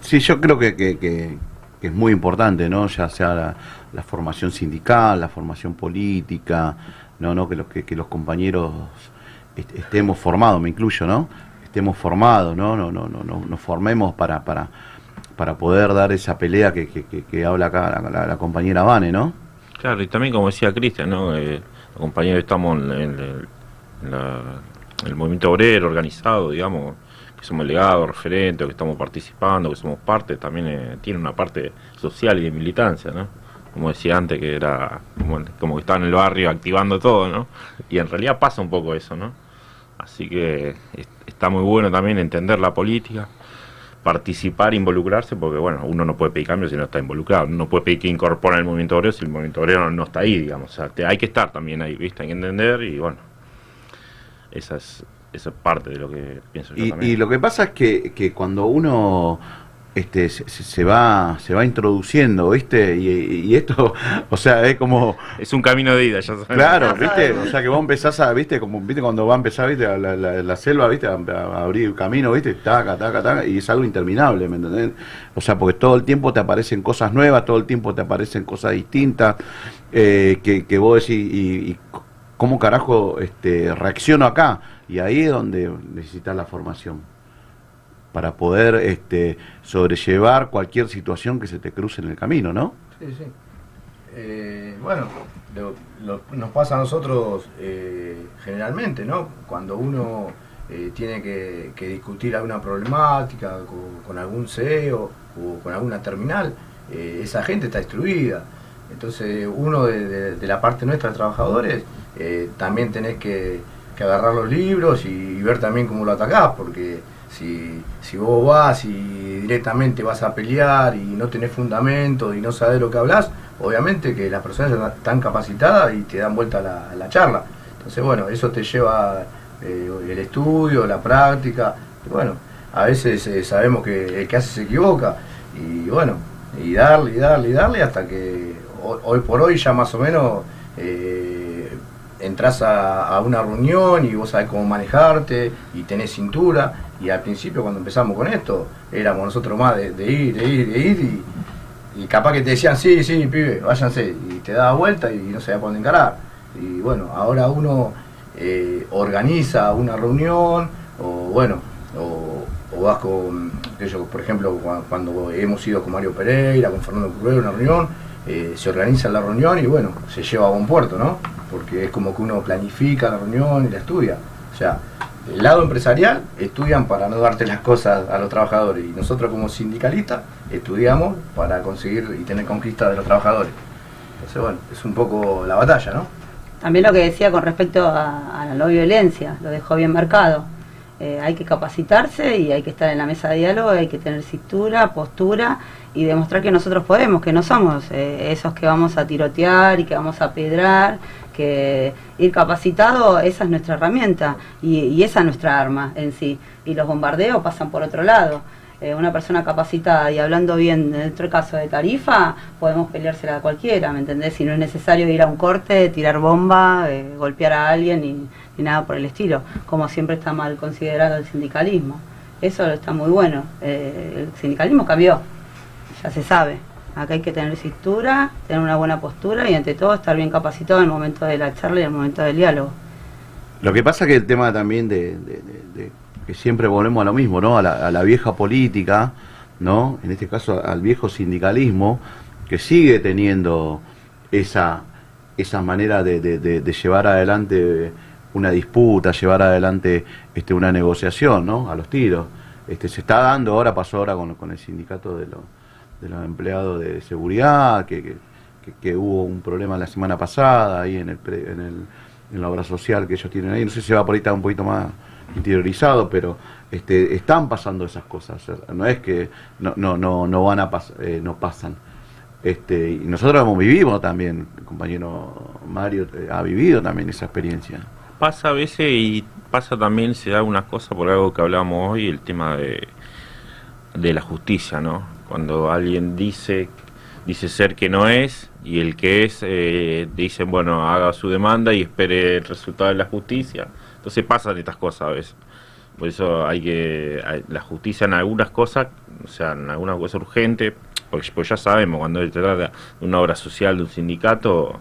Sí, yo creo que, que- que- que es muy importante, ¿no? Ya sea la, la formación sindical, la formación política, no, no que los que, que los compañeros est- estemos formados, me incluyo, ¿no? estemos formados, ¿no? No, no, no, no nos formemos para, para, para poder dar esa pelea que, que, que- que habla acá la, la- la compañera Vane, ¿no? Claro, y también como decía Cristian, ¿no? Eh, compañeros estamos en, la- el movimiento obrero organizado, digamos, que somos legados, referentes, que estamos participando, que somos parte, también eh, tiene una parte social y de militancia, ¿no? Como decía antes, que era como, que estaba en el barrio activando todo, ¿no? Y en realidad pasa un poco eso, ¿no? Así que es- está muy bueno también entender la política, participar, involucrarse, porque bueno, uno no puede pedir cambio si no está involucrado, no puede pedir que incorpore el movimiento obrero si el movimiento obrero no está ahí, digamos, o sea, hay que estar también ahí, ¿viste? Hay que entender y bueno, esa es, esa es parte de lo que pienso yo Y, también. y lo que pasa es que, que cuando uno este, se, va se va introduciendo, ¿viste? Y, y esto, [laughs] o sea, es como... Es un camino de ida, ya sabes. Claro, ¿viste? O sea, que vos empezás a, ¿viste? Como, ¿viste? Cuando va a empezar, ¿viste? La, la- la- la selva, ¿viste? A, a abrir camino, ¿viste? Taca, taca, taca, y es algo interminable, ¿me entendés? O sea, porque todo el tiempo te aparecen cosas nuevas, todo el tiempo te aparecen cosas distintas, eh, que, que vos decís, y, y cómo carajo este, reacciono acá? Y ahí es donde necesitas la formación para poder este, sobrellevar cualquier situación que se te cruce en el camino, ¿no? Sí, sí. Eh, bueno, lo- nos pasa a nosotros eh, generalmente, ¿no? Cuando uno eh, tiene que, discutir alguna problemática con, algún CEO o con alguna terminal, eh, esa gente está instruida. Entonces, uno de- de la parte nuestra, de trabajadores, eh, también tenés que, que agarrar los libros y, ver también cómo lo atacás, porque si, si vos vas y directamente vas a pelear y no tenés fundamento y no sabés lo que hablas, obviamente que las personas están capacitadas y te dan vuelta la, la charla. Entonces, bueno, eso te lleva eh, el estudio, la práctica. Bueno, a veces eh, sabemos que el que hace se equivoca. Y bueno, y darle, y darle, y darle hasta que hoy, por hoy ya más o menos entras a, una reunión y vos sabés cómo manejarte y tenés cintura. Y al principio cuando empezamos con esto, éramos nosotros más de, ir, de ir, de ir y, capaz que te decían, sí, sí, pibe, váyanse. Y te daba vuelta y no sabía por dónde encarar. Y bueno, ahora uno eh, organiza una reunión o bueno, o, o vas con, sé yo, por ejemplo, cua- cuando hemos ido con Mario Pereira, con Fernando Curvero, una reunión, eh, se organiza la reunión y bueno, se lleva a buen puerto, ¿no? Porque es como que uno planifica la reunión y la estudia. O sea, del lado empresarial estudian para no darte las cosas a los trabajadores y nosotros como sindicalistas estudiamos para conseguir y tener conquista de los trabajadores. Entonces, bueno, es un poco la batalla, ¿no? También lo que decía con respecto a, a la no violencia, lo dejó bien marcado. Eh, hay que capacitarse y hay que estar en la mesa de diálogo, hay que tener cintura, postura y demostrar que nosotros podemos, que no somos eh, esos que vamos a tirotear y que vamos a pedrar, que ir capacitado, esa es nuestra herramienta y, y esa es nuestra arma en sí. Y los bombardeos pasan por otro lado. Eh, una persona capacitada y hablando bien, en nuestro caso de tarifa, podemos peleársela a cualquiera, ¿me entendés? Si no es necesario ir a un corte, tirar bomba, eh, golpear a alguien ni, ni nada por el estilo, como siempre está mal considerado el sindicalismo. Eso está muy bueno. Eh, el sindicalismo cambió, ya se sabe. Acá hay que tener cintura, tener una buena postura y ante todo estar bien capacitado en el momento de la charla y en el momento del diálogo. Lo que pasa que el tema también de, de- que siempre volvemos a lo mismo, ¿no? A la, a la vieja política, ¿no? En este caso al viejo sindicalismo, que sigue teniendo esa, esa manera de llevar adelante una disputa, llevar adelante este, una negociación, ¿no? A los tiros. Este, se está dando ahora, pasó ahora con, con el sindicato de los, de los empleados de seguridad, que, que, hubo un problema la semana pasada ahí en el, en el en la obra social que ellos tienen ahí. No sé si va por ahí está un poquito más interiorizado, pero este, están pasando esas cosas. No es que no, no, no, no van a pas- eh, no pasan. Este, y nosotros hemos vivido también, el compañero Mario eh, ha vivido también esa experiencia. Pasa a veces y pasa también, se da una cosa por algo que hablábamos hoy, el tema de, de la justicia, ¿no? Cuando alguien dice dice ser que no es y el que es eh, dicen bueno haga su demanda y espere el resultado de la justicia entonces pasan estas cosas a veces por eso hay que la justicia en algunas cosas o sea en algunas cosas urgente porque pues ya sabemos cuando se trata de una obra social de un sindicato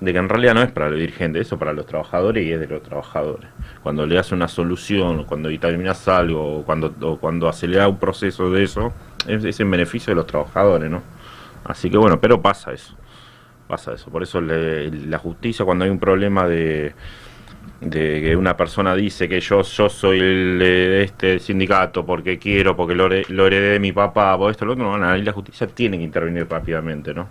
de que en realidad no es para los dirigentes, eso para los trabajadores y es de los trabajadores. Cuando le das una solución, cuando terminas algo, o cuando, o cuando acelera un proceso de eso, es, en beneficio de los trabajadores, ¿no? Así que bueno, pero pasa eso, pasa eso. Por eso le- la justicia, cuando hay un problema de, de que una persona dice que yo yo soy el de este sindicato porque quiero, porque lo, lo heredé de mi papá, o esto, lo otro, ahí la justicia tiene que intervenir rápidamente, ¿no?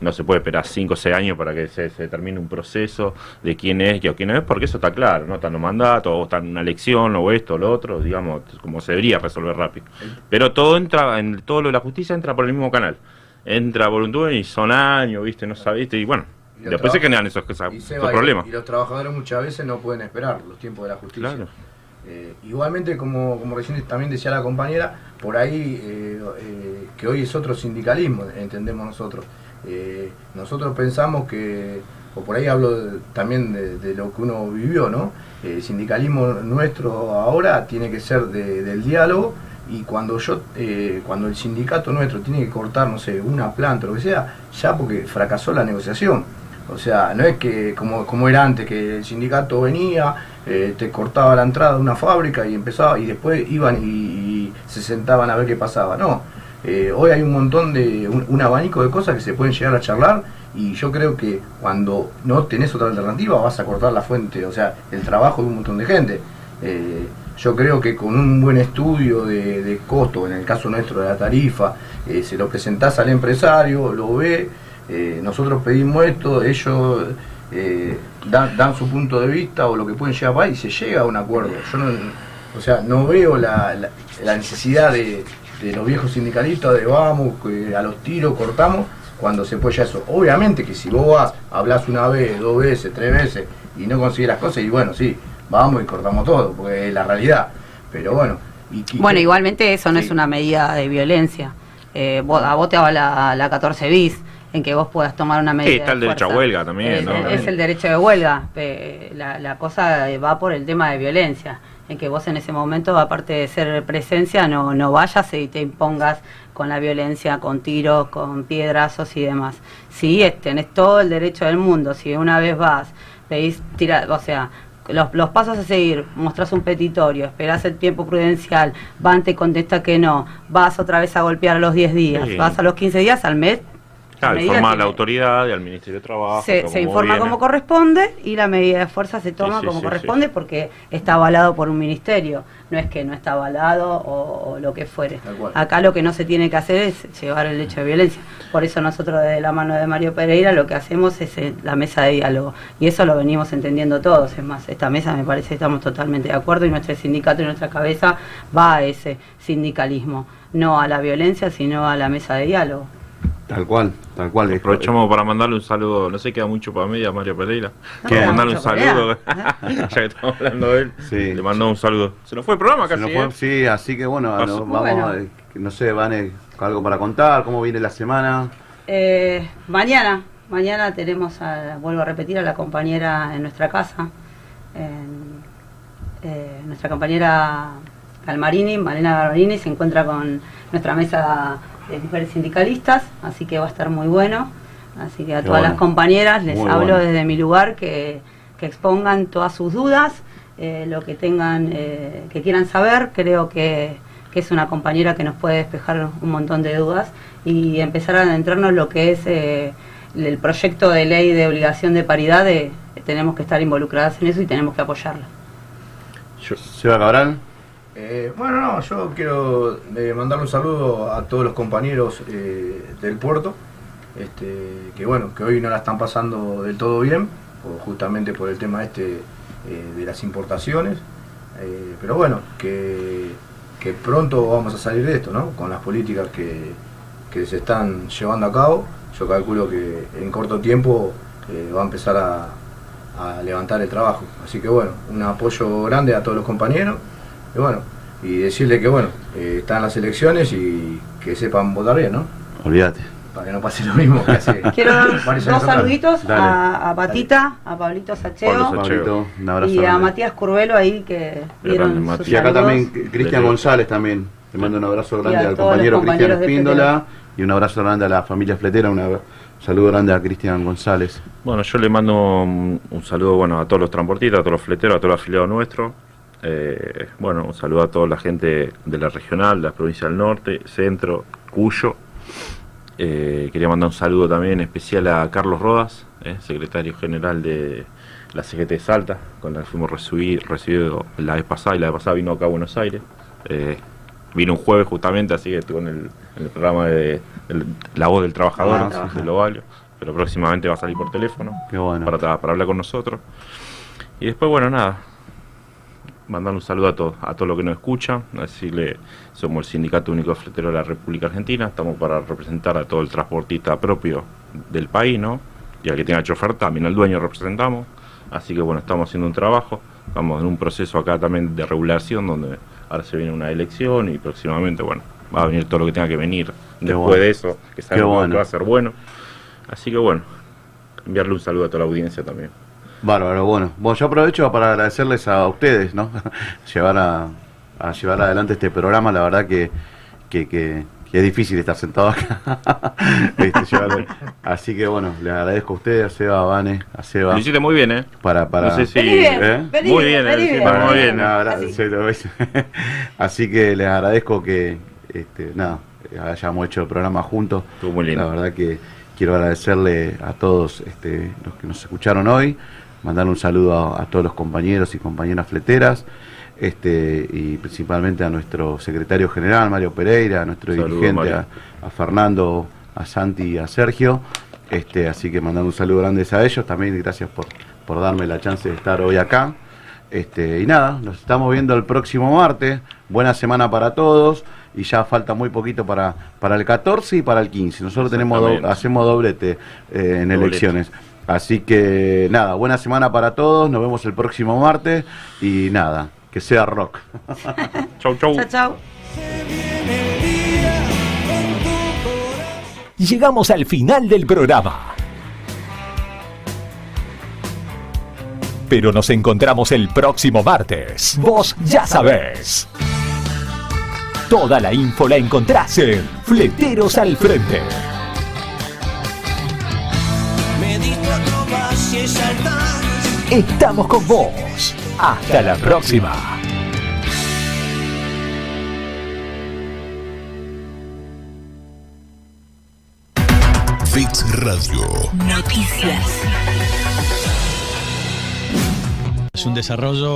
No se puede esperar 5 o 6 años para que se, se termine un proceso de quién es y o quién no es, porque eso está claro, ¿no? Está en un mandato, o está una elección, o esto, o lo otro, digamos, como se debería resolver rápido. Pero todo entra, en todo lo de la justicia entra por el mismo canal. Entra tubo y son años, ¿viste? No sabiste, y bueno, Y los después se generan esos, esos, Y, esos problemas. y los trabajadores muchas veces no pueden esperar los tiempos de la justicia. Claro. Eh, igualmente, como, como recién también decía la compañera, por ahí eh, eh, que hoy es otro sindicalismo, entendemos nosotros. Eh, nosotros pensamos que, o por ahí hablo también de, lo que uno vivió, ¿no? El sindicalismo nuestro ahora tiene que ser de- del diálogo y cuando yo, eh, cuando el sindicato nuestro tiene que cortar, no sé, una planta o lo que sea, ya porque fracasó la negociación. O sea, no es que como, como era antes, que el sindicato venía, eh, te cortaba la entrada de una fábrica y empezaba, y después iban y se sentaban a ver qué pasaba. No, eh, hoy hay un montón de, un, abanico de cosas que se pueden llegar a charlar y yo creo que cuando no tenés otra alternativa vas a cortar la fuente, o sea, el trabajo de un montón de gente. Eh, yo creo que con un buen estudio de, de costo, en el caso nuestro de la tarifa, eh, se lo presentás al empresario, lo ve, nosotros pedimos esto, ellos dan, su punto de vista o lo que pueden llegar y se llega a un acuerdo. Yo no, o sea, no veo la- la necesidad de, de los viejos sindicalistas de vamos, que a los tiros cortamos, cuando se puede ya eso. Obviamente que si vos vas, hablas una vez, dos veces, tres veces y no consigues las cosas, y bueno, sí, vamos y cortamos todo, porque es la realidad. Pero bueno, y, y- Bueno, igualmente eso no Sí. es una medida de violencia. Eh, vos- a vos te va la, la 14 bis, en que vos puedas tomar una medida. Sí, está el de derecho a huelga también, Es, ¿no? es el derecho de huelga. Eh, la, la cosa va por el tema de violencia, en que vos en ese momento, aparte de ser presencia, no, no vayas y te impongas con la violencia, con tiros, con piedrazos y demás. Sí, es- tenés todo el derecho del mundo. Si una vez vas, pedís tirar, o sea, los, los pasos a seguir, mostrás un petitorio, esperás el tiempo prudencial, van, te contesta que no, vas otra vez a golpear a los 10 días, Sí. vas a los 15 días, al mes, Claro, medida informar a la autoridad y al Ministerio de Trabajo. se, informa viene. como corresponde y la medida de fuerza se toma sí, como sí, corresponde porque está avalado por un ministerio, no es que no está avalado o, o lo que fuere. Acá lo que no se tiene que hacer es llevar el hecho de violencia. Por eso nosotros desde la mano de Mario Pereira lo que hacemos es eh, la mesa de diálogo y eso lo venimos entendiendo todos. Es más, esta mesa me parece que estamos totalmente de acuerdo y nuestro sindicato y nuestra cabeza va a ese sindicalismo, no a la violencia sino a la mesa de diálogo. Tal cual, tal cual. Aprovechamos para mandarle un saludo, no sé, queda mucho para media Mario Pereira. Quiero mandarle un saludo, [laughs] ya que estamos hablando de él. Le mandó un saludo. Se nos fue el programa Se casi. nos fue- ¿eh? sí, así que bueno, no, vamos, Bueno. a- no sé, Vane, algo para contar, cómo viene la semana. Eh, mañana, mañana tenemos, a, vuelvo a repetir, a la compañera en nuestra casa, en- eh, nuestra compañera Galmarini, Malena Galmarini, se encuentra con nuestra mesa de mujeres sindicalistas, así que va a estar muy bueno. Así que a Qué todas bueno. las compañeras les Muy hablo bueno. desde mi lugar que, que expongan todas sus dudas, eh, lo que tengan, eh, que quieran saber. Creo que, que es una compañera que nos puede despejar un montón de dudas y empezar a adentrarnos en lo que es eh, el proyecto de ley de obligación de paridad. de- tenemos que estar involucradas en eso y tenemos que apoyarla. Seba Cabral. Eh, bueno, no, yo quiero eh, mandarle un saludo a todos los compañeros eh, del puerto, este, que bueno, que hoy no la están pasando del todo bien, justamente por el tema este eh, de las importaciones, pero bueno, que, pronto vamos a salir de esto, ¿no? Con las políticas que, que se están llevando a cabo, yo calculo que en corto tiempo va a empezar a levantar el trabajo. Así que bueno, un apoyo grande a todos los compañeros. Y bueno, y decirle que bueno, eh, están las elecciones y que sepan votar bien, ¿no? Olvídate. Para que no pase lo mismo que hace. [laughs] Quiero dar dos saluditos a, a Patita, a Pablito Sacheo, Pablito, un abrazo y a. Matías Curvelo ahí que dieron sus Y acá también Cristian González también. Te mando un abrazo grande al compañero Cristian Espíndola y un abrazo grande a la familia fletera, un saludo grande a Cristian González. Bueno, yo le mando un, un saludo bueno, a todos los transportistas, a todos los fleteros, a todos los afiliados nuestros. Eh, bueno, un saludo a toda la gente de la regional, de la provincia del norte, centro, Cuyo. Eh, quería mandar un saludo también especial a Carlos Rodas, eh, secretario general de la CGT de Salta, con la que fuimos recibir- recibidos la vez pasada y la vez pasada vino acá a Buenos Aires. Vino un jueves justamente, así que estuvo en el, en el programa de, La Voz del Trabajador Ah, sí. de Lovalio, pero próximamente va a salir por teléfono para hablar con nosotros. Y después, bueno, nada, mandar un saludo a todos, a todos los que nos escuchan, decirle, somos el Sindicato Único de Fleteros de la República Argentina, estamos para representar a todo el transportista propio del país, ¿no? Y al que tenga chofer también, al dueño representamos. Así que bueno, estamos haciendo un trabajo, estamos en un proceso acá también de regulación donde ahora se viene una elección y próximamente, bueno, va a venir todo lo que tenga que venir después bueno. de eso, que sabemos bueno. que va a ser bueno. Así que bueno, enviarle un saludo a toda la audiencia también. Bárbaro, bueno. Bueno, yo aprovecho para agradecerles a ustedes, ¿no? [laughs] llevar a, a llevar adelante este programa, la verdad que, que, que- que es difícil estar sentado acá. [laughs] Este, Así que bueno, les agradezco a ustedes, a Seba, a Vane, a Seba. Lo hiciste muy bien, ¿eh? Para, para... No sé si- bien, ¿Eh? Muy bien, bien, vení eh, bien. Para- muy bien. no, ahora, sí, lo ves. [laughs] Así que les agradezco que, este, nada, hayamos hecho el programa juntos. muy lindo. La verdad que quiero agradecerle a todos este, los que nos escucharon hoy, mandar un saludo a, a todos los compañeros y compañeras fleteras, este, y principalmente a nuestro secretario general, Mario Pereira, a nuestro dirigente, a, a Fernando, a Santi y a Sergio. Este, así que mandar un saludo grande a ellos también y gracias por, por darme la chance de estar hoy acá. Este, y nada, nos estamos viendo el próximo martes. Buena semana para todos. Y ya falta muy poquito para, para el 14 y para el 15. Nosotros tenemos do- hacemos doblete eh, en Doblete. elecciones. Así que nada, buena semana para todos. Nos vemos el próximo martes. Y nada, que sea rock. [laughs] chau, chau. Chao, chao. Llegamos al final del programa. Pero nos encontramos el próximo martes. Vos ya sabés. Toda la info la encontrás en Fleteros al Frente. Estamos con vos. Hasta la próxima. Fix Radio. Noticias. Es un desarrollo